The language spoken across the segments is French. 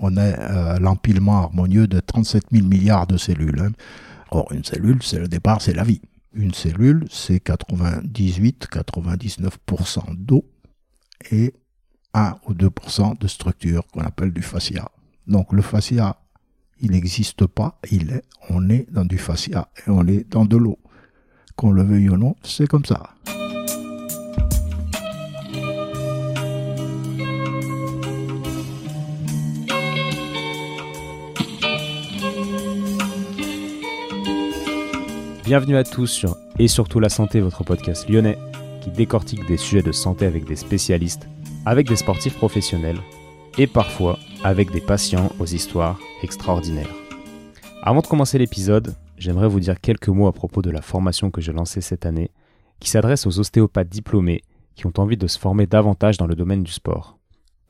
on a l'empilement harmonieux de 37 000 milliards de cellules. Hein. Or, une cellule, c'est le départ, c'est la vie. Une cellule, c'est 98-99% d'eau et 1 ou 2% de structure qu'on appelle du fascia. Donc le fascia, il n'existe pas, il est, on est dans du fascia et on est dans de l'eau. Qu'on le veuille ou non, c'est comme ça. Bienvenue à tous sur Et surtout la santé, votre podcast lyonnais qui décortique des sujets de santé avec des spécialistes, avec des sportifs professionnels et parfois avec des patients aux histoires extraordinaires. Avant de commencer l'épisode, j'aimerais vous dire quelques mots à propos de la formation que j'ai lancée cette année, qui s'adresse aux ostéopathes diplômés qui ont envie de se former davantage dans le domaine du sport.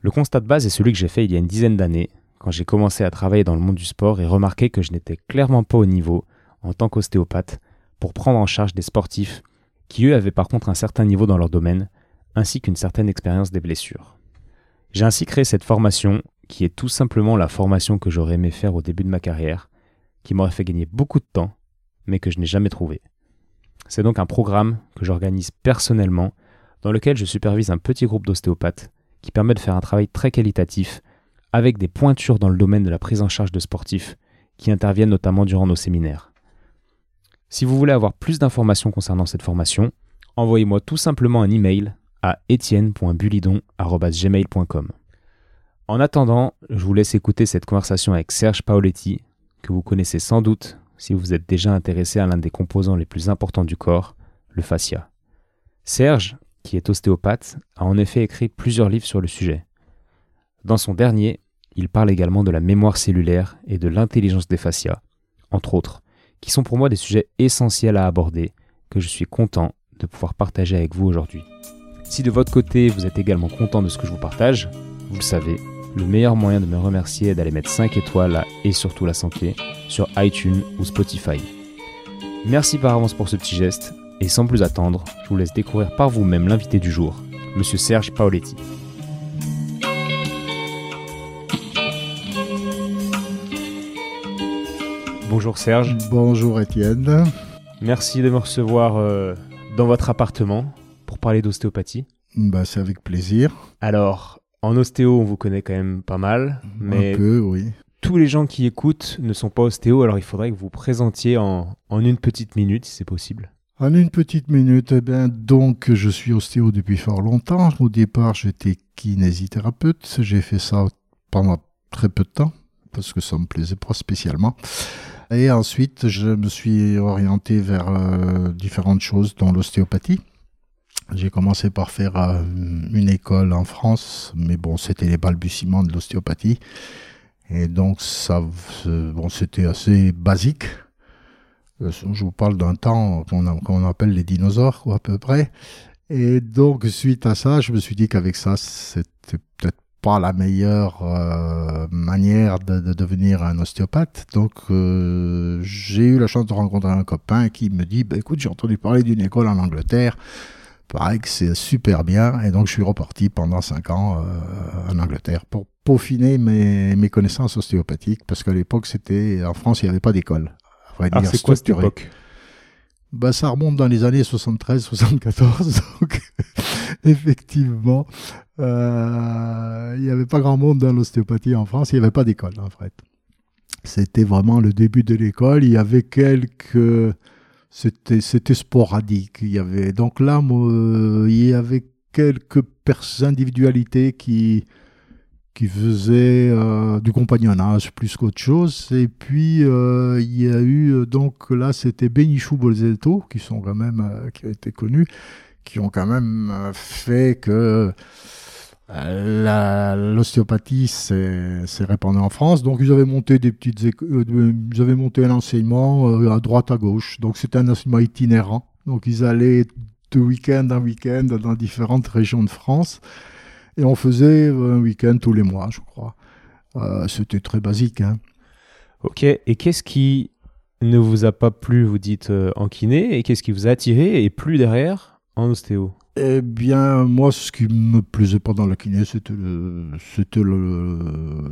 Le constat de base est celui que j'ai fait il y a une dizaine d'années, quand j'ai commencé à travailler dans le monde du sport et remarqué que je n'étais clairement pas au niveau, en tant qu'ostéopathe, pour prendre en charge des sportifs qui eux avaient par contre un certain niveau dans leur domaine, ainsi qu'une certaine expérience des blessures. J'ai ainsi créé cette formation qui est tout simplement la formation que j'aurais aimé faire au début de ma carrière, qui m'aurait fait gagner beaucoup de temps, mais que je n'ai jamais trouvé. C'est donc un programme que j'organise personnellement, dans lequel je supervise un petit groupe d'ostéopathes qui permet de faire un travail très qualitatif, avec des pointures dans le domaine de la prise en charge de sportifs, qui interviennent notamment durant nos séminaires. Si vous voulez avoir plus d'informations concernant cette formation, envoyez-moi tout simplement un email à etienne.bulidon.gmail.com. En attendant, je vous laisse écouter cette conversation avec Serge Paoletti, que vous connaissez sans doute si vous êtes déjà intéressé à l'un des composants les plus importants du corps, le fascia. Serge, qui est ostéopathe, a en effet écrit plusieurs livres sur le sujet. Dans son dernier, il parle également de la mémoire cellulaire et de l'intelligence des fascias, entre autres, qui sont pour moi des sujets essentiels à aborder, que je suis content de pouvoir partager avec vous aujourd'hui. Si de votre côté vous êtes également content de ce que je vous partage, vous le savez, le meilleur moyen de me remercier est d'aller mettre 5 étoiles et surtout la santé sur iTunes ou Spotify. Merci par avance pour ce petit geste, et sans plus attendre, je vous laisse découvrir par vous-même l'invité du jour, Monsieur Serge Paoletti. Bonjour Serge. Bonjour Étienne. Merci de me recevoir euh, dans votre appartement pour parler d'ostéopathie. Bah, c'est avec plaisir. Alors, en ostéo, on vous connaît quand même pas mal, mais Un peu, oui. tous les gens qui écoutent ne sont pas ostéo, alors il faudrait que vous présentiez en, en une petite minute, si c'est possible. En une petite minute, eh bien, donc, je suis ostéo depuis fort longtemps. Au départ, j'étais kinésithérapeute. J'ai fait ça pendant très peu de temps, parce que ça me plaisait pas spécialement. Et ensuite, je me suis orienté vers euh, différentes choses, dont l'ostéopathie. J'ai commencé par faire euh, une école en France, mais bon, c'était les balbutiements de l'ostéopathie. Et donc, ça, euh, bon, c'était assez basique. Je vous parle d'un temps qu'on appelle les dinosaures, à peu près. Et donc, suite à ça, je me suis dit qu'avec ça, c'était peut-être pas la meilleure euh, manière de, de devenir un ostéopathe. Donc, euh, j'ai eu la chance de rencontrer un copain qui me dit bah, Écoute, j'ai entendu parler d'une école en Angleterre. Pareil que c'est super bien. Et donc, je suis reparti pendant cinq ans euh, en Angleterre pour peaufiner mes, mes connaissances ostéopathiques. Parce qu'à l'époque, c'était en France, il n'y avait pas d'école. Ah, c'est quoi cette époque? Bah, ça remonte dans les années 73-74, donc effectivement, euh, il n'y avait pas grand monde dans l'ostéopathie en France, il n'y avait pas d'école en fait. C'était vraiment le début de l'école, il y avait quelques... C'était sporadique, il y avait... Donc là, il y avait quelques individualités qui qui faisaient euh, du compagnonnage plus qu'autre chose. Et puis, euh, il y a eu, donc là, c'était Benichou Bolzetto, qui sont quand même, qui ont été connus, qui ont quand même euh, fait que euh, l'ostéopathie s'est répandue en France. Donc, ils avaient monté des petites euh, monté un enseignement à droite, à gauche. Donc, c'était un enseignement itinérant. Donc, ils allaient de week-end en week-end dans différentes régions de France. Et on faisait un week-end tous les mois, je crois. C'était très basique. Hein. Ok, et qu'est-ce qui ne vous a pas plu, vous dites, en kiné, et qu'est-ce qui vous a attiré? Et plu derrière? En Eh bien, moi, ce qui me plaisait pas dans la kiné, c'était c'était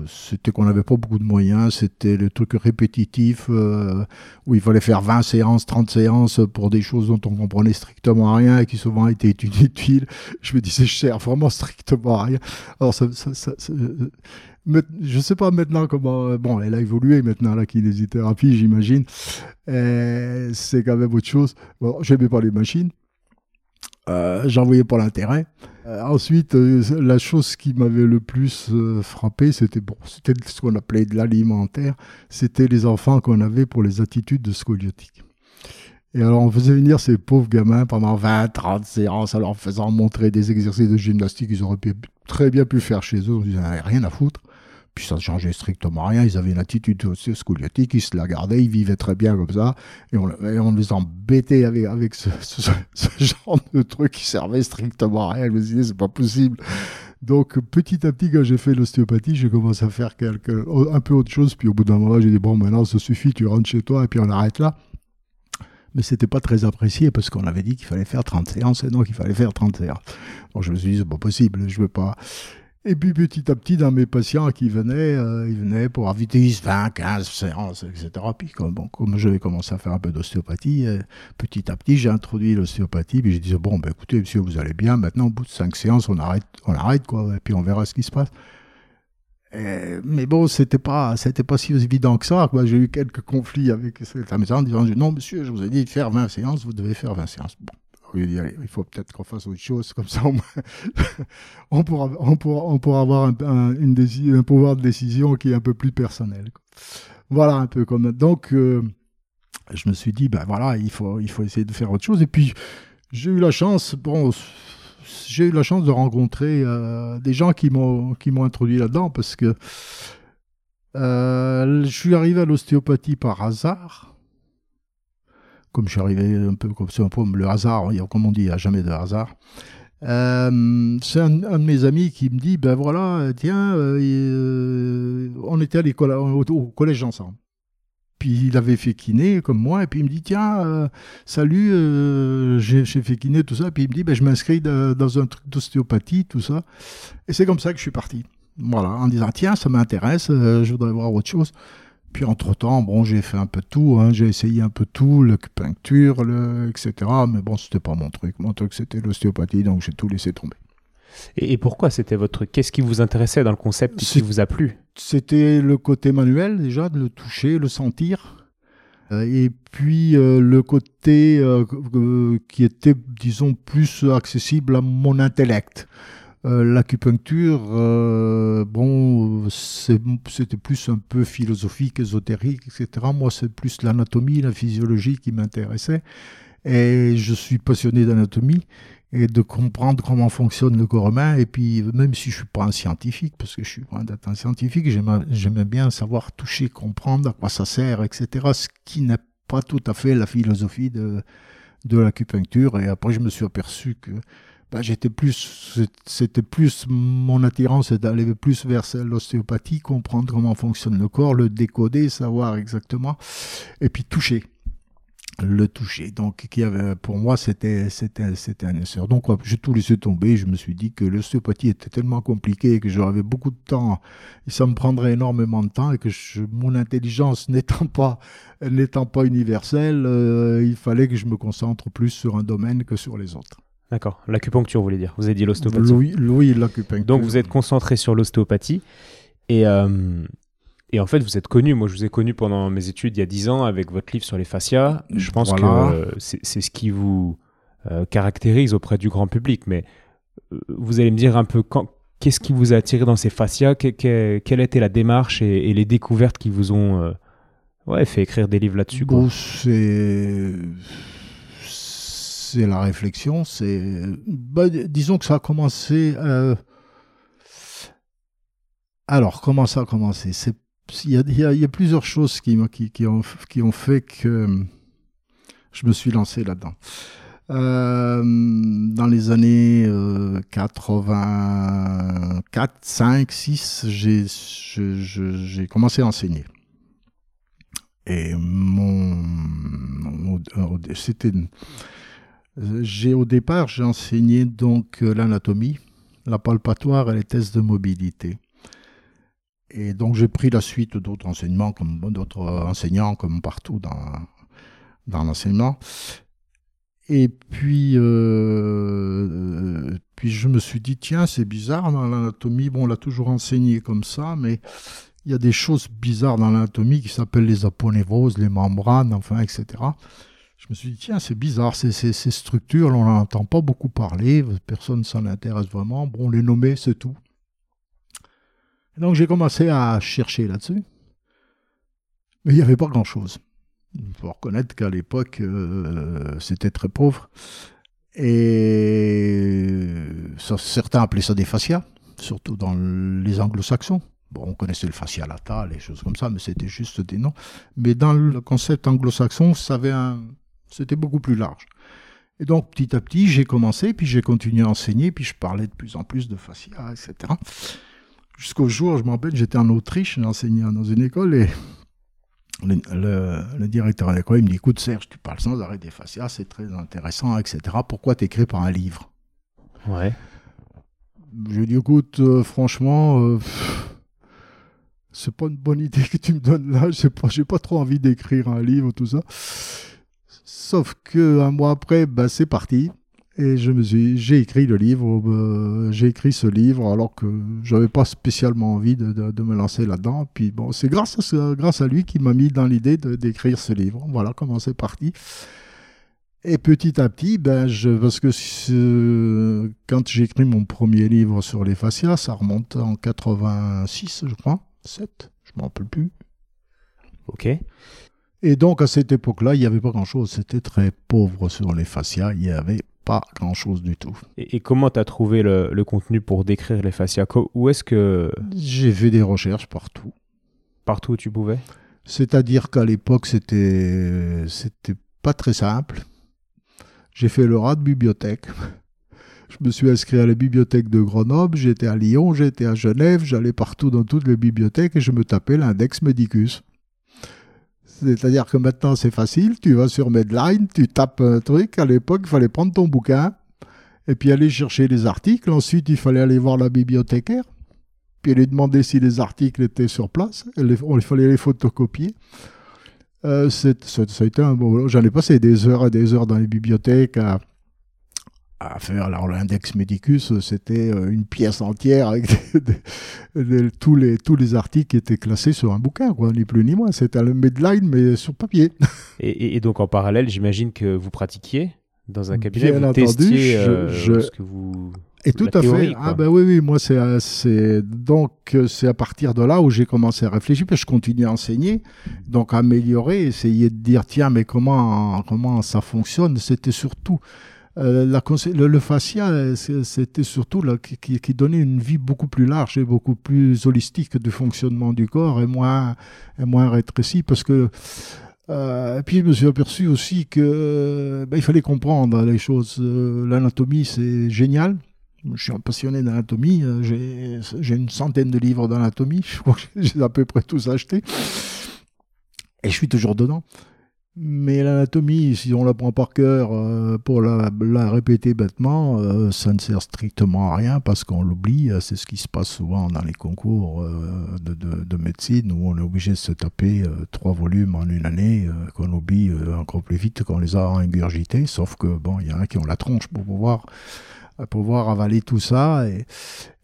c'était qu'on n'avait pas beaucoup de moyens, c'était le truc répétitif euh, où il fallait faire 20 séances, 30 séances pour des choses dont on comprenait strictement rien et qui souvent étaient inutiles. Je me disais, je sers vraiment strictement à rien. Alors, ça, ça, ça, je sais pas maintenant comment. Bon, elle a évolué maintenant, la kinésithérapie, j'imagine. C'est quand même autre chose. Bon, j'aimais pas les machines. Euh, j'en voyais pas l'intérêt. Euh, ensuite, euh, la chose qui m'avait le plus frappé, c'était bon, c'était ce qu'on appelait de l'alimentaire. C'était les enfants qu'on avait pour les attitudes de scoliotique. Et alors, on faisait venir ces pauvres gamins pendant 20, 30 séances, en leur faisant montrer des exercices de gymnastique qu'ils auraient très bien pu faire chez eux. Ils n'avaient rien à foutre. Ça ne changeait strictement rien. Ils avaient une attitude scoliotique, ils se la gardaient, ils vivaient très bien comme ça. Et on, les embêtait avec, avec ce, genre de truc qui servait strictement à rien. Je me disais, c'est pas possible. Donc petit à petit, quand j'ai fait l'ostéopathie, j'ai commencé à faire quelque, un peu autre chose. Puis au bout d'un moment, j'ai dit, bon, maintenant, ça suffit, tu rentres chez toi et puis on arrête là. Mais c'était pas très apprécié parce qu'on avait dit qu'il fallait faire 30 séances et donc il fallait faire 30 séances. Donc je me suis dit, c'est pas possible, je veux pas. Et puis petit à petit, dans mes patients qui venaient, euh, ils venaient pour inviter 20, 15 séances, etc. Puis comme, bon, comme j'avais commencé à faire un peu d'ostéopathie, euh, petit à petit, j'ai introduit l'ostéopathie. Puis je disais, bon, ben, écoutez, monsieur, vous allez bien. Maintenant, au bout de 5 séances, on arrête, on arrête, quoi. Et puis on verra ce qui se passe. mais bon, c'était pas, c'était pas si évident que ça. J'ai eu quelques conflits avec cette maison en disant, non, monsieur, je vous ai dit de faire 20 séances, vous devez faire 20 séances. Bon il faut peut-être qu'on fasse autre chose, comme ça on, pourra, avoir un, pouvoir de décision qui est un peu plus personnel. Voilà un peu comme. Donc, euh, je me suis dit, ben voilà, il faut, essayer de faire autre chose. Et puis, j'ai eu la chance, j'ai eu la chance de rencontrer euh, des gens qui m'ont introduit là-dedans parce que euh, je suis arrivé à l'ostéopathie par hasard comme je suis arrivé un peu comme c'est un peu le hasard, comme on dit, il n'y a jamais de hasard. Euh, c'est un, de mes amis qui me dit, ben voilà, tiens, euh, euh, on était à l'école, au, collège ensemble. Puis il avait fait kiné comme moi, et puis il me dit, tiens, salut, j'ai fait kiné, tout ça. Puis il me dit, ben, je m'inscris dans un truc d'ostéopathie, tout ça. Et c'est comme ça que je suis parti. Voilà, en disant, tiens, ça m'intéresse, je voudrais voir autre chose. Puis entre-temps, bon, j'ai fait un peu de tout, hein. j'ai essayé un peu de tout, l'acupuncture, le, etc. Mais bon, c'était pas mon truc. Mon truc, c'était l'ostéopathie, donc j'ai tout laissé tomber. Et, pourquoi c'était votre truc Qu'est-ce qui vous intéressait dans le concept qui vous a plu? C'était le côté manuel, déjà, de le toucher, le sentir. Euh, et puis euh, le côté euh, qui était, disons, plus accessible à mon intellect. Euh, l'acupuncture, euh, bon, c'était plus un peu philosophique, ésotérique, etc. Moi, c'est plus l'anatomie, la physiologie qui m'intéressait. Et je suis passionné d'anatomie et de comprendre comment fonctionne le corps humain. Et puis, même si je suis pas un scientifique, parce que je suis loin un scientifique, j'aimais bien savoir toucher, comprendre à quoi ça sert, etc. Ce qui n'est pas tout à fait la philosophie de, de l'acupuncture. Et après, je me suis aperçu que bah, j'étais plus, c'était plus mon attirance d'aller plus vers l'ostéopathie, comprendre comment fonctionne le corps, le décoder, savoir exactement, et puis toucher le toucher. Donc, qui avait, pour moi, c'était, c'était, c'était un essor. Donc, j'ai tout laissé tomber. Je me suis dit que l'ostéopathie était tellement compliquée que j'avais beaucoup de temps et ça me prendrait énormément de temps et que mon intelligence n'étant pas, n'étant pas universelle, euh, il fallait que je me concentre plus sur un domaine que sur les autres. D'accord. L'acupuncture, vous voulez dire Vous avez dit l'ostéopathie. Oui, oui l'acupuncture. Donc vous êtes concentré sur l'ostéopathie. Et, euh, et en fait, vous êtes connu. Moi, je vous ai connu pendant mes études il y a 10 ans avec votre livre sur les fascias. Je pense que euh, c'est ce qui vous euh, caractérise auprès du grand public. Mais vous allez me dire un peu qu'est-ce qui vous a attiré dans ces fascias? Quelle était la démarche et, les découvertes qui vous ont ouais, fait écrire des livres là-dessus C'est c'est la réflexion. C'est, bah, disons que ça a commencé. Euh, alors, comment ça a commencé? Il y, a, plusieurs choses qui, qui, ont, qui ont fait que je me suis lancé là-dedans. Euh, dans les années 84, 5, 6, j'ai commencé à enseigner. Et mon, c'était j'ai au départ, j'ai enseigné donc euh, l'anatomie, la palpatoire et les tests de mobilité. Et donc j'ai pris la suite d'autres enseignements, comme d'autres enseignants, comme partout dans, dans l'enseignement. Et puis, euh, puis je me suis dit, tiens, c'est bizarre dans l'anatomie. Bon, on l'a toujours enseigné comme ça, mais il y a des choses bizarres dans l'anatomie qui s'appellent les aponévroses, les membranes, enfin, etc. Je me suis dit, tiens, c'est bizarre, ces, structures, on n'en entend pas beaucoup parler, personne ne s'en intéresse vraiment. Bon, les nommer, c'est tout. donc j'ai commencé à chercher là-dessus. Mais il n'y avait pas grand-chose. Il faut reconnaître qu'à l'époque, euh, c'était très pauvre. Et certains appelaient ça des fascias, surtout dans les anglo-saxons. Bon, on connaissait le fascia lata, les choses comme ça, mais c'était juste des noms. Mais dans le concept anglo-saxon, c'était beaucoup plus large. Et donc, petit à petit, j'ai commencé, puis j'ai continué à enseigner, puis je parlais de plus en plus de fascia, etc. Jusqu'au jour, je me rappelle, j'étais en Autriche, j'enseignais dans une école, et le, directeur de l'école, il me dit Écoute, Serge, tu parles sans arrêt des fascias, c'est très intéressant, etc. Pourquoi t'écris pas un livre? Ouais. Je lui dis Écoute, euh, franchement, euh, c'est pas une bonne idée que tu me donnes là. J'ai pas, pas trop envie d'écrire un livre, tout ça. Sauf que un mois après, bah, c'est parti. Et je me suis, j'ai écrit le livre, euh, j'ai écrit ce livre alors que j'avais pas spécialement envie de, de, me lancer là-dedans. Puis bon, c'est grâce à, grâce à lui qui m'a mis dans l'idée d'écrire ce livre. Voilà comment c'est parti. Et petit à petit, ben parce que quand j'ai écrit mon premier livre sur les fascias, ça remonte en 86, je crois, 7, je m'en rappelle plus. Ok. Et donc à cette époque-là, il n'y avait pas grand-chose. C'était très pauvre sur les fascias. Il y avait pas grand-chose du tout. Et, comment tu as trouvé le, contenu pour décrire les fascias? Où est-ce que... J'ai fait des recherches partout. Partout où tu pouvais? C'est-à-dire qu'à l'époque, c'était c'était pas très simple. J'ai fait le rat de bibliothèque. Je me suis inscrit à la bibliothèque de Grenoble, j'étais à Lyon, j'étais à Genève, j'allais partout dans toutes les bibliothèques et je me tapais l'index Medicus. C'est-à-dire que maintenant c'est facile, tu vas sur Medline, tu tapes un truc. À l'époque, il fallait prendre ton bouquin et puis aller chercher les articles. Ensuite, il fallait aller voir la bibliothécaire, puis lui demander si les articles étaient sur place. Il fallait les photocopier. Euh, ai passé des heures et des heures dans les bibliothèques à, à faire. Alors l'index Medicus, c'était euh, une pièce entière avec tous, les, tous les articles qui étaient classés sur un bouquin, quoi, ni plus ni moins. C'était le Medline, mais sur papier. Et, donc en parallèle, j'imagine que vous pratiquiez dans un cabinet, Bien vous entendu, euh, je, ce que vous... Et tout à fait. Ah ben oui, oui, moi c'est donc c'est à partir de là où j'ai commencé à réfléchir, puis je continue à enseigner, donc améliorer, essayer de dire tiens mais comment comment ça fonctionne? C'était surtout euh, le, fascia, c'était surtout qui, donnait une vie beaucoup plus large et beaucoup plus holistique du fonctionnement du corps et moins, et moins rétréci parce que euh, puis je me suis aperçu aussi que ben, il fallait comprendre les choses. Euh, l'anatomie, c'est génial. Je suis un passionné d'anatomie. J'ai une centaine de livres d'anatomie. Je crois que j'ai à peu près tous achetés. Et je suis toujours dedans. Mais l'anatomie, si on la prend par cœur euh, pour la, répéter bêtement, euh, ça ne sert strictement à rien parce qu'on l'oublie. C'est ce qui se passe souvent dans les concours euh, de, médecine où on est obligé de se taper trois volumes en une année qu'on oublie encore plus vite qu'on les a ingurgités. Sauf que bon, il y en a qui ont la tronche pour pouvoir à pouvoir avaler tout ça.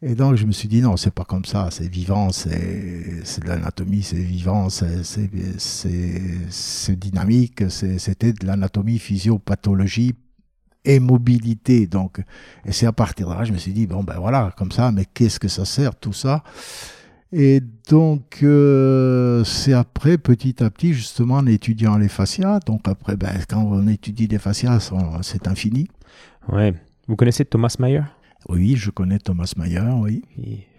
Et, donc, je me suis dit, non, c'est pas comme ça, c'est vivant, c'est de l'anatomie, c'est vivant, c'est dynamique, c'était de l'anatomie, physiopathologie et mobilité. Donc, et c'est à partir de là, je me suis dit, bon, ben voilà, comme ça, mais qu'est-ce que ça sert, tout ça? Et donc, euh, c'est après, petit à petit, justement, en étudiant les fascias. Donc, après, ben, quand on étudie les fascias, c'est infini. Ouais. Vous connaissez Thomas Mayer? Oui, je connais Thomas Mayer, oui.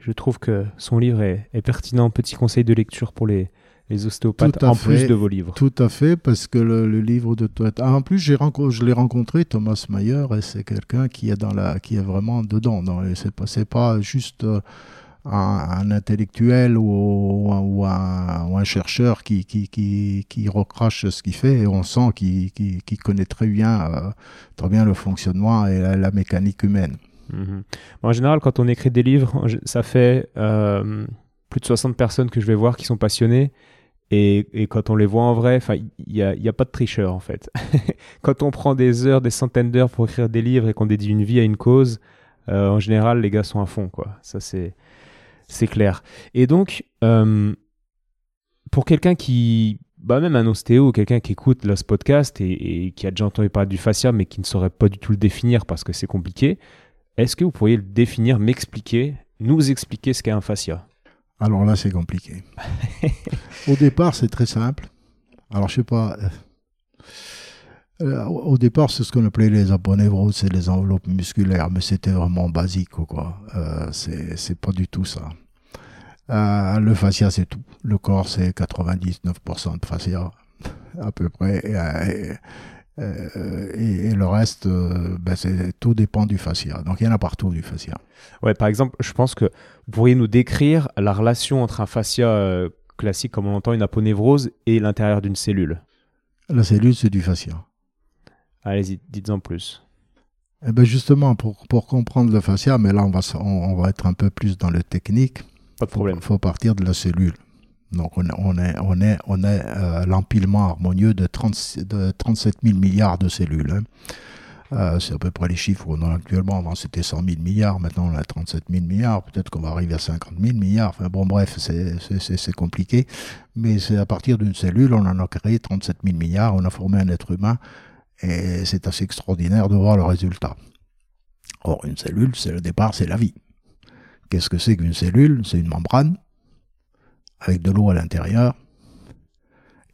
je trouve que son livre est, pertinent. Petit conseil de lecture pour les, les ostéopathes, en plus de vos livres. Tout à fait, parce que le, livre de ah, en plus, j'ai je l'ai rencontré, Thomas Mayer, et c'est quelqu'un qui est dans la, qui est vraiment dedans. C'est pas, pas juste euh, un, intellectuel ou, un, chercheur qui, recrache ce qu'il fait et on sent qu'il connaît très bien, euh, très bien le fonctionnement et la, mécanique humaine. Mhm. En général, quand on écrit des livres, ça fait, euh, plus de 60 personnes que je vais voir qui sont passionnées. Et, et quand on les voit en vrai, il n'y a, y a pas de tricheur en fait. quand on prend des heures, des centaines d'heures pour écrire des livres et qu'on dédie une vie à une cause, euh, en général, les gars sont à fond. Quoi. Ça, c'est, c'est clair. Et donc, euh, pour quelqu'un qui, bah même un ostéo, quelqu'un qui écoute là, ce podcast et, et, qui a déjà entendu parler du fascia, mais qui ne saurait pas du tout le définir parce que c'est compliqué, est-ce que vous pourriez le définir, m'expliquer, nous expliquer ce qu'est un fascia? Alors là, c'est compliqué. au départ, c'est très simple. Alors, je sais pas. Euh, euh, au départ, c'est ce qu'on appelait les aponevroses, c'est les enveloppes musculaires, mais c'était vraiment basique, quoi. Euh, c'est pas du tout ça. Euh, le fascia, c'est tout. Le corps, c'est 99% de fascia, à peu près. Euh, et, le reste, euh, ben tout dépend du fascia. Donc il y en a partout du fascia. Ouais, par exemple, je pense que vous pourriez nous décrire la relation entre un fascia euh, classique, comme on entend, une aponevrose, et l'intérieur d'une cellule. La cellule, c'est du fascia. Allez-y, dites-en plus. Eh ben justement, pour, pour, comprendre le fascia, mais là on va, on, va être un peu plus dans le technique. Pas de problème. Il faut partir de la cellule. Donc on, est, on est, on est euh, l'empilement harmonieux de, 30, de 37 000 milliards de cellules. Hein. Euh, c'est à peu près les chiffres qu'on a actuellement. Avant, c'était 100 000 milliards. Maintenant, on a 37 000 milliards. Peut-être qu'on va arriver à 50 000 milliards. Enfin, bon, bref, c'est compliqué. Mais c'est à partir d'une cellule, on en a créé 37 000 milliards. On a formé un être humain. Et c'est assez extraordinaire de voir le résultat. Or, une cellule, c'est le départ, c'est la vie. Qu'est-ce que c'est qu'une cellule? C'est une membrane avec de l'eau à l'intérieur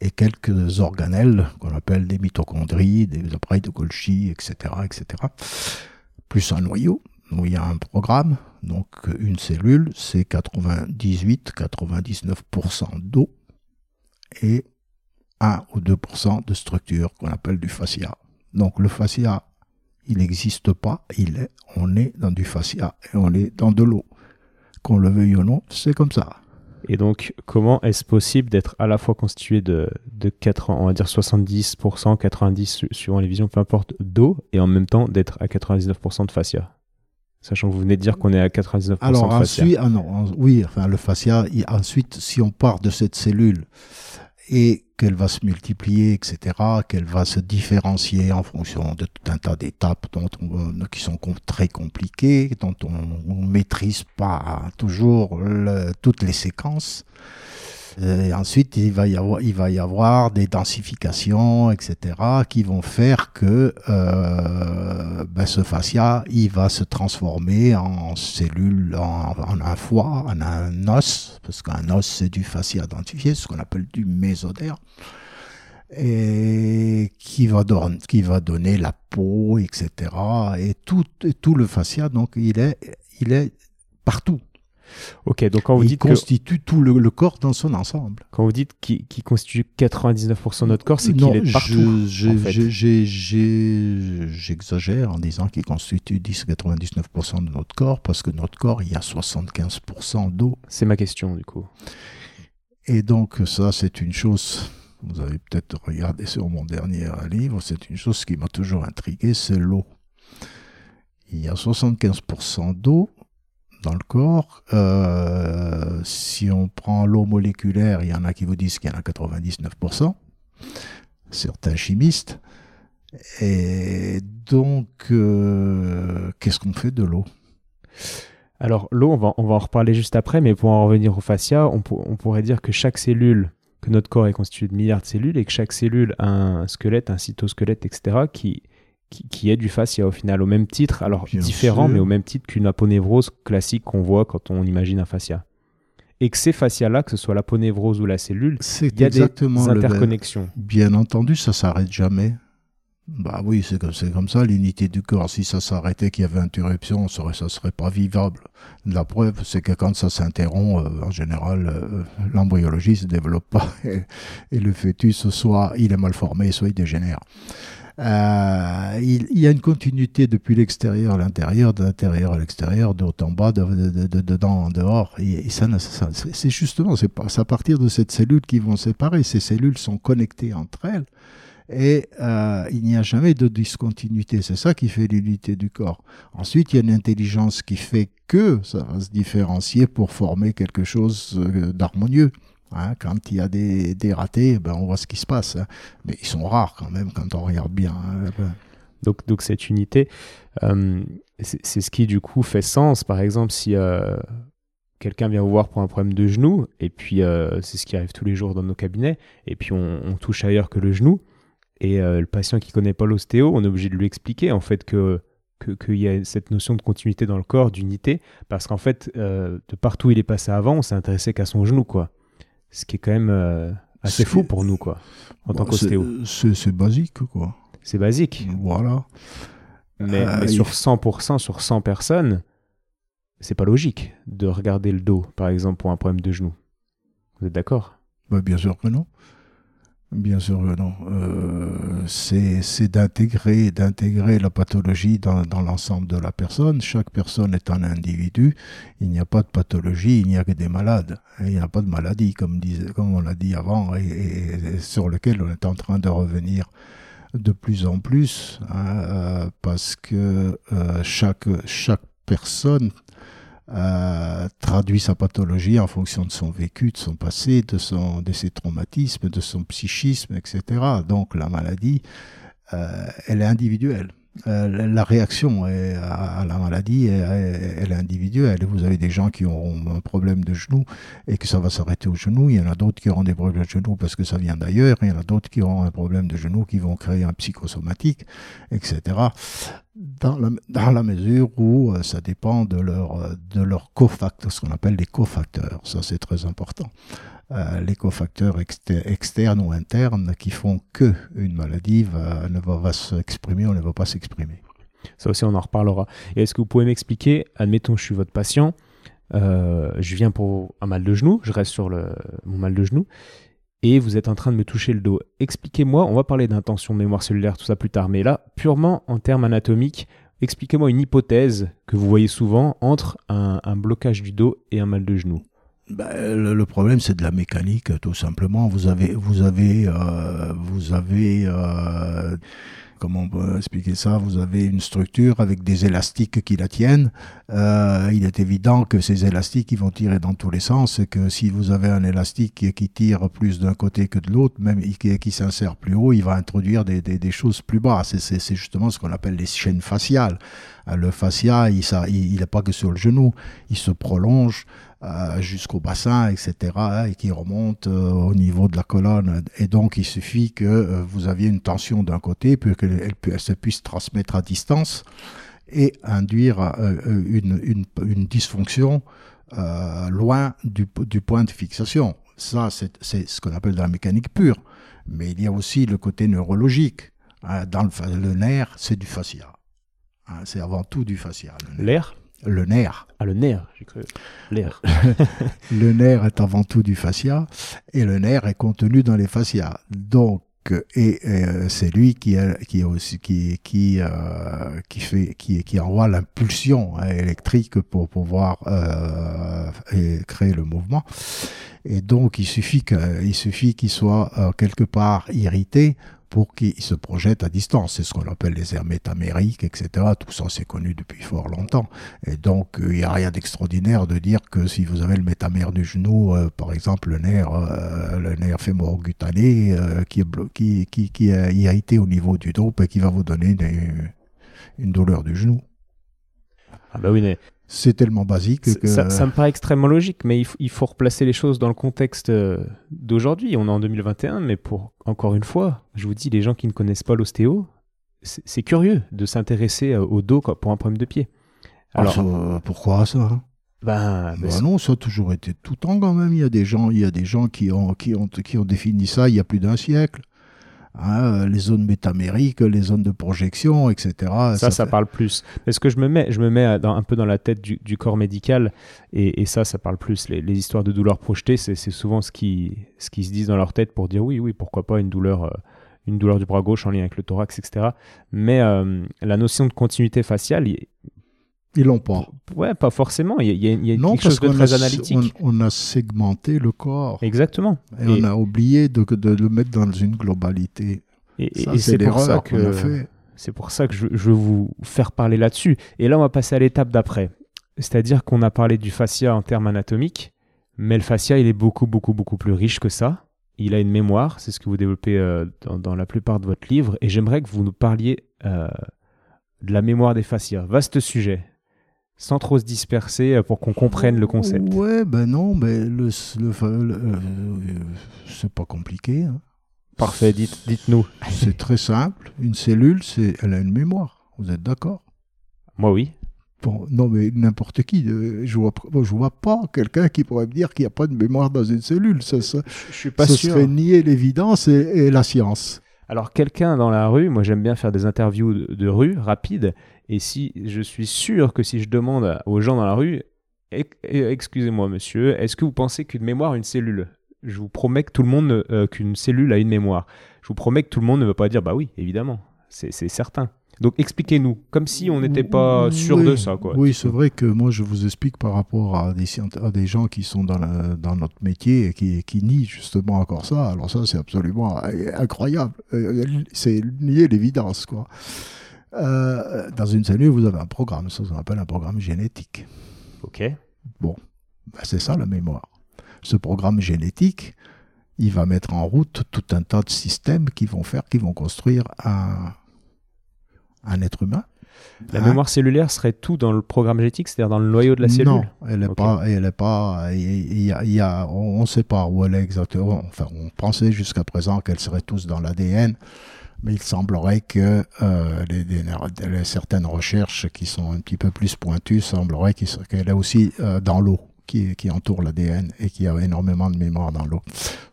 et quelques organelles qu'on appelle des mitochondries, des appareils de Golgi, etc., etc. Plus un noyau où il y a un programme. Donc une cellule, c'est 98-99% d'eau et 1 ou 2% de structure qu'on appelle du fascia. Donc le fascia, il n'existe pas, il est, on est dans du fascia et on est dans de l'eau. Qu'on le veuille ou non, c'est comme ça. Et donc, comment est-ce possible d'être à la fois constitué de, de 4, on va dire 70%, 90% suivant les visions, peu importe, d'eau, et en même temps d'être à 99% de fascia? Sachant que vous venez de dire qu'on est à 99% Alors, de fascia. Ensuite, ah non, oui, enfin, le fascia, ensuite, si on part de cette cellule et qu'elle va se multiplier, etc., qu'elle va se différencier en fonction de tout un tas d'étapes dont qui sont très compliquées, dont on ne maîtrise pas toujours toutes les séquences. Et ensuite, il va, y avoir, il va y avoir des densifications, etc., qui vont faire que euh, ben ce fascia, il va se transformer en cellule, en, un foie, en un os, parce qu'un os, c'est du fascia densifié, ce qu'on appelle du mésoderme et qui va, donner, qui va donner la peau, etc. Et tout, tout le fascia, donc, il est, il est partout. Ok, donc quand vous il dites constitue tout le, corps dans son ensemble. Quand vous dites qu'il constitue 99% de notre corps, c'est qu'il est partout. J'exagère en disant qu'il constitue 10-99% de notre corps parce que notre corps, il y a 75% d'eau. C'est ma question du coup. Et donc ça, c'est une chose. Vous avez peut-être regardé sur mon dernier livre, c'est une chose qui m'a toujours intrigué, c'est l'eau. Il y a 75% d'eau dans le corps. Euh, si on prend l'eau moléculaire, il y en a qui vous disent qu'il y en a 99%, certains chimistes. Et donc, euh, qu'est-ce qu'on fait de l'eau? Alors, l'eau, on va, en reparler juste après, mais pour en revenir au fascia, on, on pourrait dire que chaque cellule, que notre corps est constitué de milliards de cellules et que chaque cellule a un squelette, un cytosquelette, etc., qui qui, est du fascia au final, au même titre, alors différent, mais au même titre qu'une aponévrose classique qu'on voit quand on imagine un fascia. Et que ces fascias-là, que ce soit l'aponévrose ou la cellule, il y a des interconnexions. Bien entendu, ça s'arrête jamais. Bah oui, c'est comme, comme ça, l'unité du corps. Si ça s'arrêtait, qu'il y avait interruption, ça serait, ça serait pas vivable. La preuve, c'est que quand ça s'interrompt, euh, en général, euh, l'embryologie se développe pas et, et, le fœtus, soit il est mal formé, soit il dégénère. Euh, il, y a une continuité depuis l'extérieur à l'intérieur, de l'intérieur à l'extérieur, de haut en bas, de, dedans en dehors. Et, ça, c'est justement, c'est à partir de cette cellule qu'ils vont séparer. Ces cellules sont connectées entre elles et euh, il n'y a jamais de discontinuité. C'est ça qui fait l'unité du corps. Ensuite, il y a une intelligence qui fait que ça va se différencier pour former quelque chose euh, d'harmonieux. Hein. quand il y a des, ratés, ben on voit ce qui se passe. Hein. Mais ils sont rares quand même quand on regarde bien. Hein. Donc, cette unité, euh, c'est ce qui du coup fait sens. Par exemple, si quelqu'un vient vous voir pour un problème de genou, et puis c'est ce qui arrive tous les jours dans nos cabinets, et puis on, touche ailleurs que le genou, et euh, le patient qui connaît pas l'ostéo, on est obligé de lui expliquer en fait que qu'il y a cette notion de continuité dans le corps, d'unité, parce qu'en fait, euh, de partout où il est passé avant, on s'est intéressé qu'à son genou, quoi. Ce qui est quand même euh, assez fou pour nous, quoi, en tant qu'ostéo. C'est basique, quoi. C'est basique. Voilà. Mais, mais sur 100%, sur 100 personnes, c'est pas logique de regarder le dos, par exemple, pour un problème de genou. Vous êtes d'accord? Bah, Bien sûr que non. Bien sûr non. Euh, c'est d'intégrer d'intégrer la pathologie dans, l'ensemble de la personne. Chaque personne est un individu. Il n'y a pas de pathologie, il n'y a que des malades. il n'y a pas de maladie, comme, on l'a dit avant, et, sur lequel on est en train de revenir de plus en plus, hein, euh, parce que euh, chaque personne traduit sa pathologie en fonction de son vécu, de son passé, de, son, de ses traumatismes, de son psychisme, etc. Donc la maladie, euh, elle est individuelle. Euh, la réaction à, la maladie, elle, est individuelle. Vous avez des gens qui auront un problème de genou et que ça va s'arrêter au genou. Il y en a d'autres qui auront des problèmes de genou parce que ça vient d'ailleurs. Il y en a d'autres qui auront un problème de genou qui vont créer un psychosomatique, etc. Dans la, mesure où euh, ça dépend de leur, de leur cofacteurs, ce qu'on appelle les cofacteurs. Ça, c'est très important. Les cofacteurs externes ou internes qui font que une maladie ne va, va s'exprimer ou ne va pas s'exprimer. Ça aussi, on en reparlera. Et est-ce que vous pouvez m'expliquer, admettons, je suis votre patient, euh, je viens pour un mal de genou, je reste sur mon mal de genou, et vous êtes en train de me toucher le dos. Expliquez-moi, on va parler d'intention de mémoire cellulaire, tout ça plus tard, mais là, purement en termes anatomiques, expliquez-moi une hypothèse que vous voyez souvent entre un blocage du dos et un mal de genou. Ben, le, problème, c'est de la mécanique, tout simplement. Vous avez, vous avez, euh, vous avez, euh, comment on peut expliquer ça? Vous avez une structure avec des élastiques qui la tiennent. Euh, il est évident que ces élastiques, ils vont tirer dans tous les sens, et que si vous avez un élastique qui, tire plus d'un côté que de l'autre, même qui, qui s'insère plus haut, il va introduire des, des, choses plus bas. C'est justement ce qu'on appelle les chaînes faciales. Le fascia, il n'est pas que sur le genou, il se prolonge. Euh, jusqu'au bassin, etc., hein, et qui remonte euh, au niveau de la colonne. Et donc, il suffit que euh, vous aviez une tension d'un côté, puis qu'elle elle, se puisse transmettre à distance et induire une, une, une, dysfonction loin du, du, point de fixation. Ça, c'est ce qu'on appelle de la mécanique pure. Mais il y a aussi le côté neurologique. Hein, dans le, le nerf, c'est du fascia. Hein, c'est avant tout du fascia. L'air le nerf. Ah, le nerf, j'ai cru. L'air. le nerf est avant tout du fascia et le nerf est contenu dans les fascias. Donc, et, euh, c'est lui qui qui aussi qui qui euh, qui fait qui qui envoie l'impulsion hein, électrique pour pouvoir euh, créer le mouvement et donc il suffit qu'il suffit qu'il soit quelque part irrité pour qu'ils se projettent à distance. C'est ce qu'on appelle les aires métamériques, etc. Tout ça, c'est connu depuis fort longtemps. Et donc, euh, il n'y a rien d'extraordinaire de dire que si vous avez le métamère du genou, euh, par exemple, le nerf, euh, le nerf fémoro-cutané, qui, est qui, qui, est irrité au niveau du dos, et qui va vous donner une douleur du genou. Ah bah oui, mais c'est tellement basique que... Ça, me paraît extrêmement logique, mais il, faut replacer les choses dans le contexte euh, d'aujourd'hui. On est en 2021, mais pour encore une fois, je vous dis, les gens qui ne connaissent pas l'ostéo, c'est curieux de s'intéresser euh, au dos pour un problème de pied. Ah, Alors, pourquoi ça hein? Ben, ben non, ça a toujours été tout le temps quand même. Il y a des gens, il y a des gens qui ont, qui ont, qui ont défini ça il y a plus d'un siècle. Hein, les zones métamériques, les zones de projection, etc. Ça, ça, parle plus. Est-ce que je me mets, je me mets un peu dans la tête du, corps médical et, ça, ça parle plus. Les, histoires de douleurs projetées, c'est souvent ce qui, ce qui se dit dans leur tête pour dire oui, oui, pourquoi pas une douleur, euh, une douleur du bras gauche en lien avec le thorax, etc. Mais euh, la notion de continuité faciale, ils l'ont pas. Ouais, pas forcément. Il y a, il y a quelque chose de très analytique. On, a segmenté le corps. Exactement. Et, on a oublié de, de, le mettre dans une globalité. Et, c'est pour ça l'erreur qu'on a que fait. c'est pour ça que je, je veux vous faire parler là-dessus. Et là, on va passer à l'étape d'après. C'est-à-dire qu'on a parlé du fascia en termes anatomiques, mais le fascia, il est beaucoup, beaucoup, beaucoup plus riche que ça. Il a une mémoire, c'est ce que vous développez euh, dans, dans la plupart de votre livre, et j'aimerais que vous nous parliez euh, de la mémoire des fascias. Vaste sujet, sans trop se disperser euh, pour qu'on comprenne le concept. Ouais, ben non, mais le, le, le- euh, c'est pas compliqué. hein. Parfait, dites, dites-nous. C'est très simple. Une cellule, c'est, elle a une mémoire. Vous êtes d'accord? Moi, oui. Bon, non, mais n'importe qui. euh, Je vois, je vois pas quelqu'un qui pourrait me dire qu'il n'y a pas de mémoire dans une cellule. Ça, ça, Je suis pas ce sûr. serait nier l'évidence et, et la science. Alors quelqu'un dans la rue, moi j'aime bien faire des interviews de, de rue rapides, et si je suis sûr que si je demande aux gens dans la rue, eh, excusez-moi monsieur, est-ce que vous pensez qu'une mémoire a une cellule? Je vous promets que tout le monde, euh, qu'une cellule a une mémoire. Je vous promets que tout le monde ne va pas dire bah oui, évidemment, c'est certain. Donc expliquez-nous, comme si on n'était pas sûr Oui, de ça quoi. Oui, c'est vrai que moi, je vous explique par rapport à des, scient- à des gens qui sont dans, la- dans notre métier et qui, qui nient justement encore ça. Alors ça, c'est absolument euh, incroyable. Euh, C'est nier l'évidence, quoi. Euh, dans une cellule, vous avez un programme, ça qu'on appelle un programme génétique. Ok. Ben, c'est ça la mémoire. Ce programme génétique, il va mettre en route tout un tas de systèmes qui vont faire, qui vont construire un, un être humain. La Hein? mémoire cellulaire serait tout dans le programme génétique, c'est-à-dire dans le noyau de la cellule? Non, elle n'est pas, elle est pas, il y a- il y a- on ne sait pas où elle est exactement. Enfin, on pensait jusqu'à présent qu'elles seraient tous dans l'ADN, mais il semblerait que euh, les, les- certaines recherches qui sont un petit peu plus pointues semblerait qu'elle est aussi euh, dans l'eau. Qui, qui entoure l'ADN et qui a énormément de mémoire dans l'eau.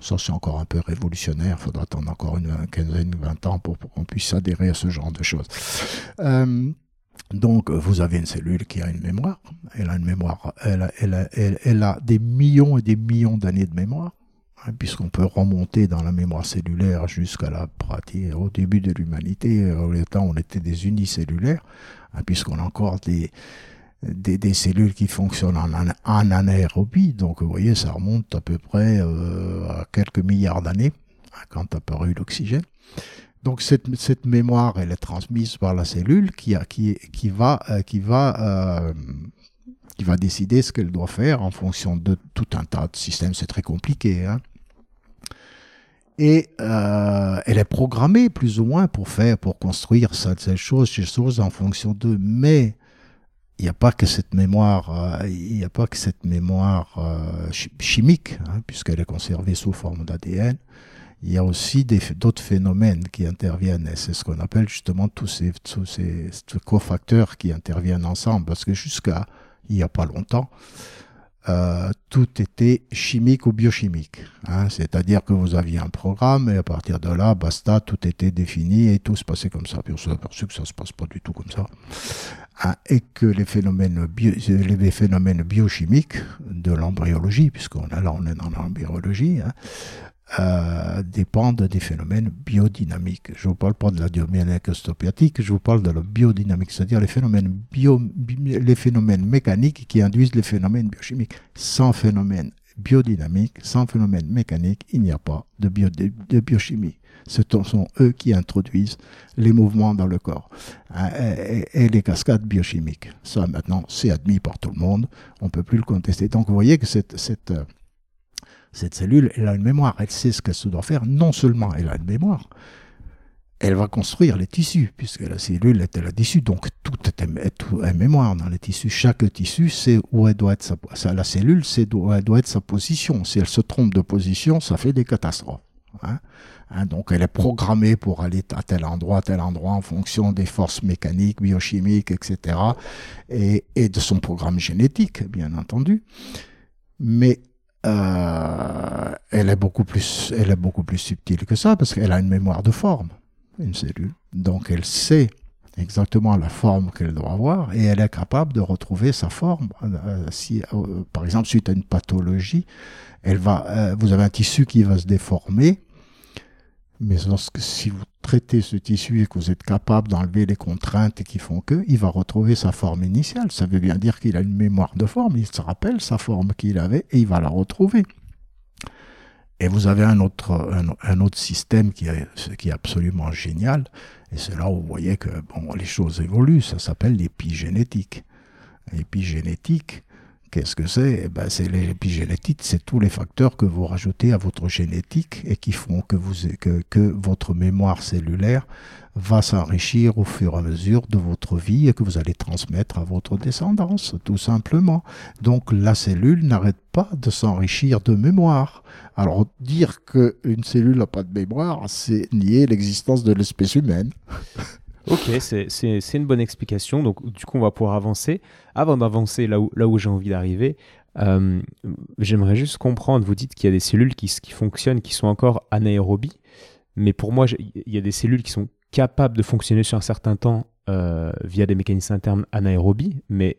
Ça, c'est encore un peu révolutionnaire. Il faudra attendre encore une quinzaine, vingt ans pour, qu'on puisse adhérer à ce genre de choses. Euh, donc, vous avez une cellule qui a une mémoire. Elle a une mémoire. Elle a, elle elle- a des millions et des millions d'années de mémoire, puisqu'on peut remonter dans la mémoire cellulaire jusqu'à la pratique, au début de l'humanité, euh, au temps on était des unicellulaires, hein, puisqu'on a encore des, des, cellules qui fonctionnent en, en anaérobie. Donc, vous voyez, ça remonte à peu près euh, à quelques milliards d'années, hein, quand a apparu l'oxygène. Donc cette, cette mémoire, elle est transmise par la cellule qui, a, qui, qui va, euh, qui, va, qui va décider ce qu'elle doit faire en fonction de tout un tas de systèmes. C'est très compliqué. Hein. Et euh, elle est programmée plus ou moins pour faire, pour construire ces choses, ces choses en fonction d'eux. Mais il n'y a pas que cette mémoire, euh, il a pas que cette mémoire euh, chi- chimique, hein, puisqu'elle est conservée sous forme d'ADN il y a aussi d'autres phénomènes qui interviennent, et c'est ce qu'on appelle justement tous ces, tous ces cofacteurs qui interviennent ensemble, parce que jusqu'à il n'y a pas longtemps, euh, tout était chimique ou biochimique. hein. C'est-à-dire que vous aviez un programme, et à partir de là, basta, tout était défini, et tout se passait comme ça. Puis on s'est aperçu que ça se passe pas du tout comme ça. hein, et que les phénomènes, bio- les phénomènes biochimiques de l'embryologie, puisqu'on est là, on est dans l'embryologie, hein, euh, dépendent des phénomènes biodynamiques. Je ne vous parle pas de la dynamique je vous parle de la biodynamique, c'est-à-dire les phénomènes, bio, bi- les phénomènes mécaniques qui induisent les phénomènes biochimiques. Sans phénomène biodynamique, sans phénomène mécanique, il n'y a pas de, bio, de, biochimie. Ce sont eux qui introduisent les mouvements dans le corps et, et- et les cascades biochimiques. Ça, maintenant, c'est admis par tout le monde. On ne peut plus le contester. Donc, vous voyez que cette, cette, euh, cette cellule, elle a une mémoire, elle sait ce qu'elle se doit faire. Non seulement elle a une mémoire, elle va construire les tissus, puisque la cellule est la tissu, donc tout est, tout mémoire dans les tissus. Chaque tissu sait où elle doit être la cellule sait où elle doit être sa position. Si elle se trompe de position, ça fait des catastrophes. hein. Hein, donc elle est programmée pour aller à tel endroit, tel endroit, en fonction des forces mécaniques, biochimiques, etc. Et, et de son programme génétique, bien entendu. Mais euh, elle, est beaucoup plus, elle est beaucoup plus subtile que ça, parce qu'elle a une mémoire de forme, une cellule. Donc elle sait exactement la forme qu'elle doit avoir et elle est capable de retrouver sa forme. Euh, si, euh, par exemple, suite à une pathologie, elle va, vous avez un tissu qui va se déformer, mais lorsque, si vous traitez ce tissu et que vous êtes capable d'enlever les contraintes qui font que, il va retrouver sa forme initiale. Ça veut bien dire qu'il a une mémoire de forme, il se rappelle sa forme qu'il avait et il va la retrouver. Et vous avez un autre, système qui est, absolument génial, et c'est là où vous voyez que les choses évoluent, ça s'appelle l'épigénétique. L'épigénétique, Qu'est-ce que c'est? Eh ben, C'est l'épigénétique, c'est tous les facteurs que vous rajoutez à votre génétique et qui font que, que votre mémoire cellulaire va s'enrichir au fur et à mesure de votre vie et que vous allez transmettre à votre descendance, tout simplement. Donc la cellule n'arrête pas de s'enrichir de mémoire. Alors dire qu'une cellule n'a pas de mémoire, c'est nier l'existence de l'espèce humaine. Ok, c'est une bonne explication. Donc, du coup, on va pouvoir avancer. Avant d'avancer là où, j'ai envie d'arriver, euh, j'aimerais juste comprendre. Vous dites qu'il y a des cellules qui, qui fonctionnent, qui sont encore anaérobies. Mais pour moi, il y a des cellules qui sont capables de fonctionner sur un certain temps euh, via des mécanismes internes anaérobies. Mais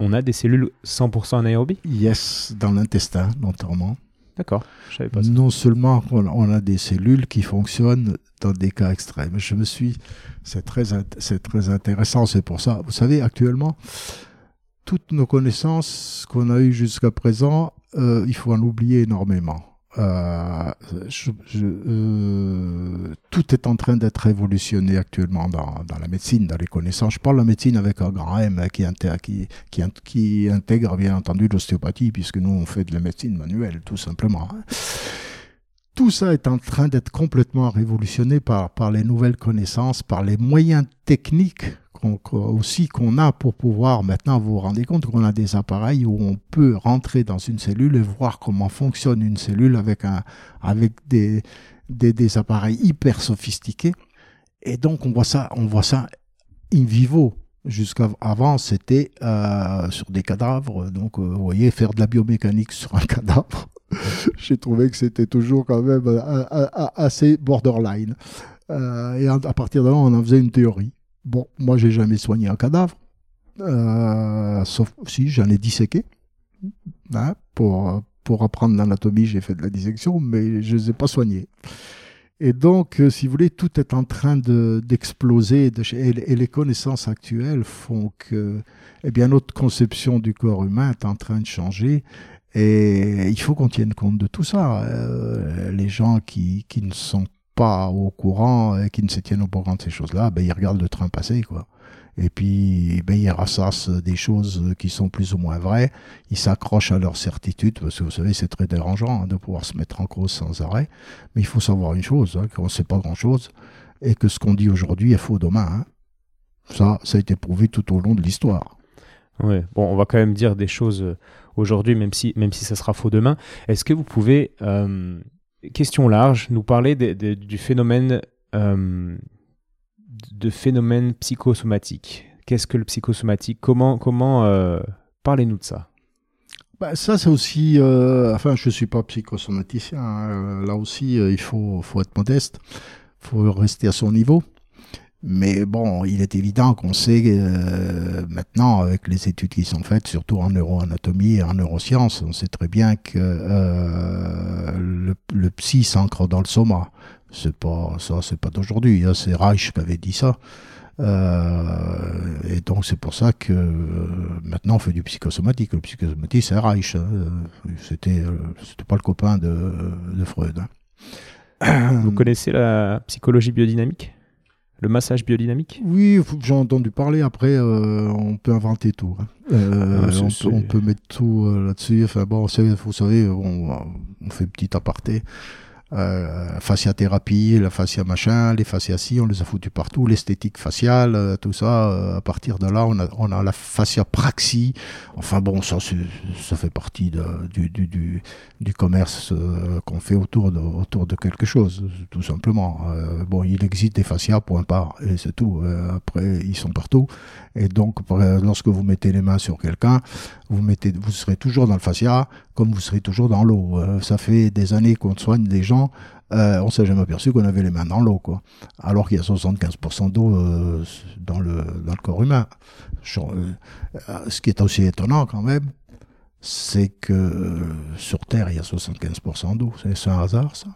on a des cellules 100% anaérobies Yes, dans l'intestin, notamment. D'accord. Non seulement on a des cellules qui fonctionnent dans des cas extrêmes. Je me suis, c'est très, c'est très intéressant. C'est pour ça, vous savez, actuellement, toutes nos connaissances qu'on a eues jusqu'à présent, euh, il faut en oublier énormément. Euh, euh, tout est en train d'être révolutionné actuellement dans, dans, la médecine, dans les connaissances. Je parle de la médecine avec un grand M hein, qui, qui, qui, qui intègre bien entendu l'ostéopathie, puisque nous on fait de la médecine manuelle, tout simplement. Hein. Tout ça est en train d'être complètement révolutionné par, par les nouvelles connaissances, par les moyens techniques aussi qu'on a pour pouvoir maintenant vous vous rendez compte qu'on a des appareils où on peut rentrer dans une cellule et voir comment fonctionne une cellule avec avec des des, des appareils hyper sophistiqués. Et donc on voit ça on voit ça in vivo. Jusqu'avant c'était euh, sur des cadavres. Donc euh, vous voyez faire de la biomécanique sur un cadavre j'ai trouvé que c'était toujours quand même euh, assez borderline. Et à partir de là on en faisait une théorie Bon, moi, j'ai jamais soigné un cadavre, euh, sauf si j'en ai disséqué. Hein, pour, pour apprendre l'anatomie, j'ai fait de la dissection, mais je ne les ai pas soignés. Et donc, euh, si vous voulez, tout est en train d'exploser et, les connaissances actuelles font que eh bien, notre conception du corps humain est en train de changer. Et il faut qu'on tienne compte de tout ça. Euh, les gens qui, qui ne sont pas au courant et qui ne se tiennent au courant de ces choses-là, ben, ils regardent le train passer, quoi. Et puis, ben, ils rassassent des choses qui sont plus ou moins vraies. Ils s'accrochent à leur certitude, parce que vous savez, c'est très dérangeant hein, de pouvoir se mettre en cause sans arrêt. Mais il faut savoir une chose, hein, qu'on ne sait pas grand-chose, et que ce qu'on dit aujourd'hui est faux demain. Hein. Ça, ça a été prouvé tout au long de l'histoire. Ouais. Bon, on va quand même dire des choses euh, aujourd'hui, même si, même ça sera faux demain. Est-ce que vous pouvez euh, question large, nous parler du phénomène euh, de phénomène psychosomatique. Qu'est-ce que le psychosomatique? Comment, comment euh, parlez-nous de ça? Bah, ça, c'est aussi. Euh, enfin, je ne suis pas psychosomaticien. Hein. Là aussi, il faut, faut être modeste. Il faut rester à son niveau. Mais bon, il est évident qu'on sait euh, maintenant, avec les études qui sont faites, surtout en neuroanatomie et en neurosciences, on sait très bien que euh, le, psy s'ancre dans le soma. C'est pas ça, c'est pas d'aujourd'hui. Hein, c'est Reich qui avait dit ça. Euh, et donc c'est pour ça que maintenant on fait du psychosomatique. Le psychosomatique c'est Reich. Hein. C'était c'était pas le copain de, de Freud. Hein. Vous connaissez la psychologie biodynamique? Le massage biodynamique? Oui, j'ai entendu parler. Après, euh, on peut inventer tout. Hein. Euh, ah, on, peut, mettre tout euh, là-dessus. Enfin bon, vous savez, on, on fait petit aparté euh, fasciathérapie, la fascia machin, les fascias on les a foutus partout, l'esthétique faciale, euh, tout ça. Euh, à partir de là, on a, on a la fascia praxie. Enfin bon, ça, ça fait partie de, du, du, du, du commerce euh, qu'on fait autour de, autour de quelque chose, tout simplement. Euh, bon, il existe des fascias, point part, et c'est tout. après, ils sont partout. Et donc, lorsque vous mettez les mains sur quelqu'un, vous mettez, vous serez toujours dans le fascia, comme vous serez toujours dans l'eau. ça fait des années qu'on soigne des gens euh, on s'est jamais aperçu qu'on avait les mains dans l'eau, quoi. Alors qu'il y a 75% d'eau euh, dans, le, dans le corps humain. Euh, ce qui est aussi étonnant quand même, c'est que sur Terre, il y a 75% d'eau. C'est un hasard, ça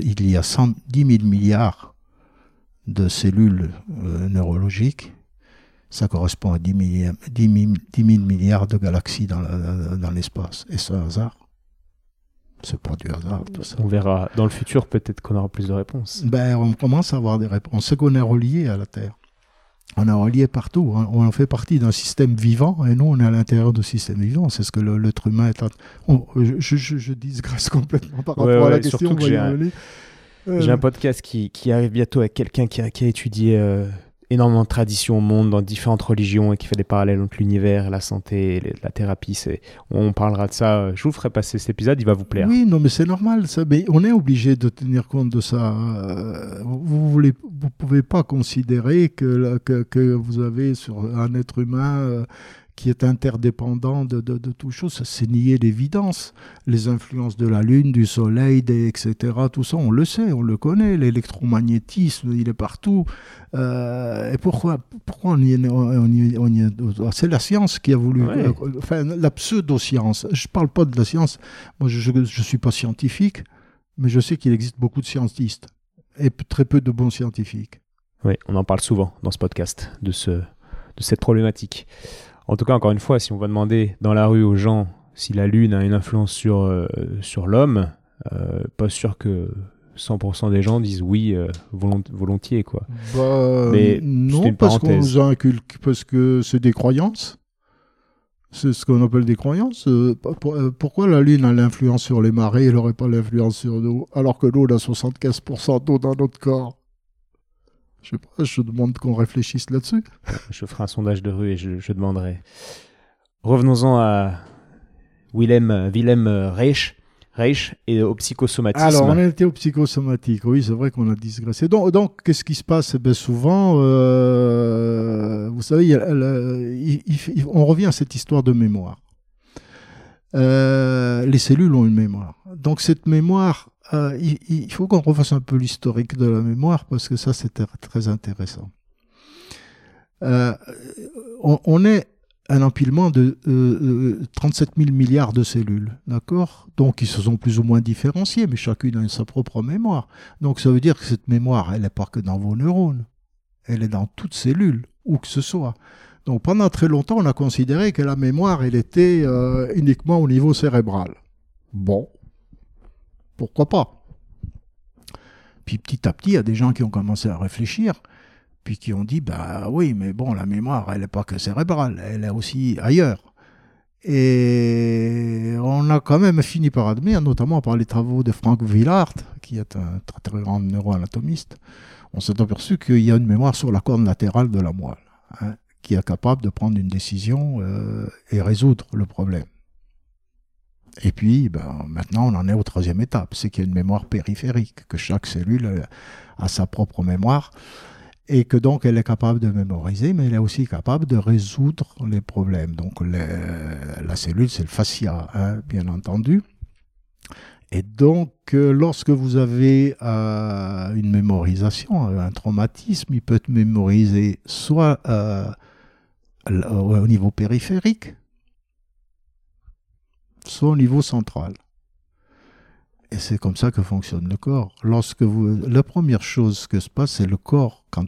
Il y a 110 000 milliards de cellules neurologiques. Ça correspond à 10 000, milliards de galaxies dans l'espace. Et c'est un hasard C'est pas du hasard, tout ça. On verra dans le futur, peut-être qu'on aura plus de réponses. Ben, on commence à avoir des réponses. On sait qu'on est relié à la Terre. On est relié partout. hein. On fait partie d'un système vivant et nous, on est à l'intérieur du système vivant. C'est ce que l'être humain est. en- On- je, je, je digresse complètement par Ouais, rapport à la question. que j'ai un- revenir. Euh, J'ai un podcast qui, qui arrive bientôt avec quelqu'un qui a, qui a étudié euh, énormément de traditions au monde, dans différentes religions, et qui fait des parallèles entre l'univers, la santé, la thérapie. C'est, on parlera de ça. Je vous ferai passer cet épisode, il va vous plaire. Oui, non, mais c'est normal. Ça. Mais on est obligé de tenir compte de ça. Euh, Vous voulez, vous pouvez pas considérer que, que vous avez sur un être humain euh, qui est interdépendant de, de, de toute chose. C'est nier l'évidence. Les influences de la Lune, du Soleil, des, etc. Tout ça, on le sait, on le connaît. L'électromagnétisme, il est partout. Euh, et pourquoi, pourquoi on y est, on y est- on y est- C'est la science qui a voulu. Ouais. euh, enfin, la pseudo-science. Je parle pas de la science. Moi, je ne suis pas scientifique, mais je sais qu'il existe beaucoup de scientistes et très peu de bons scientifiques. Oui, on en parle souvent dans ce podcast de, ce, de cette problématique. En tout cas, encore une fois, si on va demander dans la rue aux gens si la Lune a une influence sur, euh, sur l'homme, euh, pas sûr que 100% des gens disent oui euh, volont- volontiers. quoi. Bah, Mais c'est non, parce qu'on nous inculque, parce que c'est des croyances. C'est ce qu'on appelle des croyances. Pour- pourquoi la Lune a l'influence sur les marées et elle n'aurait pas l'influence sur nous, alors que l'eau a 75% d'eau dans notre corps? Je sais pas, je demande qu'on réfléchisse là-dessus. Je ferai un sondage de rue et je, je demanderai. Revenons-en à Willem, Willem Reich, Reich et au psychosomatisme. Alors, on était au psychosomatique. Oui, c'est vrai qu'on a digressé. Donc, donc qu'est-ce qui se passe? Eh ben, Souvent, euh, vous savez, il- il- on revient à cette histoire de mémoire. Euh, les cellules ont une mémoire. Donc, cette mémoire, euh, il, faut qu'on refasse un peu l'historique de la mémoire parce que ça, c'est très- intéressant. Euh, on, est un empilement de euh, euh, 37 000 milliards de cellules, d'accord? Donc, ils se sont plus ou moins différenciés, mais chacune a sa propre mémoire. Donc, ça veut dire que cette mémoire, elle n'est pas que dans vos neurones, elle est dans toute cellule, où que ce soit. Donc, pendant très longtemps, on a considéré que la mémoire, elle était uniquement au niveau cérébral. Bon, pourquoi pas. Puis, petit à petit, il y a des gens qui ont commencé à réfléchir puis qui ont dit bah oui mais bon la mémoire elle n'est pas que cérébrale elle est aussi ailleurs. Et on a quand même fini par admettre notamment par les travaux de Frank Villard qui est un très, très grand neuroanatomiste on s'est aperçu qu'il y a une mémoire sur la corne latérale de la moelle hein, qui est capable de prendre une décision euh, et résoudre le problème et puis ben, maintenant on en est aux troisième étape c'est qu'il y a une mémoire périphérique que chaque cellule a sa propre mémoire et que donc elle est capable de mémoriser, mais elle est aussi capable de résoudre les problèmes. Donc la cellule, c'est le fascia, hein, bien entendu. Et donc, euh, lorsque vous avez euh, une mémorisation, euh, un traumatisme, il peut être mémorisé soit au niveau périphérique, soit au niveau central. Et c'est comme ça que fonctionne le corps. Lorsque vous, la première chose que se passe, c'est le corps. Quand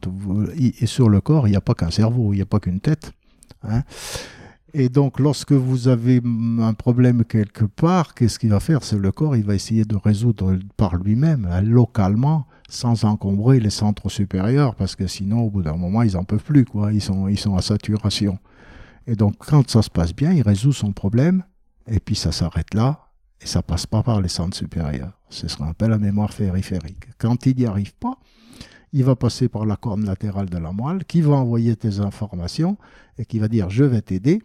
et sur le corps, il n'y a pas qu'un cerveau, il n'y a pas qu'une tête. hein. Et donc, lorsque vous avez un problème quelque part, qu'est-ce qu'il va faire? C'est le corps, il va essayer de résoudre par lui-même, hein, localement, sans encombrer les centres supérieurs, parce que sinon, au bout d'un moment, ils n'en peuvent plus, quoi. Ils sont, ils sont à saturation. Et donc, quand ça se passe bien, il résout son problème, et puis ça s'arrête là, et ça passe pas par les centres supérieurs. C'est ce qu'on appelle la mémoire périphérique. Quand il n'y arrive pas, il va passer par la corne latérale de la moelle, qui va envoyer tes informations et qui va dire je vais t'aider,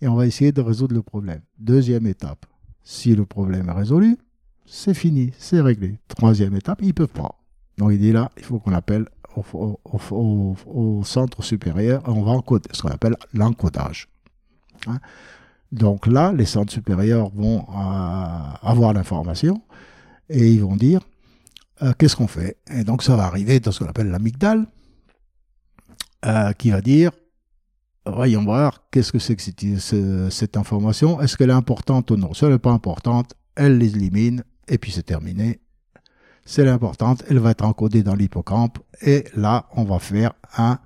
et on va essayer de résoudre le problème. Deuxième étape, si le problème est résolu, c'est fini, c'est réglé. Troisième étape, ils peuvent pas. Donc il dit là, il faut qu'on appelle au, centre supérieur, on va encoder, ce qu'on appelle l'encodage. Hein? Donc là, les centres supérieurs vont euh, avoir l'information et ils vont dire euh, qu'est-ce qu'on fait? Et donc ça va arriver dans ce qu'on appelle l'amygdale, euh, qui va dire voyons voir qu'est-ce que c'est que cette, ce- cette information, est-ce qu'elle est importante ou non? Si elle n'est pas importante, elle les élimine et puis c'est terminé. Si elle est importante, elle va être encodée dans l'hippocampe et là, on va faire un,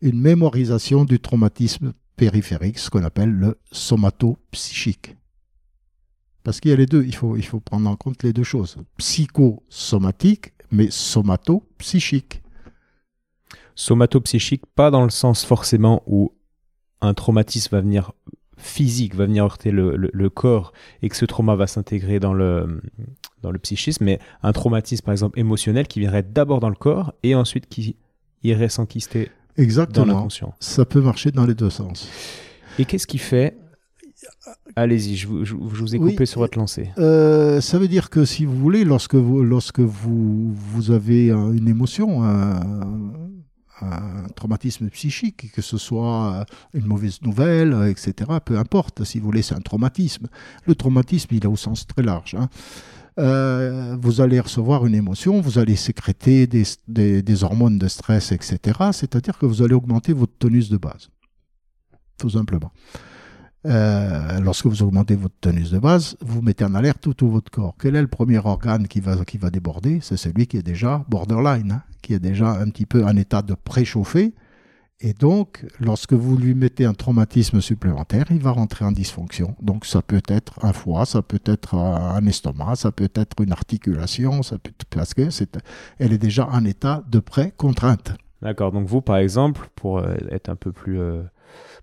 une mémorisation du traumatisme périphérique, ce qu'on appelle le somatopsychique. Parce qu'il y a les deux, il faut, il faut prendre en compte les deux choses. Psychosomatique, mais somato-psychique. Somato-psychique, pas dans le sens forcément où un traumatisme va venir physique, va venir heurter le, corps et que ce trauma va s'intégrer dans le, dans le psychisme, mais un traumatisme par exemple émotionnel qui viendrait d'abord dans le corps et ensuite qui irait s'enquister dans l'inconscient. Ça peut marcher dans les deux sens. Et qu'est-ce qui fait Allez-y, je, vous ai coupé sur votre lancée. Euh, ça veut dire que si vous voulez, lorsque vous, lorsque vous, vous avez une émotion, un traumatisme psychique, que ce soit une mauvaise nouvelle, etc., peu importe, si vous voulez, c'est un traumatisme. Le traumatisme, il a au sens très large. Hein. Euh, vous allez recevoir une émotion, vous allez sécréter des, hormones de stress, etc., c'est-à-dire que vous allez augmenter votre tonus de base, tout simplement. Euh, lorsque vous augmentez votre tonus de base, vous mettez en alerte tout, votre corps. Quel est le premier organe qui va, qui va déborder? C'est celui qui est déjà borderline, hein, qui est déjà un petit peu en état de préchauffer. Et donc, lorsque vous lui mettez un traumatisme supplémentaire, il va rentrer en dysfonction. Donc, ça peut être un foie, ça peut être un estomac, ça peut être une articulation, ça peut parce que c'est, elle est déjà en état de pré-contrainte. D'accord. Donc, vous, par exemple, pour euh, être un peu plus euh,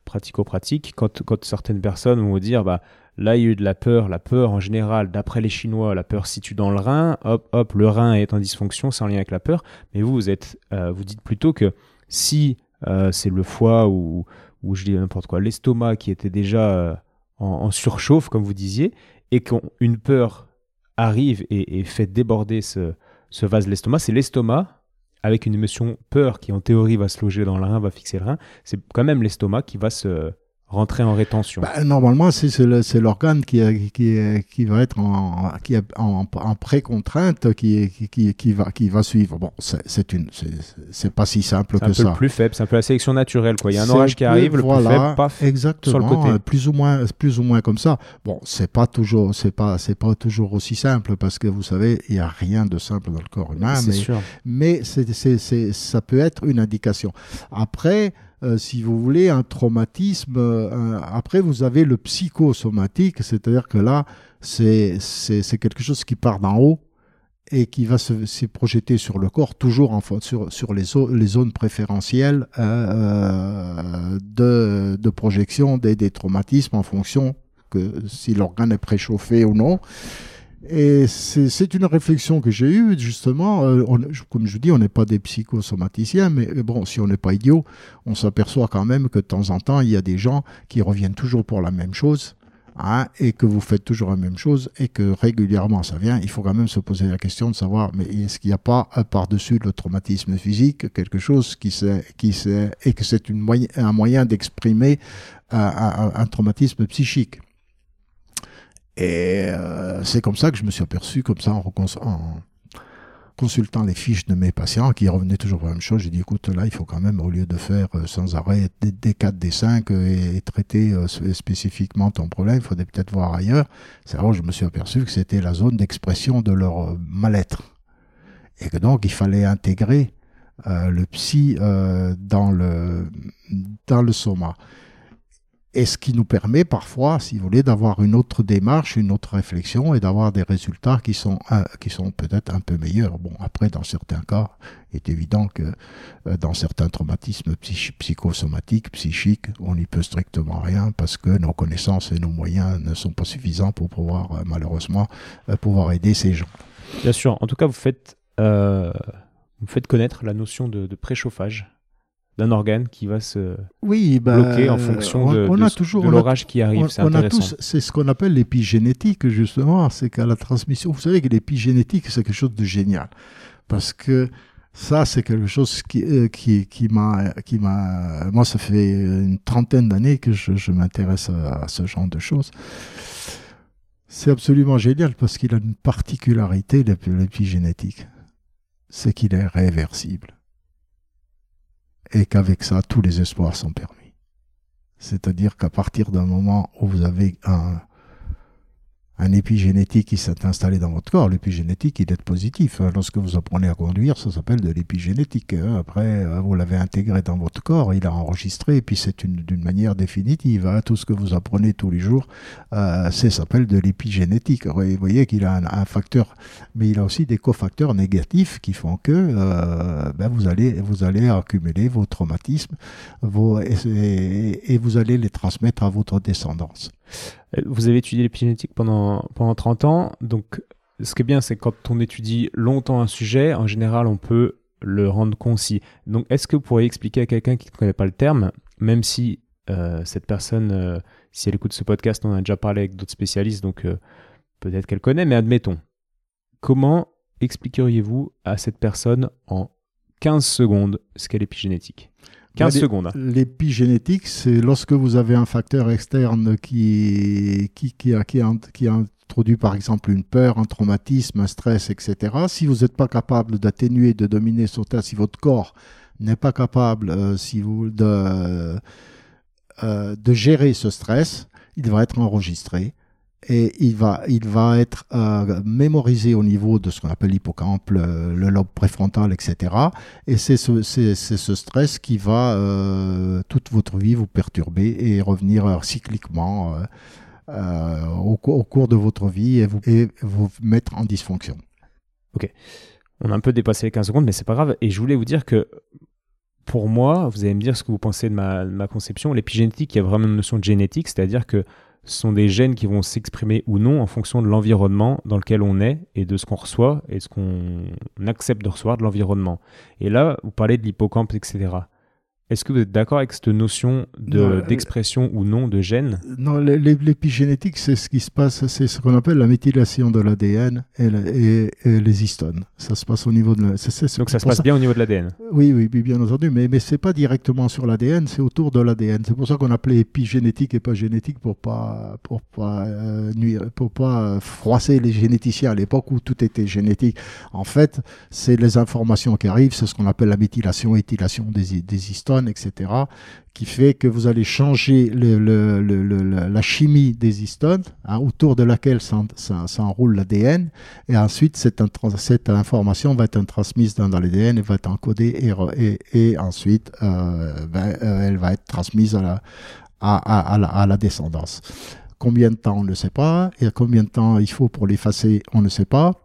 pratico-pratique, quand, certaines personnes vont vous dire, bah, là, il y a eu de la peur, la peur en général, d'après les Chinois, la peur situe dans le rein, hop, hop, le rein est en dysfonction, c'est en lien avec la peur, mais vous, vous, êtes, euh, vous dites plutôt que si c'est le foie ou, ou je dis n'importe quoi, l'estomac qui était déjà euh, en, surchauffe, comme vous disiez, et qu'une peur arrive et, fait déborder ce, ce vase de l'estomac, c'est l'estomac avec une émotion peur qui en théorie va se loger dans le rein, va fixer le rein, c'est quand même l'estomac qui va se rentrer en rétention bah, Normalement, c'est l'organe qui, qui, qui, va être en, qui en, en pré-contrainte qui, qui, qui, va, qui va suivre. Bon, c'est pas si simple que ça. C'est un peu plus faible, c'est un peu la sélection naturelle. Quoi. Il y a un orage qui arrive, le plus faible, paf, exactement, sur le côté. Plus ou moins, plus ou moins comme ça. Bon, c'est pas toujours, c'est pas, c'est pas toujours aussi simple parce que vous savez, il y a rien de simple dans le corps humain. Mais, sûr. mais ça peut être une indication. Après, euh, si vous voulez, un traumatisme. Euh, après, vous avez le psychosomatique, c'est-à-dire que là, c'est quelque chose qui part d'en haut et qui va se, projeter sur le corps, toujours en, sur, sur les, les zones préférentielles euh, de, de, projection des, des, traumatismes en fonction que si l'organe est préchauffé ou non. Et c'est une réflexion que j'ai eue, justement. Euh, comme je dis, on n'est pas des psychosomaticiens, mais bon, si on n'est pas idiot, on s'aperçoit quand même que de temps en temps, il y a des gens qui reviennent toujours pour la même chose, hein, et que vous faites toujours la même chose, et que régulièrement ça vient. Il faut quand même se poser la question de savoir, mais est-ce qu'il n'y a pas euh, par-dessus le traumatisme physique quelque chose qui c'est, qui et que c'est un moyen d'exprimer un traumatisme psychique? Et euh, c'est comme ça que je me suis aperçu, comme ça, en, consultant les fiches de mes patients, qui revenaient toujours à la même chose. J'ai dit, écoute, là, il faut quand même, au lieu de faire euh, sans arrêt des, 4, des 5 et, traiter euh, spécifiquement ton problème, il faudrait peut-être voir ailleurs. C'est alors que je me suis aperçu que c'était la zone d'expression de leur mal-être. Et que donc, il fallait intégrer le psy dans, le, dans le soma et ce qui nous permet parfois, si vous voulez, d'avoir une autre démarche, une autre réflexion et d'avoir des résultats qui sont, euh, qui sont peut-être un peu meilleurs. Bon, après, dans certains cas, il est évident que euh, dans certains traumatismes psychosomatiques, psychiques, on n'y peut strictement rien parce que nos connaissances et nos moyens ne sont pas suffisants pour pouvoir, euh, malheureusement, pouvoir aider ces gens. Bien sûr. En tout cas, vous faites, vous faites connaître la notion de préchauffage d'un organe qui va se oui, bah, bloquer en fonction de, l'orage qui arrive. C'est ce qu'on appelle l'épigénétique, justement. C'est qu'à la transmission, vous savez que l'épigénétique, c'est quelque chose de génial. Parce que ça, c'est quelque chose qui, euh, qui, qui m'a, qui m'a, moi, ça fait une trentaine d'années que je, je m'intéresse à, ce genre de choses. C'est absolument génial parce qu'il a une particularité, l'épigénétique. C'est qu'il est réversible et qu'avec ça, tous les espoirs sont permis. C'est-à-dire qu'à partir d'un moment où vous avez un, un épigénétique qui s'est installé dans votre corps. L'épigénétique, il est positif. Hein. Lorsque vous apprenez à conduire, ça s'appelle de l'épigénétique. Hein. Après, euh, vous l'avez intégré dans votre corps, il a enregistré, et puis c'est d'une manière définitive. Hein. Tout ce que vous apprenez tous les jours, euh, ça s'appelle de l'épigénétique. Vous voyez qu'il a un, facteur, mais il a aussi des cofacteurs négatifs qui font que euh, ben vous, allez, vous allez accumuler vos traumatismes vos, et vous allez les transmettre à votre descendance. Euh, vous avez étudié l'épigénétique pendant, pendant 30 ans. Donc, ce qui est bien, c'est quand on étudie longtemps un sujet, en général, on peut le rendre concis. Donc, est-ce que vous pourriez expliquer à quelqu'un qui ne connaît pas le terme, même si euh, cette personne, euh, si elle écoute ce podcast, on a déjà parlé avec d'autres spécialistes, donc peut-être qu'elle connaît, mais admettons, comment expliqueriez-vous à cette personne en 15 secondes ce qu'est l'épigénétique? 15 secondes. Hein. L'épigénétique, c'est lorsque vous avez un facteur externe qui, qui, qui, a, qui, qui a introduit par exemple une peur, un traumatisme, un stress, etc. Si vous n'êtes pas capable d'atténuer, de dominer ce tas, si votre corps n'est pas capable euh, si vous, de, euh, de gérer ce stress, il va être enregistré et il va, il va être euh, mémorisé au niveau de ce qu'on appelle l'hippocampe, le, lobe préfrontal, etc. Et c'est ce, ce, stress qui va euh, toute votre vie vous perturber et revenir euh, cycliquement au, cours de votre vie et vous, et vous mettre en dysfonction. Ok. On a un peu dépassé les 15 secondes, mais c'est pas grave. Et je voulais vous dire que pour moi, vous allez me dire ce que vous pensez de ma, de ma conception. L'épigénétique, il y a vraiment une notion de génétique, c'est-à-dire que ce sont des gènes qui vont s'exprimer ou non en fonction de l'environnement dans lequel on est et de ce qu'on reçoit et ce qu'on accepte de recevoir de l'environnement. Et là, vous parlez de l'hippocampe, etc. Est-ce que vous êtes d'accord avec cette notion euh, d'expression ou non de gène Non, l'épigénétique, c'est ce qui se passe, c'est ce qu'on appelle la méthylation de l'ADN et, les histones. Ça se passe au niveau de. Donc ça se passe bien au niveau de l'ADN oui, oui, bien entendu, mais, mais ce n'est pas directement sur l'ADN, c'est autour de l'ADN. C'est pour ça qu'on appelait épigénétique et pas génétique pour pas pour pas euh, nuire, pour pas froisser les généticiens à l'époque où tout était génétique. En fait, c'est les informations qui arrivent, c'est ce qu'on appelle la méthylation, éthylation des, des histones etc., qui fait que vous allez changer la chimie des histones hein, autour de laquelle s'enroule l'ADN, et ensuite cette, information va être transmise dans, l'ADN et va être encodée, et, ensuite euh, ben, euh, elle va être transmise à la, descendance. Combien de temps, on ne sait pas. Et combien de temps il faut pour l'effacer, on ne sait pas.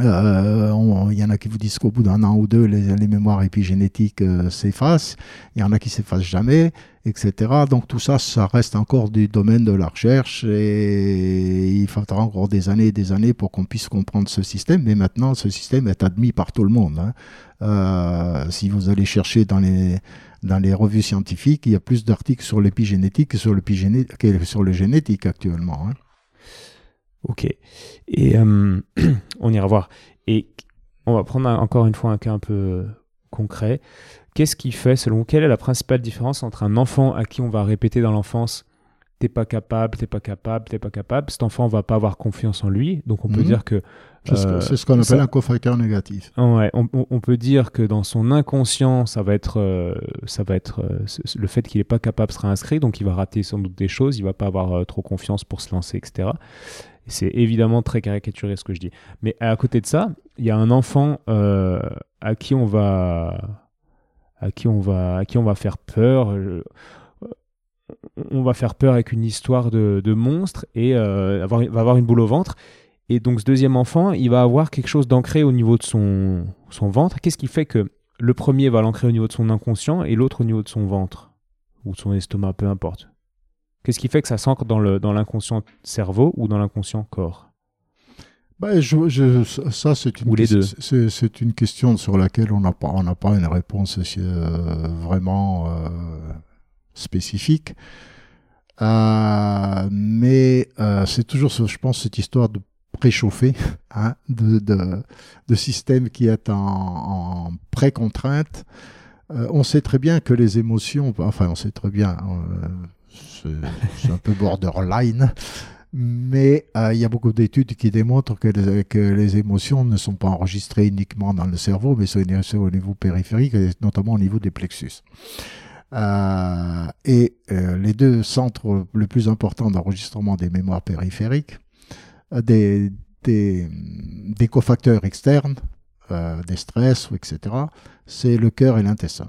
Euh, il y en a qui vous disent qu'au bout d'un an ou deux, les, mémoires épigénétiques euh, s'effacent. Il y en a qui s'effacent jamais, etc. Donc tout ça, ça reste encore du domaine de la recherche et il faudra encore des années et des années pour qu'on puisse comprendre ce système. Mais maintenant, ce système est admis par tout le monde. Hein. Euh, si vous allez chercher dans les dans les revues scientifiques, il y a plus d'articles sur l'épigénétique que sur, que sur le génétique actuellement. Hein. Ok. Et euh, on ira voir. Et on va prendre encore une fois un cas un peu euh, concret. Qu'est-ce qui fait, selon quelle est la principale différence entre un enfant à qui on va répéter dans l'enfance t'es pas capable, t'es pas capable, t'es pas capable, cet enfant va pas avoir confiance en lui, donc on peut mhm. dire que euh, c'est ce qu'on appelle un cofacteur négatif. Ouais, on, peut dire que dans son inconscient, ça va être, ça va être le fait qu'il est pas capable sera inscrit, donc il va rater sans doute des choses, il va pas avoir trop confiance pour se lancer, etc. C'est évidemment très caricaturé ce que je dis. Mais à côté de ça, il y a un enfant euh, à qui on va à qui on va à qui on va faire peur. Euh, on va faire peur avec une histoire de, monstre et euh, avoir, va avoir une boule au ventre. Et donc ce deuxième enfant, il va avoir quelque chose d'ancré au niveau de son, son ventre. Qu'est-ce qui fait que le premier va l'ancrer au niveau de son inconscient et l'autre au niveau de son ventre ou de son estomac, peu importe? Qu'est-ce qui fait que ça s'ancre dans l'inconscient cerveau ou dans l'inconscient corps? Je, ça, c'est une, c'est, une question sur laquelle on n'a pas, on pas une réponse euh, vraiment euh, spécifique. Euh, mais c'est toujours, je pense, cette histoire de préchauffer, hein, de, de, de, système qui est en, en pré-contrainte. on sait très bien que les émotions, enfin, on sait très bien c'est un peu borderline. Mais euh, il y a beaucoup d'études qui démontrent que les, émotions ne sont pas enregistrées uniquement dans le cerveau, mais sont au niveau périphérique, notamment au niveau des plexus. Euh, et euh, les deux centres les plus importants d'enregistrement des mémoires périphériques des cofacteurs externes, des stress, etc., c'est le cœur et l'intestin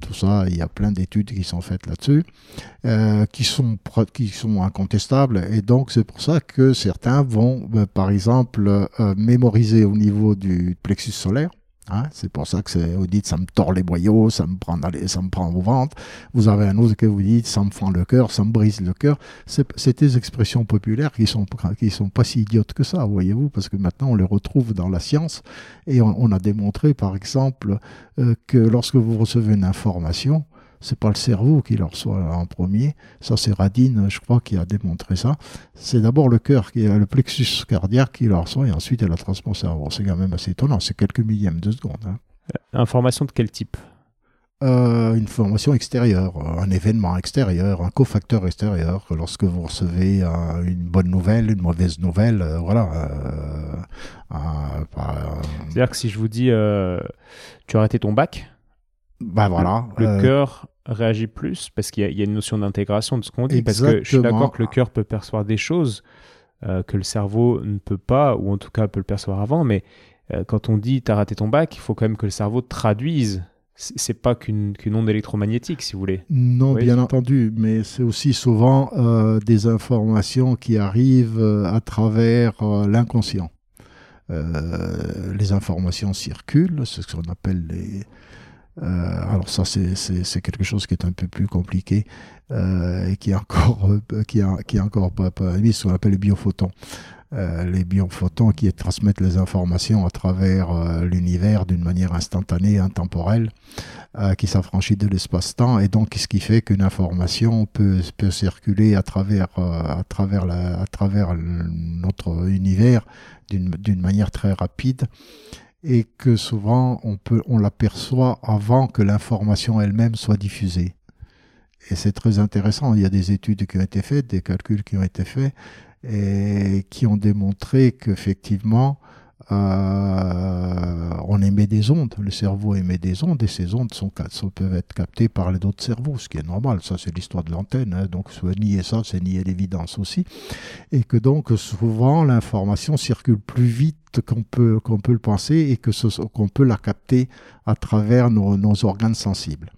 tout ça, il y a plein d'études qui sont faites là-dessus, euh, qui, sont, qui sont incontestables. Et donc, c'est pour ça que certains vont, euh, par exemple, euh, mémoriser au niveau du plexus solaire Hein, c'est pour ça que vous dites ça me tord les boyaux, ça me prend, ça me prend au ventre. Vous avez un autre que vous dites ça me fend le cœur, ça me brise le cœur. C'est des expressions populaires qui sont qui sont pas si idiotes que ça, voyez-vous, parce que maintenant on les retrouve dans la science et on, a démontré par exemple euh, que lorsque vous recevez une information, c'est pas le cerveau qui le reçoit en premier. Ça, c'est Radine, je crois, qui a démontré ça. C'est d'abord le cœur, qui est le plexus cardiaque qui le reçoit et ensuite elle la transmet au cerveau. C'est quand même assez étonnant. C'est quelques millièmes de seconde. Hein. Euh, information de quel type? Euh, une formation extérieure, un événement extérieur, un cofacteur extérieur. Lorsque vous recevez euh, une bonne nouvelle, une mauvaise nouvelle, voilà. C'est-à-dire que si je vous dis tu as arrêté ton bac, bah voilà. Le, cœur réagit plus parce qu'il y, a une notion d'intégration de ce qu'on dit. Parce que je suis d'accord que le cœur peut percevoir des choses euh, que le cerveau ne peut pas, ou en tout cas peut le percevoir avant. Mais euh, quand on dit t'as raté ton bac, il faut quand même que le cerveau traduise. C'est pas qu'une onde électromagnétique, si vous voulez. Non, bien entendu, mais c'est aussi souvent euh, des informations qui arrivent à travers l'inconscient. les informations circulent, c'est ce qu'on appelle les, euh, alors ça, c'est quelque chose qui est un peu plus compliqué euh, et qui est encore, euh, qui a, est encore pas, pas ce qu'on appelle les biophotons. les biophotons qui transmettent les informations à travers l'univers d'une manière instantanée, intemporelle, qui s'affranchit de l'espace-temps, et donc ce qui fait qu'une information peut, peut circuler à travers, à travers, la, à travers notre univers d'une manière très rapide et que souvent on, peut, on l'aperçoit avant que l'information elle-même soit diffusée. Et c'est très intéressant. Il y a des études qui ont été faites, des calculs qui ont été faits, et qui ont démontré qu'effectivement, euh, on émet des ondes, le cerveau émet des ondes et ces ondes sont, peuvent être captées par les autres cerveaux, ce qui est normal, ça c'est l'histoire de l'antenne, hein. donc nier ça, c'est nier l'évidence aussi, et que donc souvent l'information circule plus vite qu'on peut, peut le penser et que qu'on peut la capter à travers nos, organes sensibles.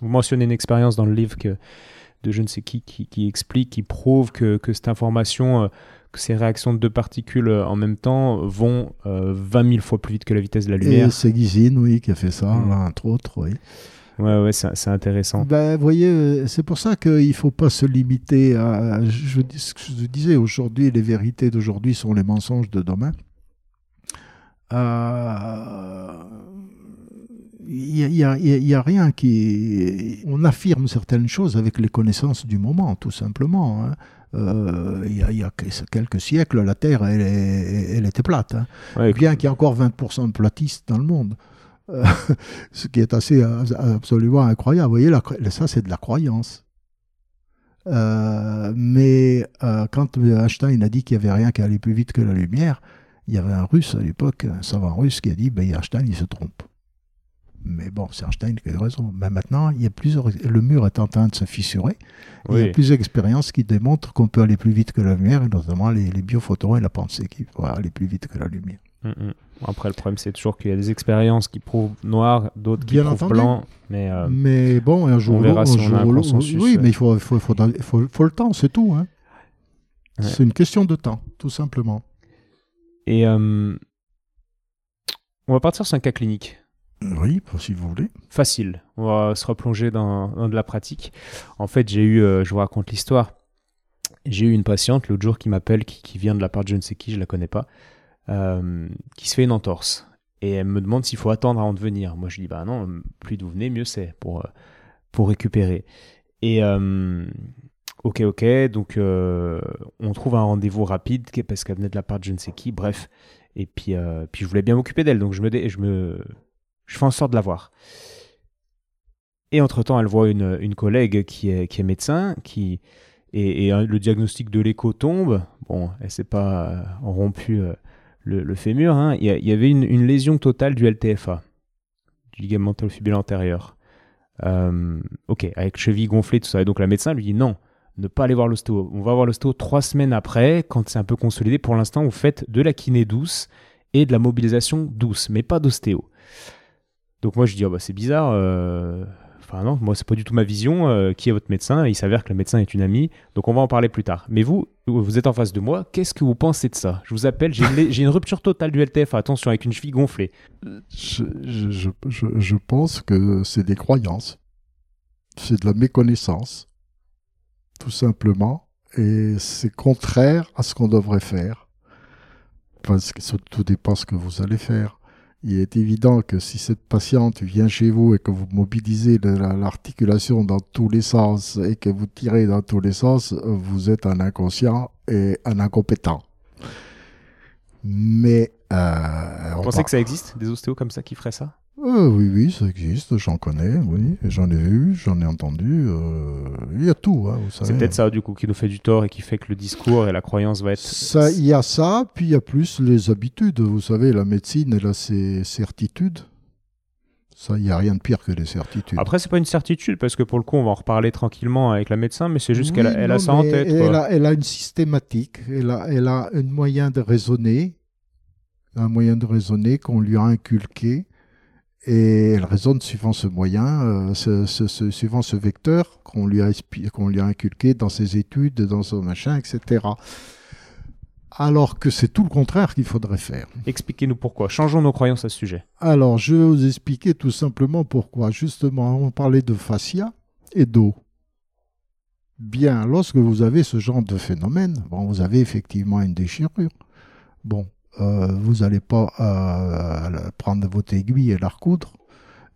Vous mentionnez une expérience dans le livre de je ne sais qui, qui, explique, qui prouve que, que cette information... Euh, ces réactions de deux particules euh, en même temps vont 20 euh, 000 fois plus vite que la vitesse de la lumière. Et c'est Guizine, oui, qui a fait ça, mm. entre autres, oui. Ouais, ouais, c'est intéressant. Ben, vous voyez, euh, c'est pour ça qu'il ne faut pas se limiter à. Je, je disais, aujourd'hui, les vérités d'aujourd'hui sont les mensonges de demain. Il n'y a, y a, rien qui. On affirme certaines choses avec les connaissances du moment, tout simplement. Hein. Euh, il, y a, quelques siècles, la Terre, elle, elle était plate. Hein. Bien qu'il y ait encore 20% de platistes dans le monde. Euh, ce qui est assez absolument incroyable. Vous voyez, ça, c'est de la croyance. Euh, mais quand Einstein a dit qu'il n'y avait rien qui allait plus vite que la lumière, il y avait un russe à l'époque, un savant russe, qui a dit ben, Einstein, il se trompe. Mais bon, c'est Einstein qui a raison. Mais maintenant, il y a plusieurs, le mur est en train de se fissurer. Il y a plusieurs expériences qui démontrent qu'on peut aller plus vite que la lumière, et notamment les, les biophotons et la pensée qui vont aller plus vite que la lumière. Mm, mm. Après, le problème, c'est toujours qu'il y a des expériences qui prouvent noir, d'autres qui prouvent blanc. Mais, euh, mais bon, un jour, on verra si on a un consensus. Oui, mais il faut, faut, faut, faut, le temps, c'est tout. Hein. C'est une question de temps, tout simplement. Et euh, on va partir sur un cas clinique. Oui, si vous voulez. Facile. On va se replonger dans, de la pratique. En fait, j'ai eu, euh, je vous raconte l'histoire. J'ai eu une patiente l'autre jour qui m'appelle, qui, vient de la part de je ne sais qui, je la connais pas, euh, qui se fait une entorse. Et elle me demande s'il faut attendre avant de venir. Moi, je dis, bah non, plus vous venez, mieux c'est pour, euh, pour récupérer. Et ok, ok, donc on trouve un rendez-vous rapide parce qu'elle venait de la part de je ne sais qui, bref. Et puis, puis je voulais bien m'occuper d'elle, donc je me, je me je fais en sorte de la voir. Et entre-temps, elle voit une, une, collègue qui est, qui est médecin, qui, et, le diagnostic de l'écho tombe. Bon, elle s'est pas euh, rompu euh, le, fémur. Hein. Il, y avait une, une, lésion totale du LTFA, du ligament fibulaire antérieur. Euh, ok, avec cheville gonflée, tout ça. Et donc la médecin lui dit non, ne pas aller voir l'ostéo. On va voir l'ostéo trois semaines après, quand c'est un peu consolidé. Pour l'instant, vous faites de la kiné douce et de la mobilisation douce, mais pas d'ostéo. Donc moi je dis, oh bah, c'est bizarre, euh, enfin non, moi c'est pas du tout ma vision, euh, qui est votre médecin Il s'avère que le médecin est une amie, donc on va en parler plus tard. Mais vous, vous êtes en face de moi, qu'est-ce que vous pensez de ça? Je vous appelle, j'ai une, rupture totale du LTF, attention, avec une cheville gonflée. Je, je, je, je pense que c'est des croyances, c'est de la méconnaissance, tout simplement, et c'est contraire à ce qu'on devrait faire, parce que tout dépend ce que vous allez faire il est évident que si cette patiente vient chez vous et que vous mobilisez l'articulation dans tous les sens et que vous tirez dans tous les sens, vous êtes un inconscient et un incompétent. Mais... Euh, vous pensez que ça existe, des ostéos comme ça qui feraient ça? Euh, oui, oui, ça existe, j'en connais, oui, j'en ai vu, j'en ai entendu, euh, il y a tout, hein. C'est peut-être ça, du coup, qui nous fait du tort et qui fait que le discours et la croyance va être... Ça, il y a ça, puis il y a plus les habitudes, vous savez, la médecine, elle a ses certitudes. Ça, il n'y a rien de pire que les certitudes. Après, c'est pas une certitude, parce que pour le coup, on va en reparler tranquillement avec la médecin, mais c'est juste qu'elle a, elle a ça en tête. Elle, a, elle, a, une systématique, elle a, elle a un moyen de raisonner, un moyen de raisonner qu'on lui a inculqué, et elle raisonne suivant ce moyen, euh, suivant ce vecteur qu'on lui, a, qu'on lui a inculqué dans ses études, dans son machin, etc. Alors que c'est tout le contraire qu'il faudrait faire. Expliquez-nous pourquoi. Changeons nos croyances à ce sujet. Alors, je vais vous expliquer tout simplement pourquoi. Justement, on parlait de fascia et d'eau. Bien, lorsque vous avez ce genre de phénomène, bon, vous avez effectivement une déchirure. Bon, euh, vous n'allez pas euh, prendre votre aiguille et la recoudre.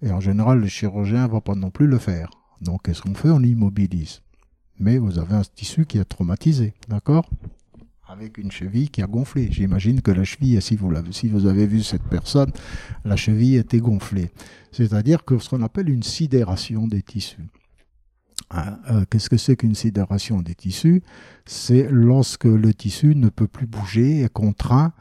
Et en général, le chirurgien ne va pas non plus le faire. Donc, qu'est-ce qu'on fait? On immobilise. Mais vous avez un tissu qui est traumatisé, d'accord? Avec une cheville qui a gonflé. J'imagine que la cheville, si vous, si vous avez vu cette personne, la cheville était gonflée. C'est-à-dire que ce qu'on appelle une sidération des tissus. Hein, euh, qu'est-ce que c'est qu'une sidération des tissus? C'est lorsque le tissu ne peut plus bouger, est contraint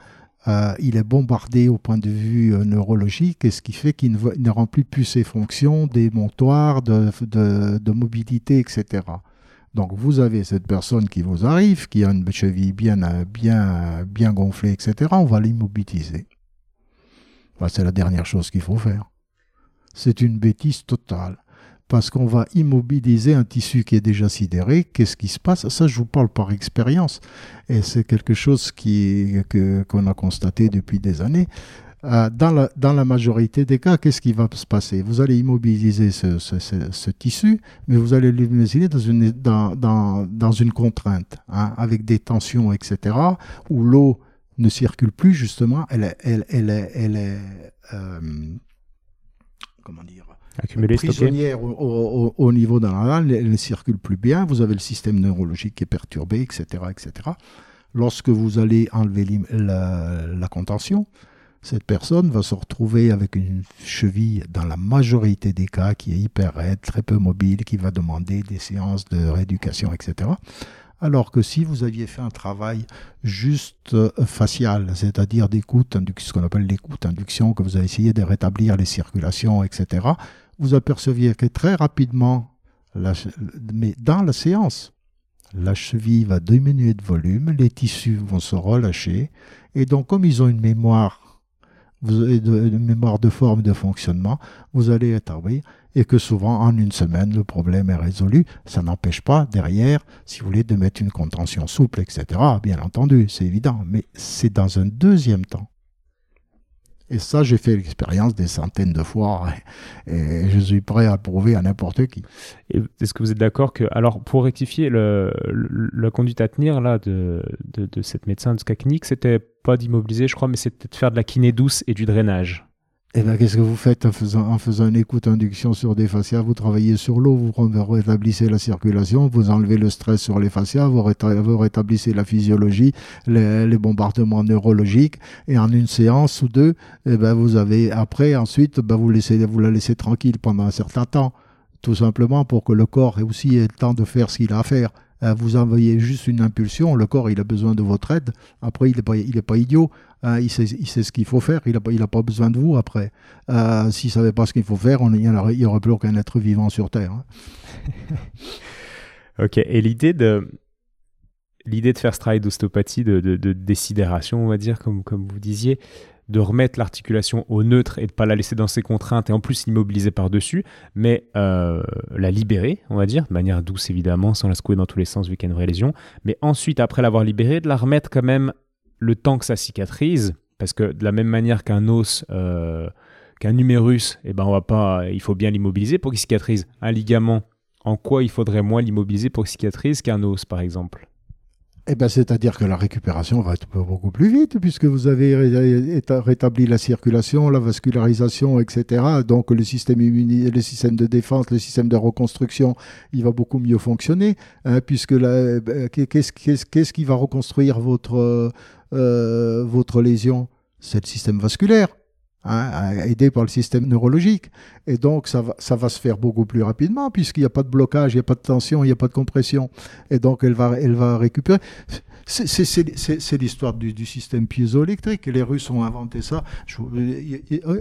euh, il est bombardé au point de vue euh, neurologique, et ce qui fait qu'il ne, remplit plus ses fonctions des montoirs, de, mobilité, etc. Donc vous avez cette personne qui vous arrive, qui a une cheville bien, bien gonflée, etc. On va l'immobiliser. c'est la dernière chose qu'il faut faire. C'est une bêtise totale parce qu'on va immobiliser un tissu qui est déjà sidéré. Qu'est-ce qui se passe? Ça, je vous parle par expérience. Et c'est quelque chose qui, qu'on a constaté depuis des années. Euh, dans, la, dans, la, majorité des cas, qu'est-ce qui va se passer? Vous allez immobiliser ce, tissu, mais vous allez l'immobiliser dans une, dans, dans, dans une contrainte, hein, avec des tensions, etc., où l'eau ne circule plus, justement, elle est, elle, elle est euh, comment dire? Accumulée, prisonnière au, au, niveau de la elle ne circule plus bien, vous avez le système neurologique qui est perturbé, etc. etc. Lorsque vous allez enlever la, la, contention, cette personne va se retrouver avec une cheville, dans la majorité des cas, qui est hyper raide, très peu mobile, qui va demander des séances de rééducation, etc. Alors que si vous aviez fait un travail juste euh, facial, c'est-à-dire d'écoute, ce qu'on appelle l'écoute induction, que vous avez essayé de rétablir les circulations, etc., vous aperceviez que très rapidement, mais dans la séance, la cheville va diminuer de volume, les tissus vont se relâcher, et donc comme ils ont une mémoire, une mémoire de forme de fonctionnement, vous allez établir et que souvent en une semaine le problème est résolu. Ça n'empêche pas derrière, si vous voulez, de mettre une contention souple, etc. Bien entendu, c'est évident, mais c'est dans un deuxième temps. Et ça, j'ai fait l'expérience des centaines de fois et je suis prêt à prouver à n'importe qui. Est-ce que vous êtes d'accord que, alors pour rectifier, le, la conduite à tenir là, de, de, cette médecin de ce c'était pas d'immobiliser, je crois, mais c'était de faire de la kiné douce et du drainage eh bien, qu'est-ce que vous faites en faisant, en faisant une écoute induction sur des fascias? Vous travaillez sur l'eau, vous rétablissez la circulation, vous enlevez le stress sur les fascias, vous, rétablissez la physiologie, les, bombardements neurologiques, et en une séance ou deux, eh ben, vous avez, après, ensuite, ben, vous, laissez, vous la laissez tranquille pendant un certain temps, tout simplement pour que le corps ait aussi le temps de faire ce qu'il a à faire. Euh, vous envoyez juste une impulsion, le corps il a besoin de votre aide, après il n'est pas, pas idiot, hein, il, sait, il, sait, ce qu'il faut faire, il n'a il pas besoin de vous après. Euh, S'il ne savait pas ce qu'il faut faire, il n'y aurait, plus aucun être vivant sur Terre. Hein. Ok, et l'idée de, l'idée de faire ce travail d'ostéopathie, de, de, décidération, on va dire, comme, comme vous disiez, de remettre l'articulation au neutre et de pas la laisser dans ses contraintes et en plus l'immobiliser par-dessus, mais euh, la libérer, on va dire, de manière douce évidemment, sans la secouer dans tous les sens vu qu'il y a une vraie lésion, mais ensuite, après l'avoir libérée, de la remettre quand même le temps que ça cicatrise, parce que de la même manière qu'un os, euh, qu'un numérus, eh ben on va pas, il faut bien l'immobiliser pour qu'il cicatrise. Un ligament, en quoi il faudrait moins l'immobiliser pour qu'il cicatrise qu'un os, par exemple? Eh ben, c'est-à-dire que la récupération va être beaucoup plus vite puisque vous avez rétabli la circulation, la vascularisation, etc. Donc le système le système de défense, le système de reconstruction, il va beaucoup mieux fonctionner hein, puisque euh, qu'est-ce qui va reconstruire votre euh, votre lésion? C'est le système vasculaire. Hein, aidé par le système neurologique. Et donc, ça va, ça va se faire beaucoup plus rapidement, puisqu'il n'y a pas de blocage, il n'y a pas de tension, il n'y a pas de compression. Et donc, elle va, elle va récupérer. C'est l'histoire du, du, système piézoélectrique. Les Russes ont inventé ça.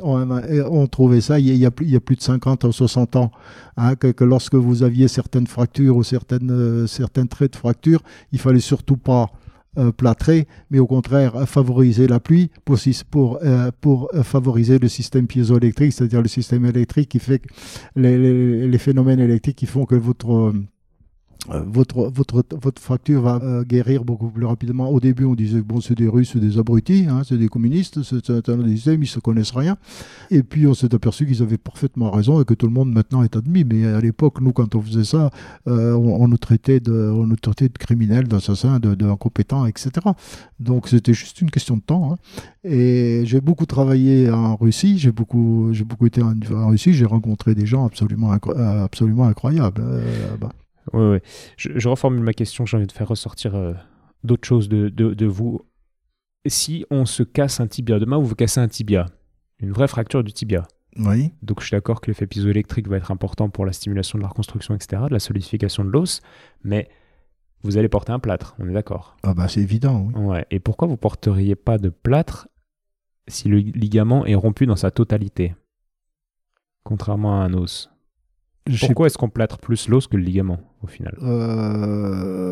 On, trouvait ça il y, a, il y a plus de 50 ou 60 ans. Hein, que, que, lorsque vous aviez certaines fractures ou certaines, euh, certains traits de fracture, il fallait surtout pas euh, plâtrer, mais au contraire favoriser la pluie pour, pour, euh, euh, favoriser le système piézoélectrique, c'est-à-dire le système électrique qui fait les, les, phénomènes électriques qui font que votre euh, votre, votre, votre fracture va euh, guérir beaucoup plus rapidement. Au début, on disait bon, c'est des Russes, des abrutis, hein, c'est des communistes, c'est un système, ils se connaissent rien. Et puis, on s'est aperçu qu'ils avaient parfaitement raison et que tout le monde maintenant est admis. Mais à l'époque, nous, quand on faisait ça, euh, on, nous traitait de, on nous traitait de criminels, d'assassins, d'incompétents, etc. Donc, c'était juste une question de temps. Hein. Et j'ai beaucoup travaillé en Russie, j'ai beaucoup, beaucoup été en, Russie, j'ai rencontré des gens absolument, absolument incroyables. Oui, Je, reformule ma question, j'ai envie de faire ressortir euh, d'autres choses de, de, vous. Si on se casse un tibia demain, vous vous cassez un tibia, une vraie fracture du tibia. Oui. Donc je suis d'accord que l'effet piézoélectrique va être important pour la stimulation de la reconstruction, etc., de la solidification de l'os, mais vous allez porter un plâtre, on est d'accord Ah bah c'est évident, oui. Ouais. Et pourquoi vous porteriez pas de plâtre si le ligament est rompu dans sa totalité Contrairement à un os? Pourquoi est-ce qu'on plâtre plus l'os que le ligament? Au final euh,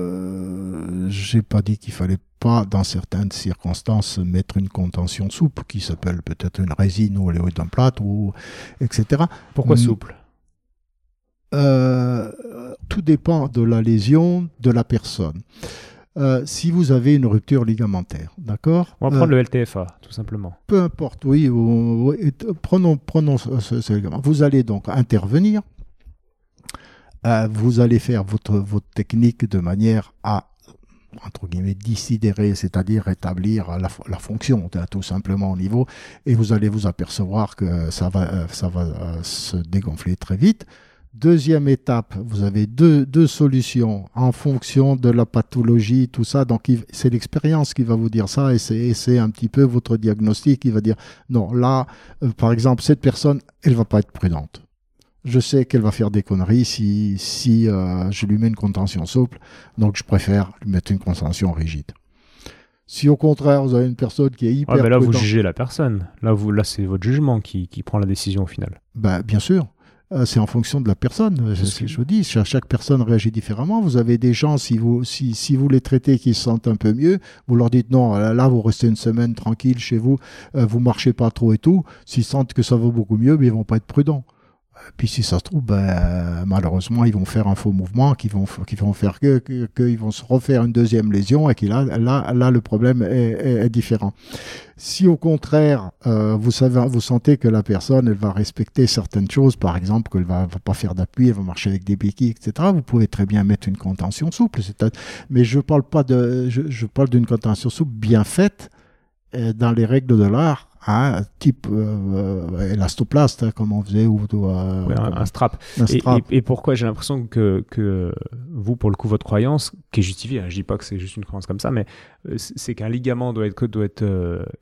J'ai pas dit qu'il fallait pas, dans certaines circonstances, mettre une contention souple qui s'appelle peut-être une résine ou d'un plâtre, ou etc. Pourquoi hmm. souple? Euh, Tout dépend de la lésion de la personne. Euh, si vous avez une rupture ligamentaire, d'accord? On va prendre le LTFA, tout simplement. Peu importe, oui. prenons, prenons ce ligament. Vous allez donc intervenir euh, vous allez faire votre, technique de manière à entre guillemets, dissidérer, c'est-à-dire rétablir la, fonction, tout simplement au niveau, et vous allez vous apercevoir que ça va, euh, euh, se dégonfler très vite. Deuxième étape, vous avez deux, deux solutions en fonction de la pathologie, tout ça. Donc, c'est l'expérience qui va vous dire ça et c'est un petit peu votre diagnostic qui va dire non, là, par exemple, cette personne, elle va pas être prudente je sais qu'elle va faire des conneries si, si euh, je lui mets une contention souple, donc je préfère lui mettre une contention rigide. Si au contraire, vous avez une personne qui est hyper. Ouais, là, vous jugez la personne. Là, vous, là c'est votre jugement qui, qui, prend la décision au final. Ben, bien sûr. Euh, c'est en fonction de la personne. C'est ce que je vous dis. Chaque, personne réagit différemment. Vous avez des gens, si vous, si, si vous les traitez qui se sentent un peu mieux, vous leur dites non, là, vous restez une semaine tranquille chez vous, euh, vous marchez pas trop et tout. S'ils sentent que ça va beaucoup mieux, mais ils vont pas être prudents. Puis si ça se trouve, ben, malheureusement, ils vont faire un faux mouvement qui vont, vont faire que, qu'ils vont se refaire une deuxième lésion et que là, là, là le problème est, différent. Si au contraire, euh, vous savez, vous sentez que la personne, elle va respecter certaines choses, par exemple, qu'elle va, va pas faire d'appui, elle va marcher avec des béquilles, etc. Vous pouvez très bien mettre une contention souple. Mais je parle pas de, je, je parle d'une contention souple bien faite euh, dans les règles de l'art un type euh, euh, élastoplaste, hein, comme on faisait, ou euh, un, strap. Et, pourquoi j'ai l'impression que, que vous, pour le coup, votre croyance, qui est justifiée, hein, je dis pas que c'est juste une croyance comme ça, mais c'est qu'un ligament doit être, doit être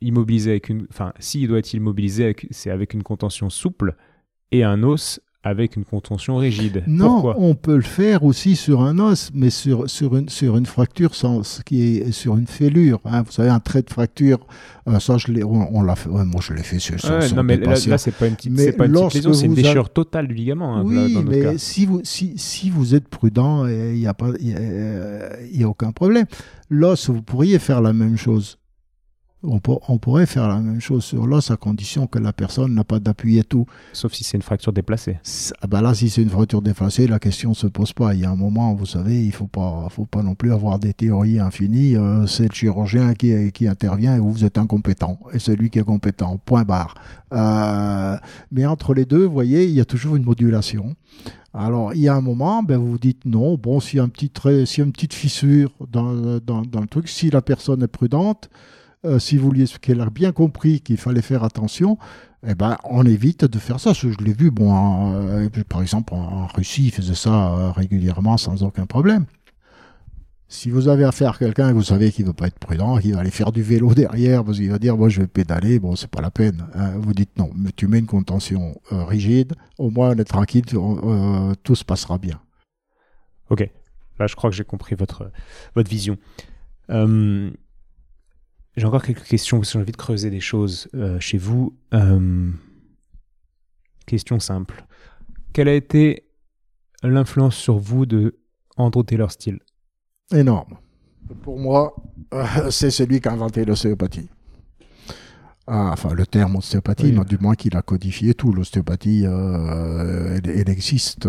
immobilisé avec une. Enfin, s'il doit être immobilisé, c'est avec une contention souple, et un os avec une contention rigide. Non, Pourquoi? on peut le faire aussi sur un os, mais sur, sur, une, sur une fracture sans, qui est sur une fêlure. hein. Vous savez, un trait de fracture, euh, ça, je on, on l'a fait. ouais, moi, je l'ai fait sur, sur, Ouais, non, mais là, là, c'est pas une petite, Mais c'est une déchirure totale du ligament. hein, là, Oui, dans notre mais cas. si vous, si, si vous êtes prudent, il n'y a, pas- y a, euh, y a aucun problème. L'os, vous pourriez faire la même chose. On, pour- on pourrait faire la même chose sur l'os à condition que la personne n'a pas d'appui et tout. Sauf si c'est une fracture déplacée. Ah ben là, si c'est une fracture défacée, la question ne se pose pas. Il y a un moment, vous savez, il ne faut pas, faut pas non plus avoir des théories infinies. Euh, c'est le chirurgien qui, qui intervient et vous êtes incompétent. Et c'est lui qui est compétent. Point barre. Euh, mais entre les deux, vous voyez, il y a toujours une modulation. Alors, il y a un moment, ben, vous vous dites non. Bon, s'il y a un petit trait, s'il y a une petite fissure dans, dans, dans le truc, si la personne est prudente, euh, si vous lui qu'elle a bien compris qu'il fallait faire attention, eh ben, on évite de faire ça. Je l'ai vu, bon, euh, par exemple, en, Russie, ils faisaient ça euh, régulièrement sans aucun problème. Si vous avez affaire à quelqu'un et vous savez qu'il ne veut pas être prudent, qu'il va aller faire du vélo derrière, parce qu'il va dire, moi je vais pédaler, bon, c'est pas la peine. hein. Vous dites non, mais tu mets une contention rigide, au moins on est tranquille, tout se passera bien. Ok. Là, je crois que j'ai compris votre, votre vision. J'ai encore quelques questions parce que j'ai envie de creuser des choses euh, chez vous. Euh, question simple. Quelle a été l'influence sur vous de Andrew Taylor Steele? Énorme. Pour moi, euh, c'est celui qui a inventé l'ostéopathie. Ah, enfin, le terme ostéopathie, Oui. mais du moins qu'il a codifié tout. L'ostéopathie, elle, elle existe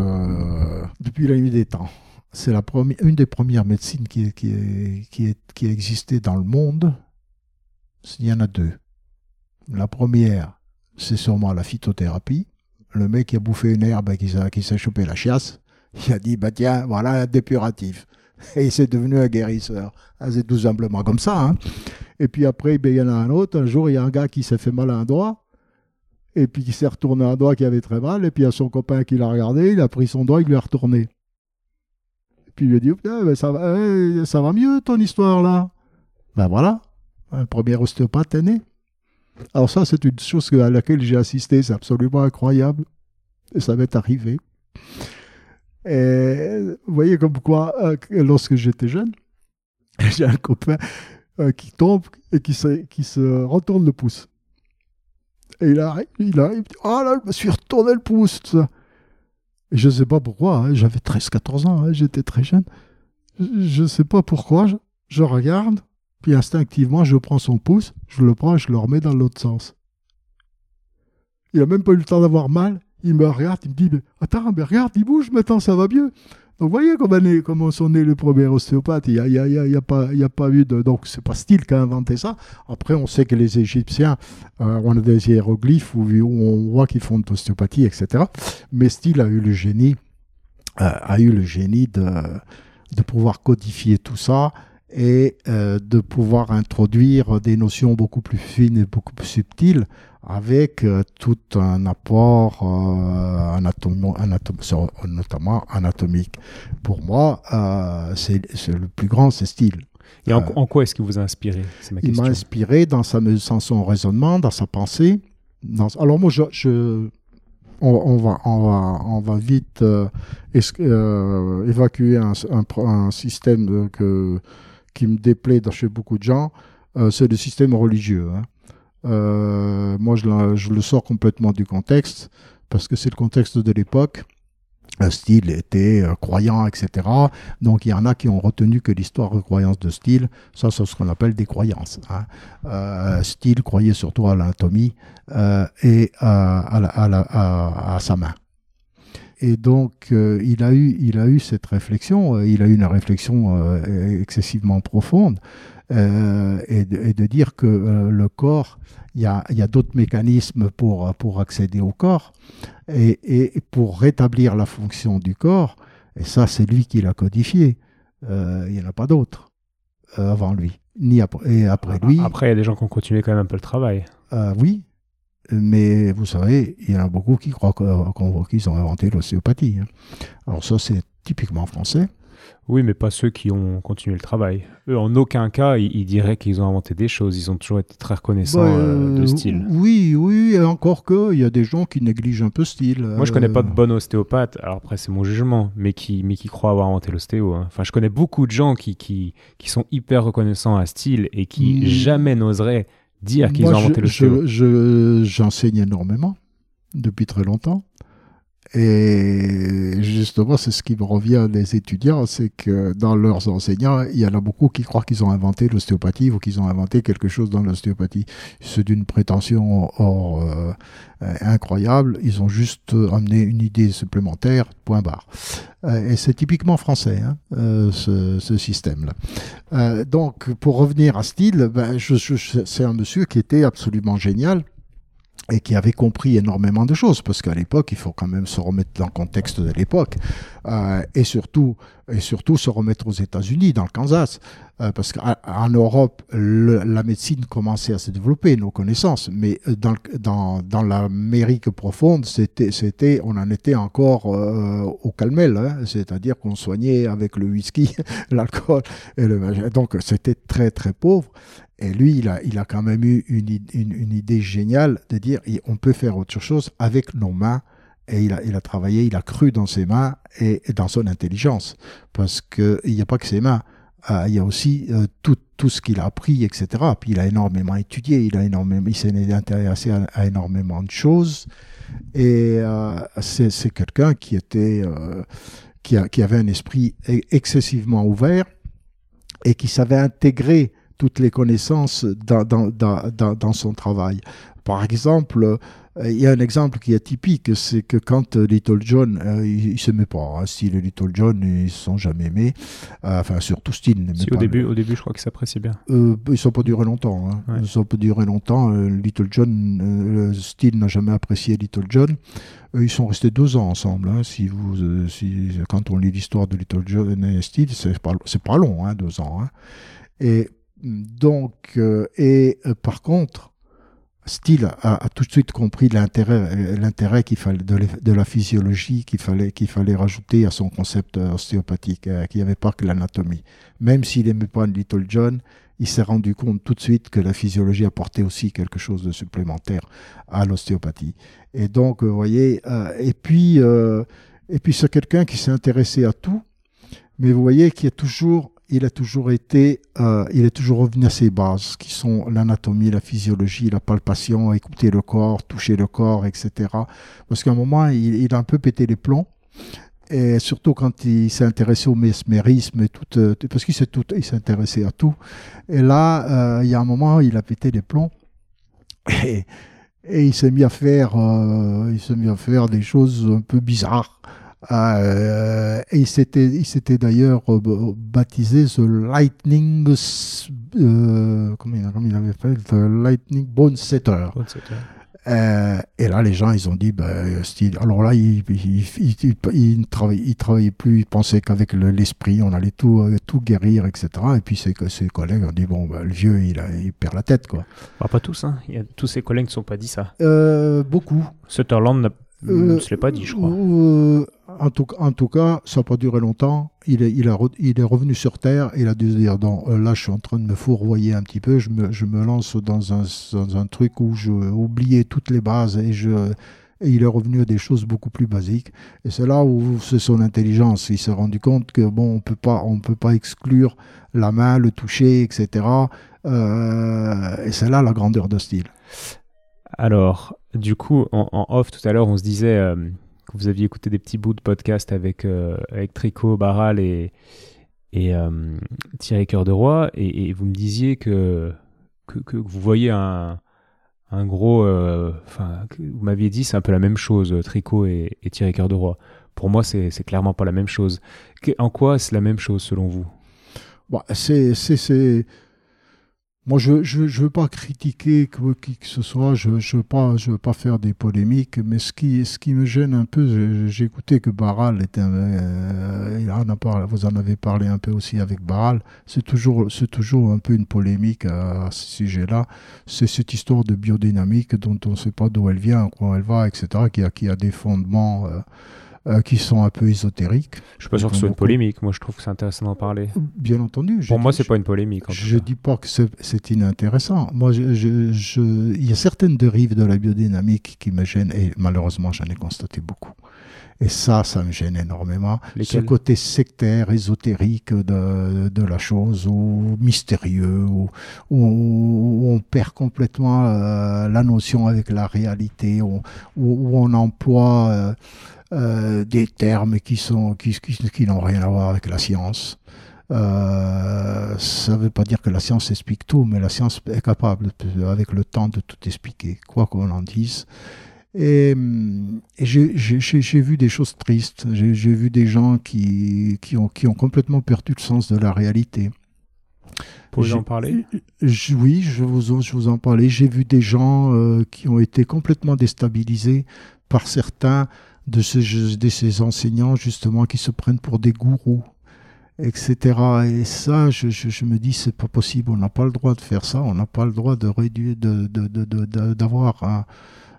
depuis la nuit des temps. C'est une des premières médecines qui, qui, qui, qui a existé dans le monde. Il y en a deux. La première, c'est sûrement la phytothérapie. Le mec qui a bouffé une herbe et qui s'est qui s'est chopé la chiasse, il a dit, bah tiens, voilà un dépuratif. Et c'est devenu un guérisseur. Ah, c'est tout simplement comme ça. hein. Et puis après, ben, il y en a un autre. Un jour, il y a un gars qui s'est fait mal à un doigt. Et puis qui s'est retourné un doigt qui avait très mal. Et puis il y a son copain qui l'a regardé. Il a pris son doigt, il lui a retourné. Et puis il lui a dit Putain, ben, ça, va, eh, ça va mieux ton histoire là. Ben voilà. Un premier ostéopathe est né. Alors ça, c'est une chose à laquelle j'ai assisté. C'est absolument incroyable. Et ça m'est arrivé. Et vous voyez comme quoi, euh, lorsque j'étais jeune, j'ai un copain euh, qui tombe et qui se, retourne le pouce. Et il arrive, il arrive, ah là, je me suis retourné le pouce. Et je ne sais pas pourquoi, hein, j'avais 13-14 ans, hein, j'étais très jeune. Je ne sais pas pourquoi, je regarde, puis instinctivement, je prends son pouce, je le prends et je le remets dans l'autre sens. Il n'a même pas eu le temps d'avoir mal. Il me regarde, il me dit, attends, mais regarde, il bouge maintenant, ça va mieux. Donc, vous voyez comment, sont nés les premiers ostéopathes. Il n'y a, pas, eu de. Donc, c'est pas Steele qui a inventé ça. Après, on sait que les Égyptiens, euh, on a des hiéroglyphes où, on voit qu'ils font de l'ostéopathie, etc. Mais Steele a eu le génie, euh, a eu le génie de pouvoir codifier tout ça et euh, de pouvoir introduire des notions beaucoup plus fines et beaucoup plus subtiles avec euh, tout un apport euh, anatomo- anatom- sur- notamment anatomique. Pour moi, euh, c'est le plus grand, c'est Steele. Et en, en quoi est-ce qu'il vous a inspiré? Ma Il m'a inspiré dans, sa, dans son raisonnement, dans sa pensée. Dans, alors moi, je, je- on, on va, on, va, on va vite euh, euh, évacuer un, un pro- un système de- que, qui me déplaît chez beaucoup de gens. Euh, c'est le système religieux. hein. Euh, moi, je, le sors complètement du contexte parce que c'est le contexte de l'époque. Steele était euh, croyant, etc. Donc il y en a qui ont retenu que l'histoire de croyance de Steele, ça c'est ce qu'on appelle des croyances. hein. Croyait surtout à l'anatomie et à, la- à sa main. Et donc euh, il, a eu, il a eu cette réflexion, euh, il a eu une réflexion euh, excessivement profonde, et, de, et de dire que le corps, il y a, y a d'autres mécanismes pour, pour accéder au corps, et, et pour rétablir la fonction du corps, et ça c'est lui qui l'a codifié, il n'y en a pas d'autres euh, avant lui, ni après, et après lui. Après, il y a des gens qui ont continué quand même un peu le travail. Oui, mais vous savez, il y en a beaucoup qui croient qu'ils ont inventé l'ostéopathie. hein. Alors ça, c'est typiquement français. Oui, mais pas ceux qui ont continué le travail. Eux, en aucun cas, ils, ils diraient qu'ils ont inventé des choses. Ils ont toujours été très reconnaissants Bah, euh, de euh, style. Oui, oui, et encore que, il y a des gens qui négligent un peu style. Moi, je connais pas de bon ostéopathe, alors après, c'est mon jugement, mais qui, mais qui croient avoir inventé l'ostéo. hein. Enfin, je connais beaucoup de gens qui, qui, qui sont hyper reconnaissants à style et qui Mm. jamais n'oseraient dire qu'ils ont inventé je- je- je- J'enseigne énormément depuis très longtemps. Et justement, c'est ce qui me revient des étudiants, c'est que dans leurs enseignants, il y en a beaucoup qui croient qu'ils ont inventé l'ostéopathie ou qu'ils ont inventé quelque chose dans l'ostéopathie. C'est d'une prétention hors, euh, incroyable. Ils ont juste euh, amené une idée supplémentaire, point barre. Euh, et c'est typiquement français, hein, euh, ce, ce système-là. Euh, donc, pour revenir à Steele, ben, je, je- c'est un monsieur qui était absolument génial et qui avait compris énormément de choses, parce qu'à l'époque, il faut quand même se remettre dans le contexte de l'époque, euh, et surtout, et surtout se remettre aux États-Unis, dans le Kansas, euh, parce qu'en Europe, le- la médecine commençait à se développer, nos connaissances, mais euh, dans, dans, dans l'Amérique profonde, c'était, c'était, on en était encore euh, au calmel, hein, c'est-à-dire qu'on soignait avec le whisky, l'alcool, et le, donc c'était très très pauvre. Et lui, il a, il a quand même eu une, une, une idée géniale de dire on peut faire autre chose avec nos mains. Et il a, il a travaillé, il a cru dans ses mains et, dans son intelligence. Parce qu'il n'y a pas que ses mains, euh, il y a aussi euh, tout, tout ce qu'il a appris, etc. Puis il a énormément étudié, il, a énormément, il s'est intéressé à, énormément de choses. Et euh, c'est c'est quelqu'un qui, était, euh, qui, a- qui avait un esprit e- excessivement ouvert et qui savait intégrer toutes les connaissances dans, dans, dans, dans, son travail. Par exemple, euh, il y a un exemple qui est typique, c'est que quand euh, Little John, euh, il, il s'aimait pas, hein, Steele et Little John, ils se sont jamais aimés. Euh, enfin, surtout Steele Si, pas. au, début, le- au début, je crois qu'ils s'appréciaient bien. euh, ils ne sont pas durés longtemps. hein. Ouais. Ils ne sont pas durés longtemps. Little John, Steele n'a jamais apprécié Little John. Ils sont restés deux ans ensemble. hein. Si vous, si, quand on lit l'histoire de Little John et Steele, c'est pas, pas long, hein, deux ans. hein. Et donc, euh, et euh, par contre, Steele a, tout de suite compris l'intérêt, euh, l'intérêt qu'il fallait de, la physiologie qu'il fallait, qu'il fallait rajouter à son concept ostéopathique, qu'il n'y avait pas que l'anatomie. Même s'il n'aimait pas Little John, il s'est rendu compte tout de suite que la physiologie apportait aussi quelque chose de supplémentaire à l'ostéopathie. Et donc, vous voyez, et puis, et puis c'est quelqu'un qui s'est intéressé à tout, mais vous voyez qu'il a toujours, il a toujours été, euh, il est toujours revenu à ses bases, qui sont l'anatomie, la physiologie, la palpation, écouter le corps, toucher le corps, etc. Parce qu'à un moment, il, a un peu pété les plombs. Et surtout quand il s'est intéressé au mesmérisme et tout, euh, parce qu'il s'est tout, il s'est intéressé à tout. Et là, euh, il y a un moment, il a pété les plombs et, et il s'est mis à faire, euh, il s'est mis à faire des choses un peu bizarres. Euh, et il s'était, il s'était d'ailleurs euh, baptisé The Lightning, euh, comment, il, comment il avait fait, The Lightning Bone Setter. Euh, et là, les gens, ils ont dit, ben, Steele- alors là, il, il, il, il, il ne travaillait, il travaillait plus, il pensait qu'avec le- l'esprit, on allait tout, euh, tout guérir, etc. Et puis ses, ses collègues ont dit, bon, ben, le vieux, il, a, il perd la tête, quoi. Bah, pas tous, hein. Il y a, tous ses collègues ne sont pas dit ça. Euh, beaucoup. Sutherland n'a- Euh, ne se l'est pas dit, je crois. Euh, en, tout, en tout cas, ça n'a pas duré longtemps. Il est, il, a re- il est revenu sur Terre et il a dû se dire non, euh, là, je suis en train de me fourvoyer un petit peu. Je me, je me lance dans un, dans un truc où je oubliais toutes les bases et, je, et il est revenu à des choses beaucoup plus basiques. Et c'est là où c'est son intelligence. Il s'est rendu compte que bon, on peut pas, on peut pas exclure la main, le toucher, etc. Euh, et c'est là la grandeur de style. Alors, du coup, en, off tout à l'heure, on se disait euh, que vous aviez écouté des petits bouts de podcast avec, euh, Tricot, Barral et, et euh, Thierry Cœur de Roi, et, vous me disiez que, vous voyez un, gros. euh, Enfin, vous m'aviez dit c'est un peu la même chose, Tricot et, et Thierry Cœur de Roi. Pour moi, c'est clairement pas la même chose. En quoi c'est la même chose selon vous? C'est, c'est- Moi, je ne je, veux pas critiquer que- qui que ce soit, je ne je veux, pas- je veux pas faire des polémiques, mais ce qui, ce qui me gêne un peu, j'ai- écouté que Barral était. un- euh, vous en avez parlé un peu aussi avec Barral, c'est toujours, toujours un peu une polémique à, à ce sujet-là. C'est cette histoire de biodynamique dont on ne sait pas d'où elle vient, où elle va, etc., qui a, qui a des fondements. euh, euh, qui sont un peu ésotériques. Je suis pas sûr que ce soit une polémique. Moi, je trouve que c'est intéressant d'en parler. Bien entendu. Pour moi, c'est pas une polémique. je ne dis pas que c'est inintéressant. Moi, je, je, il y a certaines dérives de la biodynamique qui me gênent et malheureusement, j'en ai constaté beaucoup. Et ça, ça me gêne énormément. Ce côté sectaire, ésotérique de, de la chose, ou mystérieux, où, on perd complètement euh, la notion avec la réalité, où, où on emploie euh, euh, des termes qui sont qui, qui, n'ont rien à voir avec la science. Euh, ça ne veut pas dire que la science explique tout, mais la science est capable, avec le temps, de tout expliquer, quoi qu'on en dise. Et, et j'ai vu des choses tristes. J'ai vu des gens qui, qui, ont, qui ont complètement perdu le sens de la réalité. Pouvez en parler? Oui, je vous, je vous en parlais. J'ai vu des gens euh, qui ont été complètement déstabilisés par certains de ces, enseignants, justement, qui se prennent pour des gourous etc. Et ça, je, me dis, c'est pas possible. On n'a pas le droit de faire ça. On n'a pas le droit de réduire, d'avoir de,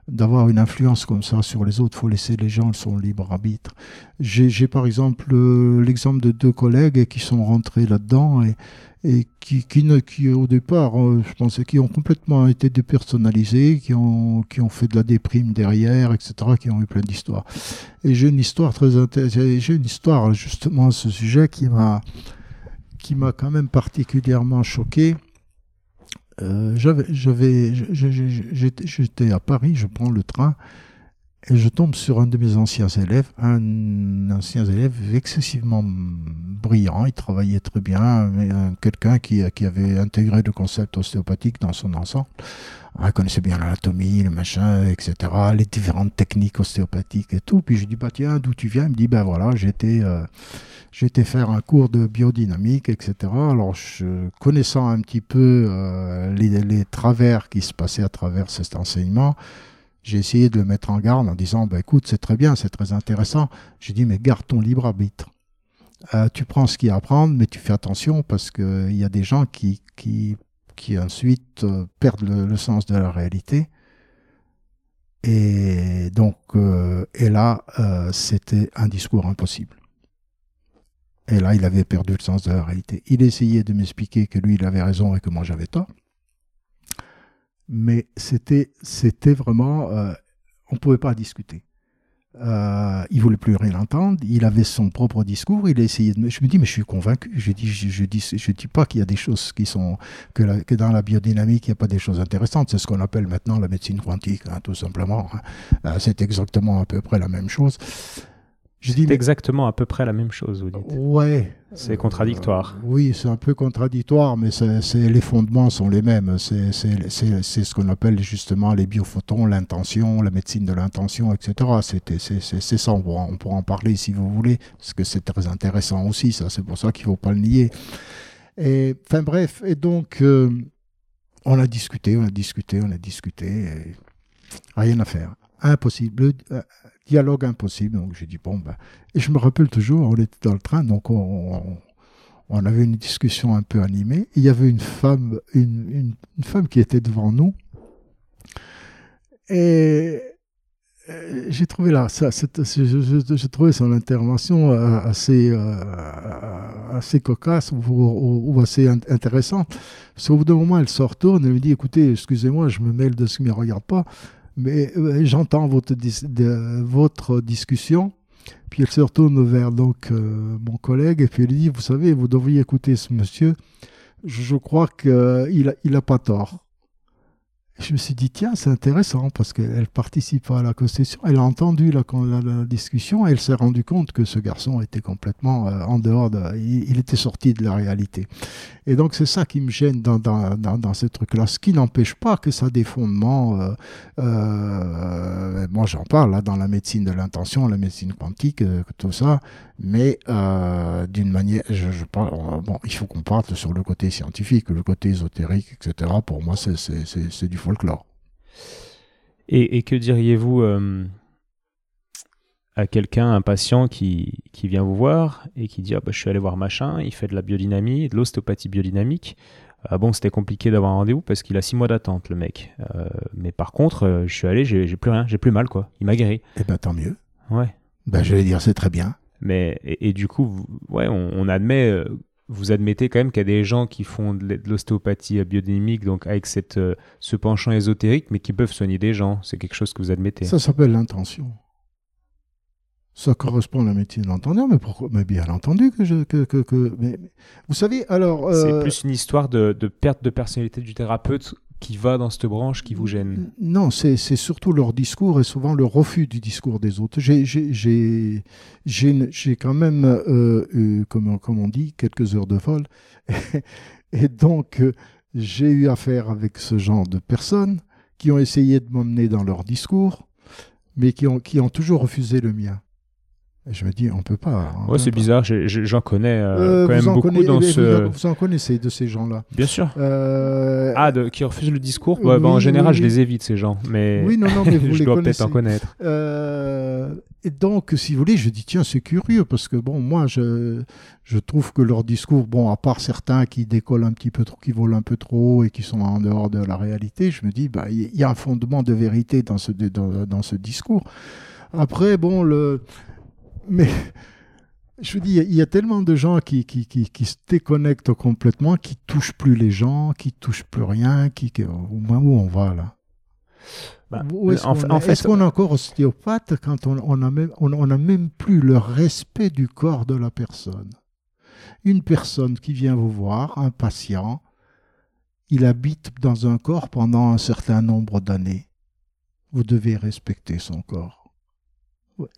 d'avoir une influence comme ça sur les autres. Faut laisser les gens son libre arbitre. J'ai par exemple euh, l'exemple de deux collègues qui sont rentrés là-dedans et, et qui, qui, ne, qui, au départ, euh, je pensais, qui ont complètement été dépersonnalisés, qui ont, qui ont fait de la déprime derrière, etc., qui ont eu plein d'histoires. Et j'ai une histoire très intéressante, j'ai une histoire justement à ce sujet qui m'a qui m'a quand même particulièrement choqué. Euh, j'avais, j'étais à Paris, je prends le train et je tombe sur un de mes anciens élèves, un ancien élève excessivement brillant, il travaillait très bien, quelqu'un qui, avait intégré le concept ostéopathique dans son ensemble. Il connaissait bien l'anatomie, le machin, etc., les différentes techniques ostéopathiques et tout. Puis je dis, bah tiens, d'où tu viens? Il me dit, ben voilà, j'étais euh, j'étais faire un cours de biodynamique, etc. Alors, je, connaissant un petit peu euh, les, travers qui se passaient à travers cet enseignement, j'ai essayé de le mettre en garde en disant, bah, écoute, c'est très bien, c'est très intéressant. J'ai dit, mais garde ton libre arbitre. Euh, tu prends ce qu'il y a à prendre, mais tu fais attention parce qu'il y a des gens qui, qui, qui ensuite euh, perdent le, sens de la réalité. Et donc, et là, c'était un discours impossible. Et là, il avait perdu le sens de la réalité. Il essayait de m'expliquer que lui, il avait raison et que moi, j'avais tort. Mais c'était, c'était vraiment, euh, on pouvait pas discuter. Euh, il voulait plus rien entendre. Il avait son propre discours. Il a. Je me dis, mais je suis convaincu. Je dis, je, je dis, je dis pas qu'il y a des choses qui sont que, que dans la biodynamique, il n'y a pas des choses intéressantes. C'est ce qu'on appelle maintenant la médecine quantique, hein, tout simplement. Hein. Euh, c'est exactement à peu près la même chose. Je dis exactement à peu près la même chose, vous dites. Ouais. C'est contradictoire. Euh, oui, c'est un peu contradictoire, mais c'est les fondements sont les mêmes. C'est ce qu'on appelle justement les biophotons, l'intention, la médecine de l'intention, etc. C'est ça, on pourra, on pourra, en parler si vous voulez, parce que c'est très intéressant aussi, ça. C'est pour ça qu'il ne faut pas le nier. Et, enfin bref, et donc, euh, on a discuté, on a discuté, on a discuté, rien à faire. Impossible. Dialogue impossible. Donc j'ai dit, bon, ben. Et je me rappelle toujours, on était dans le train, donc on, on, avait une discussion un peu animée. Il y avait une femme, une, une, femme qui était devant nous. Et euh, j'ai trouvé là, ça, j'ai trouvé son intervention euh, assez, euh, assez cocasse ou, assez intéressante. Qu'au bout d'un moment, elle se retourne et me dit Écoutez, excusez-moi, je me mêle de ce qui ne me regarde pas. Mais euh, j'entends votre, votre discussion. Puis elle se retourne vers donc euh, mon collègue et puis elle dit, vous savez, vous devriez écouter ce monsieur. Je, crois qu'il n'a il a pas tort je me suis dit, tiens, c'est intéressant parce qu'elle participe à la constitution. Elle a entendu la, la, discussion et elle s'est rendue compte que ce garçon était complètement euh, en dehors de. Il, était sorti de la réalité. Et donc, c'est ça qui me gêne dans, dans, dans, ce truc-là. Ce qui n'empêche pas que ça a des fondements. Euh, euh, moi, j'en parle là, dans la médecine de l'intention, la médecine quantique, tout ça. Mais d'une manière. Je, je parle, bon, il faut qu'on parte sur le côté scientifique, le côté ésotérique, etc. Pour moi, c'est du folklore. Et, et que diriez-vous euh, à quelqu'un, un patient qui, qui, vient vous voir et qui dit ah bah, Je suis allé voir machin, il fait de la biodynamie, de l'ostéopathie biodynamique. Ah bon, c'était compliqué d'avoir un rendez-vous parce qu'il a six mois d'attente, le mec. Euh, mais par contre, euh, je suis allé, j'ai plus rien, j'ai plus mal, quoi. Il m'a guéri. Eh ben tant mieux. Ouais. Ben, je vais dire, c'est très bien. Mais, et, et du coup, vous- ouais, on, on admet, euh, vous admettez quand même qu'il y a des gens qui font de l'ostéopathie biodynamique, donc avec cette, euh, ce penchant ésotérique, mais qui peuvent soigner des gens. C'est quelque chose que vous admettez. Ça s'appelle l'intention. Ça correspond à la médecine d'entendeur, mais pourquoi Mais bien entendu que je. Que, que, que- mais, vous savez, alors. C'est euh, plus une histoire de, de perte de personnalité du thérapeute qui va dans cette branche qui vous gêne. Non, c'est surtout leur discours et souvent le refus du discours des autres. J'ai- quand même, euh, eu, comme, comme on dit, quelques heures de vol. et donc, euh, j'ai eu affaire avec ce genre de personnes qui ont essayé de m'emmener dans leur discours, mais qui ont, qui ont toujours refusé le mien. Et je me dis, on peut pas. on Ouais, c'est bizarre. J'en connais euh, Euh, quand même beaucoup connaissez- dans vous ce. en- Vous en connaissez de ces gens-là. Bien sûr. Euh, Ah, de, qui refusent le discours Ouais, bah, En général, oui, je les évite, ces gens. Mais Oui, non, non, mais vous je les dois peut-être en connaître. Euh, et donc, si vous voulez, je dis, tiens, c'est curieux, parce que, bon, moi, je, je trouve que leur discours, bon, à part certains qui décollent un petit peu trop, qui volent un peu trop haut et qui sont en dehors de la réalité, je me dis, bah, il y a un fondement de vérité dans ce, dans, dans ce discours. Après, bon, le. Mais. Je vous dis, il y a tellement de gens qui, qui, qui, qui se déconnectent complètement, qui touchent plus les gens, qui touchent plus rien, qui, qui- au moins où on va là? Bah, Où est-ce en qu'on est, fait- qu'on est encore ostéopathe quand on on a même, on, on a même plus le respect du corps de la personne? Une personne qui vient vous voir, un patient, il habite dans un corps pendant un certain nombre d'années. Vous devez respecter son corps.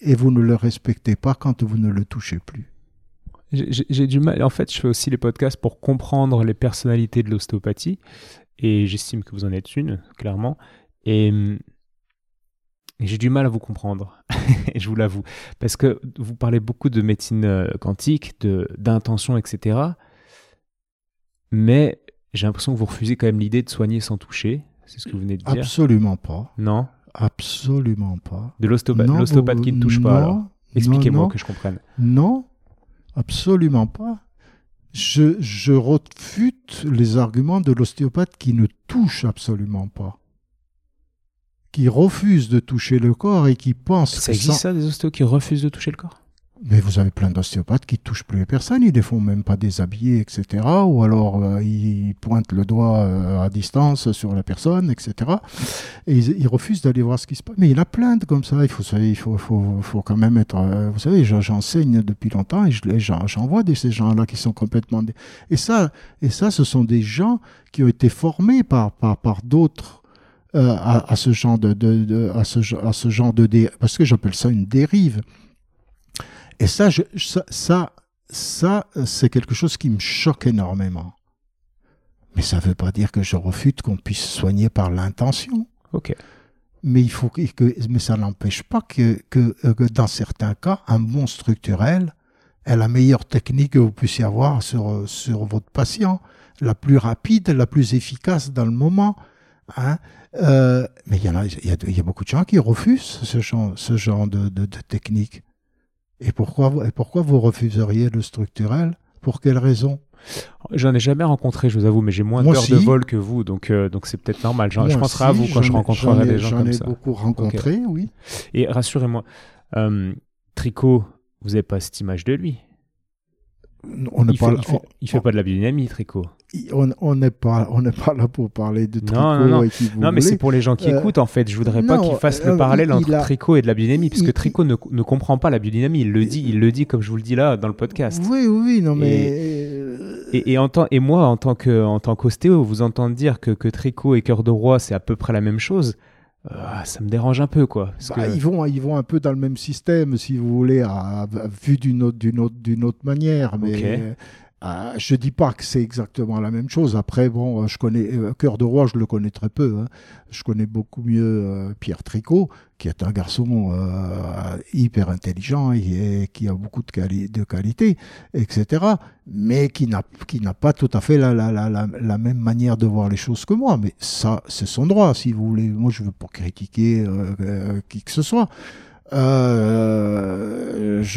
Et vous ne le respectez pas quand vous ne le touchez plus. J'ai- du mal. En fait, je fais aussi les podcasts pour comprendre les personnalités de l'ostéopathie. Et j'estime que vous en êtes une, clairement. Et, et j'ai du mal à vous comprendre. je vous l'avoue. Parce que vous parlez beaucoup de médecine euh, quantique, d'intention, etc. Mais j'ai l'impression que vous refusez quand même l'idée de soigner sans toucher. C'est ce que vous venez de dire. Absolument pas. Non? Absolument pas. De l'ostéopathe qui ne touche pas, non, alors. Expliquez-moi que je comprenne. Non, absolument pas. Je, je refute les arguments de l'ostéopathe qui ne touche absolument pas, qui refuse de toucher le corps et qui pense Ça que existe sans- ça, des ostéos qui refusent de toucher le corps? Mais vous avez plein d'ostéopathes qui touchent plus les personnes, ils les font même pas déshabiller, etc. Ou alors euh, ils pointent le doigt euh, à distance sur la personne, etc. Et ils, refusent d'aller voir ce qui se passe. Mais il y a plein de comme ça. Il faut, il faut, faut, faut quand même être. euh, vous savez, je- j'enseigne depuis longtemps et j'en vois ces gens-là qui sont complètement. Et ça, et ça, ce sont des gens qui ont été formés par, par, par d'autres. à, ce genre de, à ce, genre de parce que j'appelle ça une dérive et ça, je- ça, ça, ça, euh, c'est quelque chose qui me choque énormément. Mais ça ne veut pas dire que je refute qu'on puisse soigner par l'intention. Ok. Mais, il faut que, mais ça n'empêche pas que, que, euh, que dans certains cas, un bon structurel est la meilleure technique que vous puissiez avoir sur, euh, sur votre patient, la plus rapide, la plus efficace dans le moment. hein. Euh, mais il y, en a, il, y a, il y a beaucoup de gens qui refusent ce genre, ce genre de, de, de technique. Et pourquoi, vous- et pourquoi vous refuseriez le structurel? Pour quelle raison? J'en ai jamais rencontré, je vous avoue, mais j'ai moins Moi d'heures de vol que vous, donc euh, donc c'est peut-être normal. J'en- je penserai à vous quand je j'en ai- rencontrerai j'en ai- des gens J'en comme ai ça. beaucoup rencontré, oui. Et rassurez-moi, euh, Tricot, vous n'avez pas cette image de lui? On Il fait, il fait, il fait pas de la biodynamie, Tricot. On on n'est pas, on n'est pas là pour parler de tricot Non, non, non. et qui vous non, mais c'est pour les gens qui Euh, écoutent, en fait. Je voudrais pas qu'ils fassent euh, le parallèle il entre a- Tricot et de la biodynamie, puisque il- Tricot ne, ne comprend pas la biodynamie. Il le dit, il le dit comme je vous le dis là dans le podcast. Oui, oui, non, mais. euh, Et, et, en tant- et moi, en tant que en tant qu'ostéo, vous entendre dire que, que Tricot et Cœur de Roi, c'est à peu près la même chose, euh, ça me dérange un peu, quoi. Parce bah, que- ils, vont, ils vont un peu dans le même système, si vous voulez, à, à- vu d'une autre, d'une autre, d'une autre manière. Mais. Ah, je dis pas que c'est exactement la même chose. Après, bon, euh, je connais euh, Cœur de Roi, je le connais très peu. hein. Je connais beaucoup mieux euh, Pierre Tricot, qui est un garçon hyper intelligent et, qui a beaucoup de, quali- qualités, etc. Mais qui n'a, pas tout à fait la, même manière de voir les choses que moi. Mais ça, c'est son droit, si vous voulez. Moi, je veux pas critiquer qui que ce soit. Je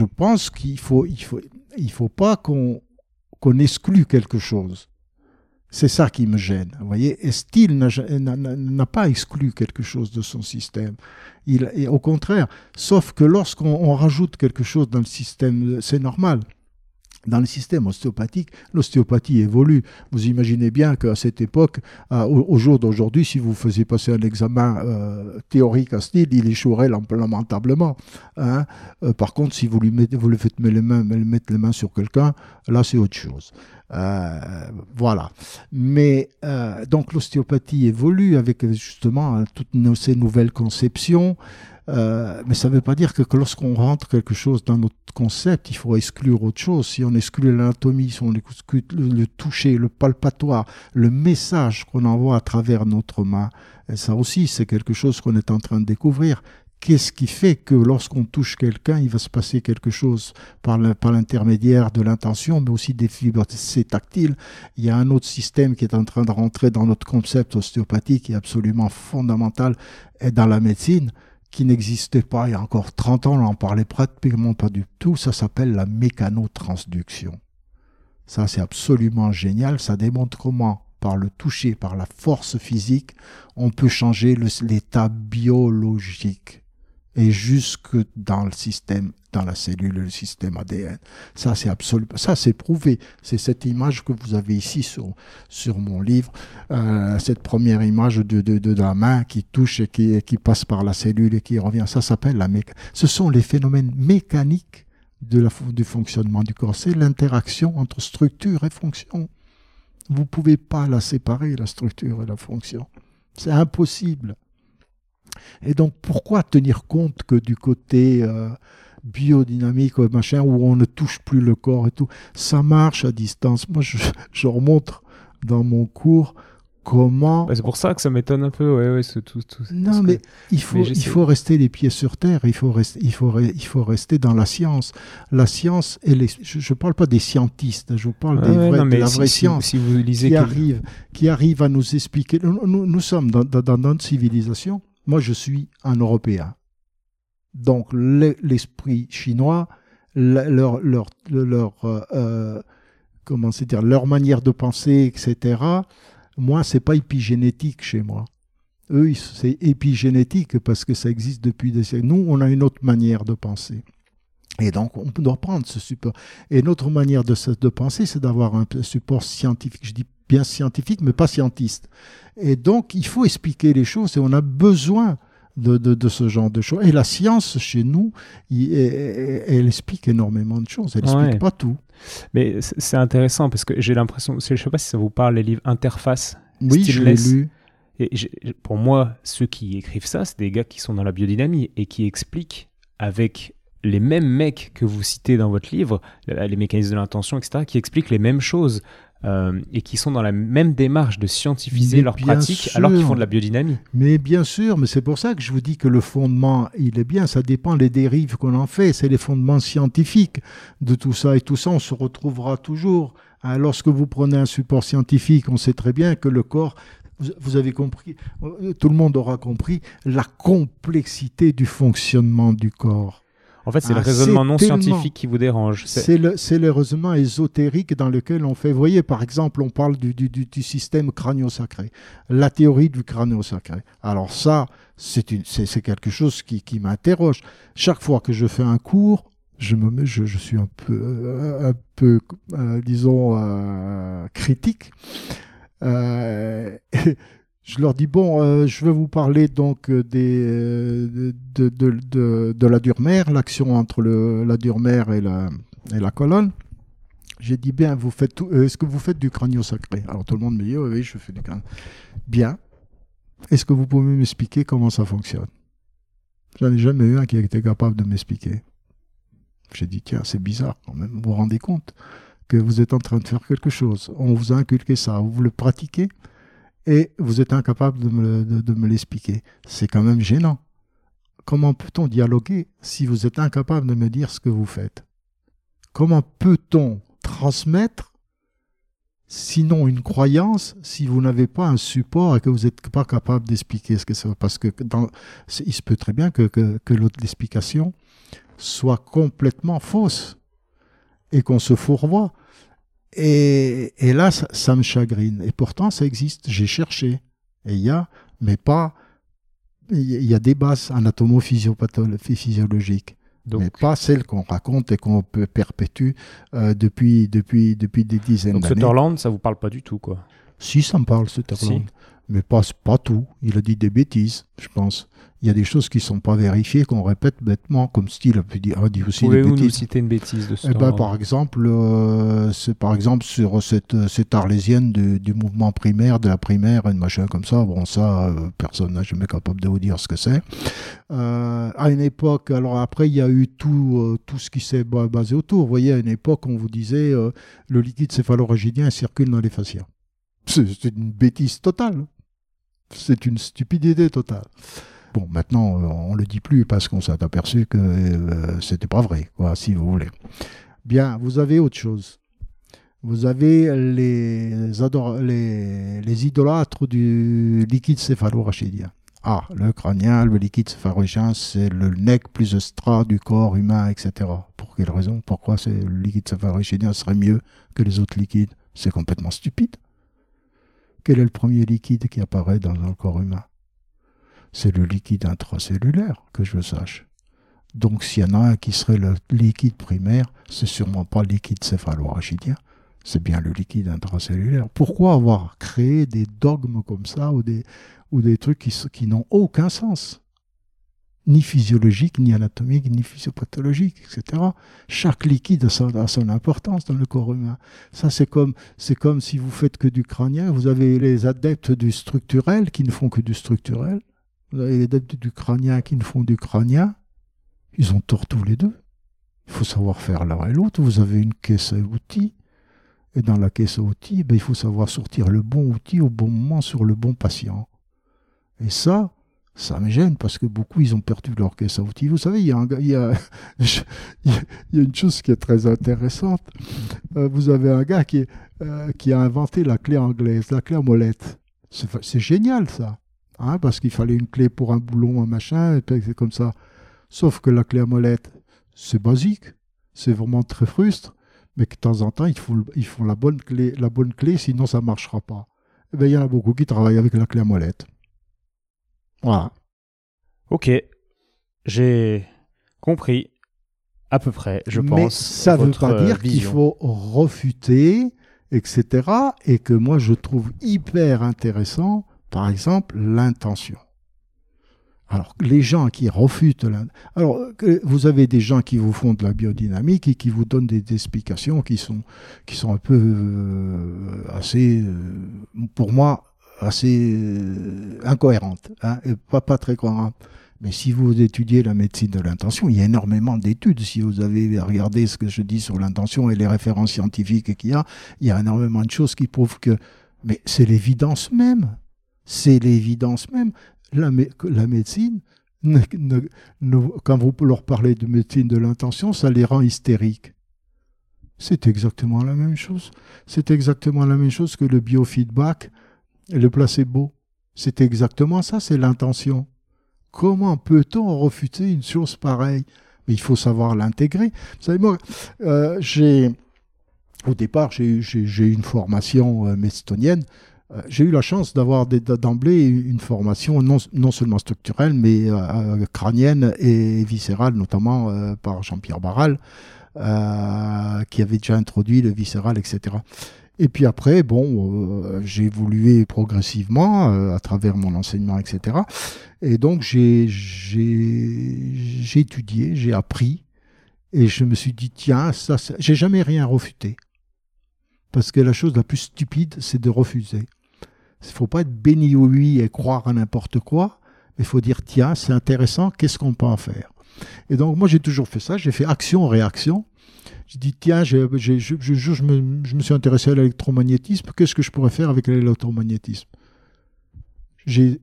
pense qu'il faut, il faut, il faut pas qu'on qu'on exclue quelque chose. C'est ça qui me gêne. Vous voyez, et Steele n'a pas exclu quelque chose de son système? Il, au contraire, sauf que lorsqu'on rajoute quelque chose dans le système, c'est normal dans le système ostéopathique, l'ostéopathie évolue. Vous imaginez bien qu'à cette époque, au, jour d'aujourd'hui, si vous faisiez passer un examen euh, théorique à style, il échouerait lamentablement. Hein. Euh, par contre, si vous lui, mettez, vous lui faites mettre les mains, mettre les mains sur quelqu'un, là c'est autre chose. Euh, voilà. Mais donc l'ostéopathie évolue avec justement toutes ces nouvelles conceptions. Euh, mais ça ne veut pas dire que, lorsqu'on rentre quelque chose dans notre concept, il faut exclure autre chose. Si on exclut l'anatomie, si on exclut le, toucher, le palpatoire, le message qu'on envoie à travers notre main, ça aussi, c'est quelque chose qu'on est en train de découvrir. Qu'est-ce qui fait que lorsqu'on touche quelqu'un, il va se passer quelque chose par l'intermédiaire de l'intention, mais aussi des fibres tactiles Il y a un autre système qui est en train de rentrer dans notre concept ostéopathique qui est absolument fondamental et dans la médecine qui n'existait pas il y a encore 30 ans, on n'en parlait pratiquement pas du tout, ça s'appelle la mécanotransduction. Ça, c'est absolument génial, ça démontre comment, par le toucher, par la force physique, on peut changer l'état biologique et jusque dans le système, dans la cellule, le système ADN. Ça, c'est absolument, ça, c'est prouvé. C'est cette image que vous avez ici sur, sur mon livre, euh, cette première image de, de, de, la main qui touche et qui, qui passe par la cellule et qui revient. Ça s'appelle la mécanique. Ce sont les phénomènes mécaniques de la, du fonctionnement du corps. C'est l'interaction entre structure et fonction. Vous ne pouvez pas la séparer, la structure et la fonction. C'est impossible. Et donc, pourquoi tenir compte que du côté euh, biodynamique, machin, où on ne touche plus le corps et tout Ça marche à distance? Moi, je, je remonte dans mon cours comment. c'est pour ça que ça m'étonne un peu, ouais, ouais, tout, tout, Non, mais il faut, il faut rester les pieds sur terre, il faut, rester, il, faut, il faut rester dans la science. La science, je ne parle pas des scientistes, je parle des vrais, de la vraie science si vous lisez qui, arrive, qui arrive à nous expliquer. Nous, nous, sommes dans, dans, notre civilisation moi, je suis un Européen. Donc, l'esprit chinois, leur, leur, leur, euh, euh, comment leur manière de penser, etc., moi, c'est pas épigénétique chez moi. Eux, c'est épigénétique parce que ça existe depuis des siècles. Nous, on a une autre manière de penser. Et donc, on doit prendre ce support. Et notre manière de, de penser, c'est d'avoir un support scientifique. Je dis bien scientifique, mais pas scientiste. Et donc, il faut expliquer les choses et on a besoin de, de, ce genre de choses. Et la science, chez nous, elle, explique énormément de choses. Elle n'explique pas tout. Mais c'est intéressant parce que j'ai l'impression, je ne sais pas si ça vous parle, les livres Interface. Oui, je l'ai lu. Et pour moi, ceux qui écrivent ça, c'est des gars qui sont dans la biodynamie et qui expliquent avec les mêmes mecs que vous citez dans votre livre, les mécanismes de l'intention, etc., qui expliquent les mêmes choses. Euh, et qui sont dans la même démarche de scientifiser leur pratique alors qu'ils font de la biodynamie. Mais bien sûr, mais c'est pour ça que je vous dis que le fondement, il est bien, ça dépend des dérives qu'on en fait, c'est les fondements scientifiques de tout ça, et tout ça, on se retrouvera toujours. Hein, lorsque vous prenez un support scientifique, on sait très bien que le corps vous avez compris, tout le monde aura compris la complexité du fonctionnement du corps. En fait, c'est le ah, raisonnement non scientifique qui vous dérange. C'est le, le, raisonnement ésotérique dans lequel on fait. Vous voyez, par exemple, on parle du, du, du, système crânio-sacré, la théorie du crânio-sacré. Alors ça, c'est quelque chose qui, qui m'interroge. Chaque fois que je fais un cours, je me je, je suis un peu, euh, un peu, euh, disons, euh, critique. Je leur dis bon, euh, je vais vous parler donc euh, euh, de, de, de, de la dure-mère, l'action entre le, la dure-mère et la, et la colonne. J'ai dit bien, vous faites est-ce que vous faites du crânio sacré? Alors tout le monde me dit oui, je fais du crânio. Bien. Est-ce que vous pouvez m'expliquer comment ça fonctionne? J'en ai jamais eu un qui a été capable de m'expliquer. J'ai dit tiens, c'est bizarre quand même. Vous vous rendez compte que vous êtes en train de faire quelque chose. On vous a inculqué ça, vous le pratiquez? Et vous êtes incapable de me, l'expliquer. C'est quand même gênant. Comment peut-on dialoguer si vous êtes incapable de me dire ce que vous faites? Comment peut-on transmettre sinon une croyance si vous n'avez pas un support et que vous n'êtes pas capable d'expliquer ce que c'est Parce que dans, il se peut très bien que, que, que l'explication soit complètement fausse et qu'on se fourvoie. Et, et là, ça, ça me chagrine. Et pourtant, ça existe. J'ai cherché. Et il y a, mais pas. Il y a des bases anatomo-physiologiques. Donc, mais pas celles qu'on raconte et qu'on peut perpétue euh, depuis, depuis, depuis des dizaines donc d'années. Sutherland, ça vous parle pas du tout, quoi? Si, ça me parle, Sutherland. Mais pas, pas tout. Il a dit des bêtises, je pense. Il y a des choses qui ne sont pas vérifiées, qu'on répète bêtement, comme style a, pu dire, a dit aussi des Pouvez-vous nous bêtises. citer une bêtise de Eh Sutherland ben, par exemple, euh, c'est par exemple sur cette, cette arlésienne du, du mouvement primaire, de la primaire, de machin comme ça. Bon, ça, euh, personne n'a jamais capable de vous dire ce que c'est. Euh, à une époque, alors après, il y a eu tout, euh, tout ce qui s'est ba- basé autour. Vous voyez, à une époque, on vous disait euh, le liquide céphalorégidien circule dans les fascias. C'est une bêtise totale. C'est une stupidité totale. Bon, maintenant, euh, on le dit plus parce qu'on s'est aperçu que euh, c'était pas vrai, quoi, si vous voulez. Bien, vous avez autre chose. Vous avez les, les, les idolâtres du liquide céphalorachidien. Ah, le crânien, le liquide céphalorachidien, c'est le nec plus extra du corps humain, etc. Pour quelle raison? Pourquoi le liquide céphalorachidien serait mieux que les autres liquides? C'est complètement stupide. Quel est le premier liquide qui apparaît dans un corps humain? C'est le liquide intracellulaire, que je sache. Donc s'il y en a un qui serait le liquide primaire, c'est sûrement pas le liquide céphalorachidien, c'est bien le liquide intracellulaire. Pourquoi avoir créé des dogmes comme ça ou des, ou des trucs qui, n'ont aucun sens? Ni physiologique, ni anatomique, ni physiopathologique, etc. Chaque liquide a son, importance dans le corps humain. Ça, c'est comme, c'est comme si vous faites que du crânien. Vous avez les adeptes du structurel qui ne font que du structurel. Vous avez les adeptes du crânien qui ne font du crânien. Ils ont tort tous les deux. Il faut savoir faire l'un et l'autre. Vous avez une caisse à outils. Et dans la caisse à outils, ben, il faut savoir sortir le bon outil au bon moment sur le bon patient. Et ça, ça me gêne parce que beaucoup, ils ont perdu leur caisse à outils. Vous savez, il y a, un il y a, il y a- une chose qui est très intéressante. Euh, vous avez un gars qui, euh, qui a inventé la clé anglaise, la clé à molette. C'est génial, ça. Hein, parce qu'il fallait une clé pour un boulon, un machin, et comme ça. Sauf que la clé à molette, c'est basique, c'est vraiment très frustre, mais que de temps en temps, il faut, il faut la, bonne clé, la bonne clé, sinon ça ne marchera pas. Eh bien, il y en a beaucoup qui travaillent avec la clé à molette. Voilà. Ok, j'ai compris à peu près, je mais pense. ça ne veut pas euh, dire qu'il faut refuter, etc. Et que moi, je trouve hyper intéressant, par exemple, l'intention. Alors, les gens qui refutent l'in- Alors, vous avez des gens qui vous font de la biodynamique et qui vous donnent des, des explications qui sont, qui sont un peu euh, assez, euh, pour moi, assez euh, incohérentes, hein, pas, pas très cohérentes. Mais si vous étudiez la médecine de l'intention, il y a énormément d'études. Si vous avez regardé ce que je dis sur l'intention et les références scientifiques qu'il y a, il y a énormément de choses qui prouvent que. Mais c'est l'évidence même. C'est l'évidence même. La, médecine, ne- ne- ne- quand vous leur parlez de médecine de l'intention, ça les rend hystériques. C'est exactement la même chose. C'est exactement la même chose que le biofeedback le placebo. C'est exactement ça, c'est l'intention. Comment peut-on refuter une chose pareille? Il faut savoir l'intégrer. Vous savez, moi, euh, j'ai, au départ, j'ai eu une formation euh, macédonienne. Euh, j'ai eu la chance d'avoir d'emblée une formation non, non seulement structurelle, mais euh, crânienne et viscérale, notamment par Jean-Pierre Barral, qui avait déjà introduit le viscéral, etc. Et puis après, bon, euh, j'ai évolué progressivement euh, à travers mon enseignement, etc. Et donc, j'ai étudié, j'ai appris, et je me suis dit, tiens, ça, ça- j'ai jamais rien refuté. Parce que la chose la plus stupide, c'est de refuser. Il ne faut pas être béni au oui et croire à n'importe quoi, mais il faut dire, tiens, c'est intéressant, qu'est-ce qu'on peut en faire? Et donc, moi, j'ai toujours fait ça, j'ai fait action-réaction. J'ai dit, tiens, je, me, suis intéressé à l'électromagnétisme, qu'est-ce que je pourrais faire avec l'électromagnétisme? J'ai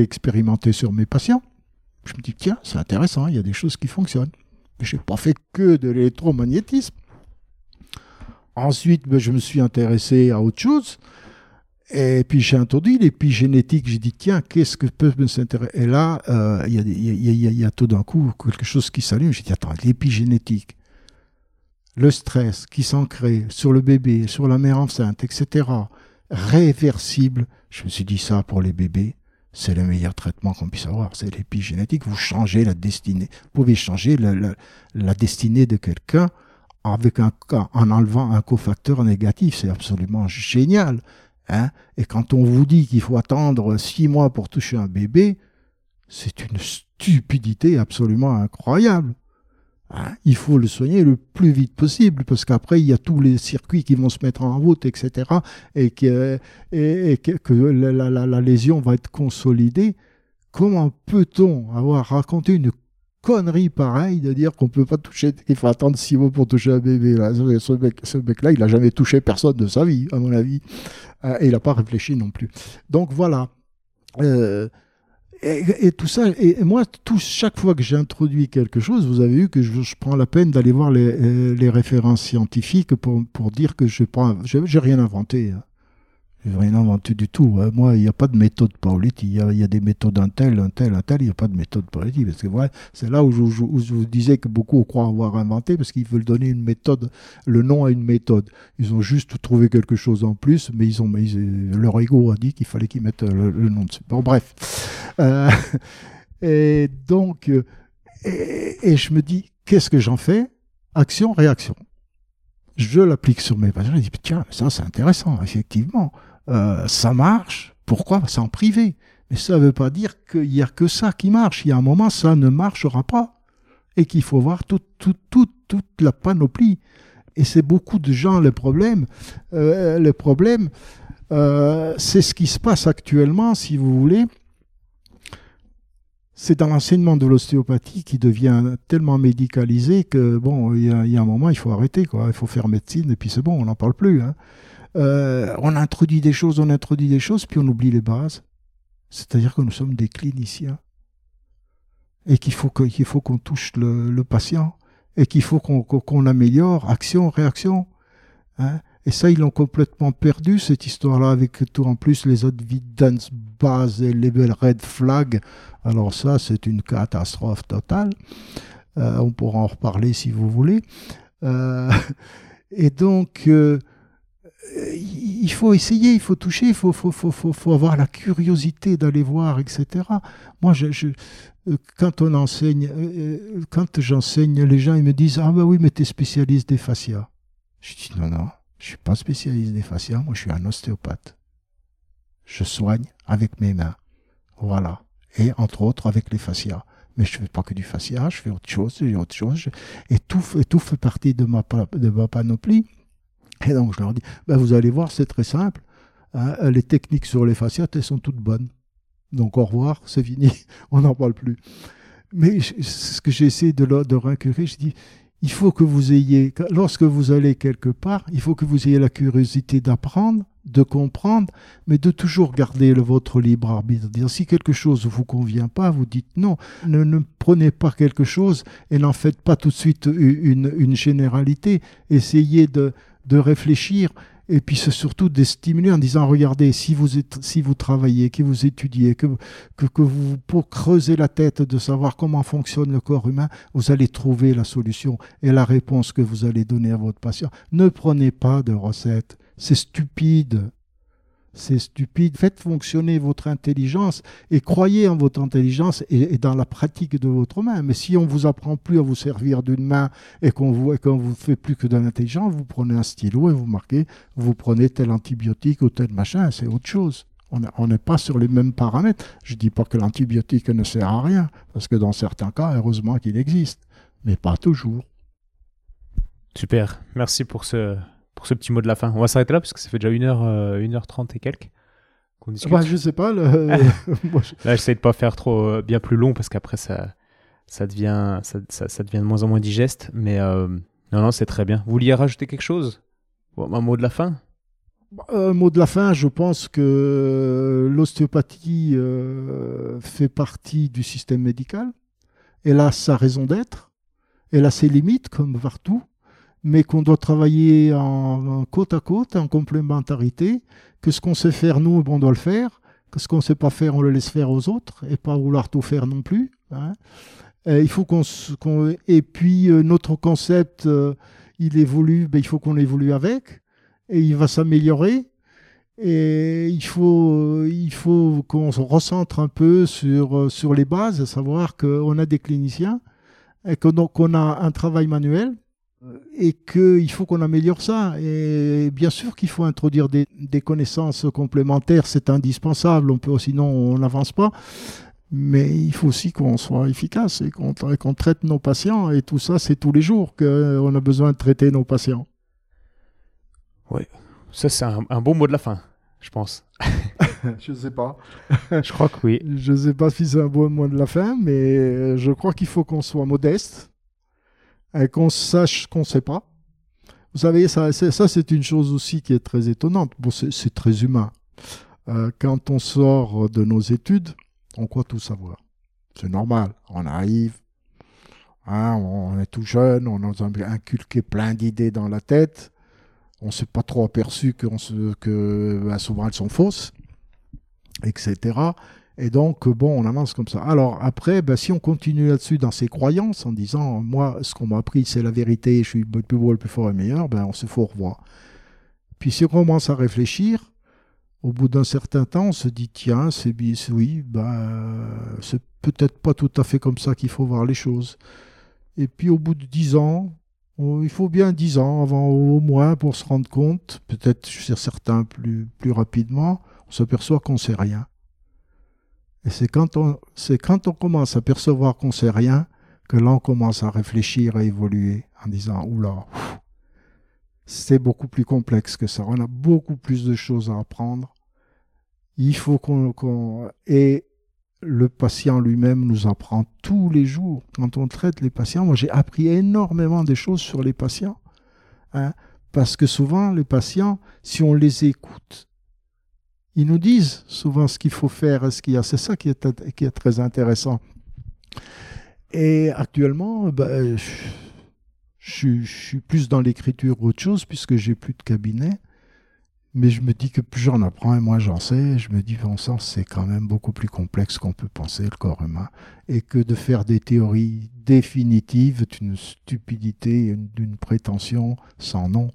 expérimenté sur mes patients. Je me dis, tiens, c'est intéressant, il y a des choses qui fonctionnent. Mais je n'ai pas fait que de l'électromagnétisme. Ensuite, ben, je me suis intéressé à autre chose. Et puis j'ai introduit l'épigénétique. J'ai dit, tiens, qu'est-ce que peut me s'intéresser Et là, euh, il y, a y a tout d'un coup quelque chose qui s'allume. J'ai dit, attends, l'épigénétique. Le stress qui s'ancrait sur le bébé, sur la mère enceinte, etc., réversible, je me suis dit ça pour les bébés, c'est le meilleur traitement qu'on puisse avoir. C'est l'épigénétique. Vous changez la destinée. Vous pouvez changer la, destinée de quelqu'un avec un, en enlevant un cofacteur négatif. C'est absolument génial. Hein. Et quand on vous dit qu'il faut attendre six mois pour toucher un bébé, c'est une stupidité absolument incroyable. Hein, il faut le soigner le plus vite possible parce qu'après il y a tous les circuits qui vont se mettre en route, etc. et que, la, lésion va être consolidée. Comment peut-on avoir raconté une connerie pareille de dire qu'on peut pas toucher, qu'il faut attendre six mois pour toucher un bébé là. Ce mec-là, il n'a jamais touché personne de sa vie, à mon avis, euh, et il n'a pas réfléchi non plus. Donc voilà. Euh, et, tout ça, et, moi, tout, chaque fois que j'introduis quelque chose, vous avez vu que je, prends la peine d'aller voir les, euh, les, références scientifiques pour, pour dire que je n'ai rien inventé. Rien inventé du tout. Hein. Moi, il n'y a pas de méthode Paoletti. Il y a, y a des méthodes un tel, un tel, un tel. Il n'y a pas de méthode Paoletti. Parce que voilà, c'est là où je, vous disais que beaucoup croient avoir inventé parce qu'ils veulent donner une méthode, le nom à une méthode. Ils ont juste trouvé quelque chose en plus, mais ils ont, leur ego a dit qu'il fallait qu'ils mettent le, nom dessus. Bon, bref. Euh, et donc, euh, et, et je me dis, qu'est-ce que j'en fais? Action, réaction je l'applique sur mes patients, je dis, tiens, ça c'est intéressant, effectivement. Euh, ça marche. Pourquoi? C'est en privé. Mais ça ne veut pas dire qu'il n'y a que ça qui marche. Il y a un moment, ça ne marchera pas. Et qu'il faut voir toute la panoplie. Et c'est beaucoup de gens le problème. Euh, le problème, euh, c'est ce qui se passe actuellement, si vous voulez. C'est dans l'enseignement de l'ostéopathie qui devient tellement médicalisé que, bon, il y, a un moment, il faut arrêter, quoi. Il faut faire médecine et puis c'est bon, on n'en parle plus. Hein. Euh, on introduit des choses, on introduit des choses, puis on oublie les bases. C'est-à-dire que nous sommes des cliniciens et qu'il faut qu'on touche le, patient et qu'il faut qu'on améliore action, réaction. Hein. Et ça, ils l'ont complètement perdu, cette histoire-là, avec tout en plus les autres evidence bases et les red flag. Alors ça, c'est une catastrophe totale. Euh, on pourra en reparler si vous voulez. Euh, et donc, il faut essayer, il faut toucher, il faut, faut, faut, faut avoir la curiosité d'aller voir, etc. Moi, je, euh, quand on enseigne, euh, euh, quand j'enseigne, les gens ils me disent Ah, ben oui, mais tu es spécialiste des fascias. Je dis Non, non, je suis pas spécialiste des fascias, moi je suis un ostéopathe. Je soigne avec mes mains. Voilà. Et entre autres avec les fascias. Mais je ne fais pas que du fascia, je fais autre chose, autre chose. Et tout, tout fait partie de ma, de ma panoplie. Et donc je leur dis, ben, vous allez voir, c'est très simple. Hein, les techniques sur les fasciates, elles sont toutes bonnes. Donc au revoir, c'est fini, on n'en parle plus. Mais ce que j'essaie de, de récupérer, je dis, il faut que vous ayez, lorsque vous allez quelque part, il faut que vous ayez la curiosité d'apprendre, de comprendre, mais de toujours garder votre libre arbitre. Si quelque chose ne vous convient pas, vous dites non. Ne, ne prenez pas quelque chose et n'en faites pas tout de suite une, une généralité. Essayez de, de réfléchir et puis c'est surtout de stimuler en disant regardez si vous si vous travaillez que vous étudiez que, que, que vous pour creuser la tête de savoir comment fonctionne le corps humain vous allez trouver la solution et la réponse que vous allez donner à votre patient. Ne prenez pas de recettes. C'est stupide c'est stupide. Faites fonctionner votre intelligence et croyez en votre intelligence et, dans la pratique de votre main. Mais si on vous apprend plus à vous servir d'une main et qu'on vous, vous fait plus que de l'intelligence, vous prenez un stylo et vous marquez, vous prenez tel antibiotique ou tel machin, c'est autre chose. On n'est pas sur les mêmes paramètres. Je ne dis pas que l'antibiotique ne sert à rien, parce que dans certains cas, heureusement qu'il existe, mais pas toujours. Super, merci pour ce, pour ce petit mot de la fin. On va s'arrêter là parce que ça fait déjà 1h, euh, 1h30 et quelques qu'on discute. Bah, je sais pas. Le... Là, j'essaie de pas faire trop euh, bien plus long parce qu'après, ça, ça, devient, ça, ça, devient de moins en moins digeste. Mais euh, non, non, c'est très bien. Vous vouliez rajouter quelque chose? Un mot de la fin? Un mot de la fin, je pense que l'ostéopathie fait partie du système médical. Elle a sa raison d'être. Elle a ses limites, comme partout mais qu'on doit travailler en, côte à côte, en complémentarité, que ce qu'on sait faire nous, on doit le faire, que ce qu'on ne sait pas faire, on le laisse faire aux autres, et pas vouloir tout faire non plus. Hein. il faut qu'on, et puis euh, notre concept, euh, il évolue, ben, il faut qu'on évolue avec, et il va s'améliorer. Et il faut, il faut qu'on se recentre un peu sur, sur les bases, à savoir qu'on a des cliniciens et qu'on a un travail manuel et qu'il faut qu'on améliore ça. Et bien sûr qu'il faut introduire des, connaissances complémentaires, c'est indispensable, on peut, sinon on n'avance pas. Mais il faut aussi qu'on soit efficace et qu'on traite nos patients. Et tout ça, c'est tous les jours qu'on a besoin de traiter nos patients. Oui, ça c'est un, un, bon mot de la fin, je pense. je ne sais pas. je crois que oui. Je ne sais pas si c'est un bon mot de la fin, mais je crois qu'il faut qu'on soit modeste qu'on sache qu'on ne sait pas. Vous savez, ça, ça c'est une chose aussi qui est très étonnante. Bon, c'est très humain. Euh, quand on sort de nos études, on croit tout savoir. C'est normal. On arrive, hein, on est tout jeune, on a inculqué plein d'idées dans la tête. On ne s'est pas trop aperçu se, que souvent elles sont fausses, etc. Et donc, bon, on avance comme ça. Alors, après, ben, si on continue là-dessus dans ses croyances, en disant, moi, ce qu'on m'a appris, c'est la vérité, je suis le plus beau, le plus fort et le meilleur, ben, on se faut revoir. Puis, si on commence à réfléchir, au bout d'un certain temps, on se dit tiens, c'est oui, ben, c'est peut-être pas tout à fait comme ça qu'il faut voir les choses. Et puis au bout de dix ans, il faut bien dix ans avant au moins pour se rendre compte, peut-être sur certains plus, plus rapidement, on s'aperçoit qu'on sait rien. Et c'est quand on, commence à percevoir qu'on sait rien que là on commence à réfléchir, à évoluer en disant oula, c'est beaucoup plus complexe que ça. On a beaucoup plus de choses à apprendre. Il faut qu'on. et le patient lui-même nous apprend tous les jours. Quand on traite les patients, moi j'ai appris énormément de choses sur les patients. Hein, parce que souvent, les patients, si on les écoute, ils nous disent souvent ce qu'il faut faire, ce qu'il y a. C'est ça qui est, très intéressant. Et actuellement, ben, je, suis plus dans l'écriture autre chose puisque j'ai plus de cabinet. Mais je me dis que plus j'en apprends et moins j'en sais, je me dis, bon sang, c'est quand même beaucoup plus complexe qu'on peut penser, le corps humain. Et que de faire des théories définitives est une stupidité, d'une prétention sans nom.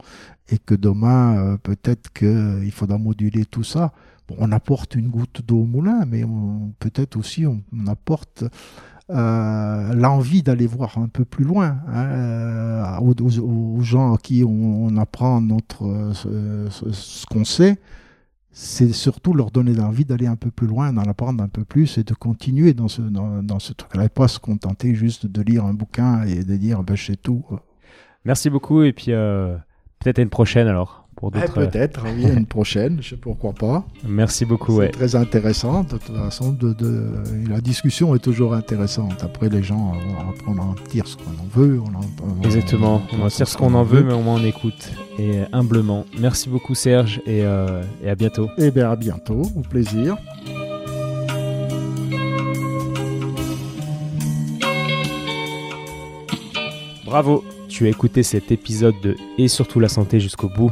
Et que demain, euh, peut-être qu'il faudra moduler tout ça. on apporte une goutte d'eau au moulin, mais peut-être aussi on apporte euh, l'envie d'aller voir un peu plus loin hein, euh, aux, gens à qui on, apprend notre, euh, ce, qu'on sait, c'est surtout leur donner l'envie d'aller un peu plus loin, d'en apprendre un peu plus et de continuer dans ce, dans, ce truc-là, et pas se contenter juste de lire un bouquin et de dire ben, c'est tout. Merci beaucoup et puis peut-être à une prochaine alors. Eh, peut-être, oui, une prochaine, je sais pourquoi pas. Merci beaucoup. C'est très intéressant. De toute façon, de, la discussion est toujours intéressante. Après, les gens, on en tire ce qu'on en veut. On Exactement, on en tire ce qu'on en veut, mais au moins on écoute. Et humblement. Merci beaucoup, Serge, et, euh, et à bientôt. Eh bien, à bientôt, au plaisir. Bravo, tu as écouté cet épisode de Et surtout la santé jusqu'au bout.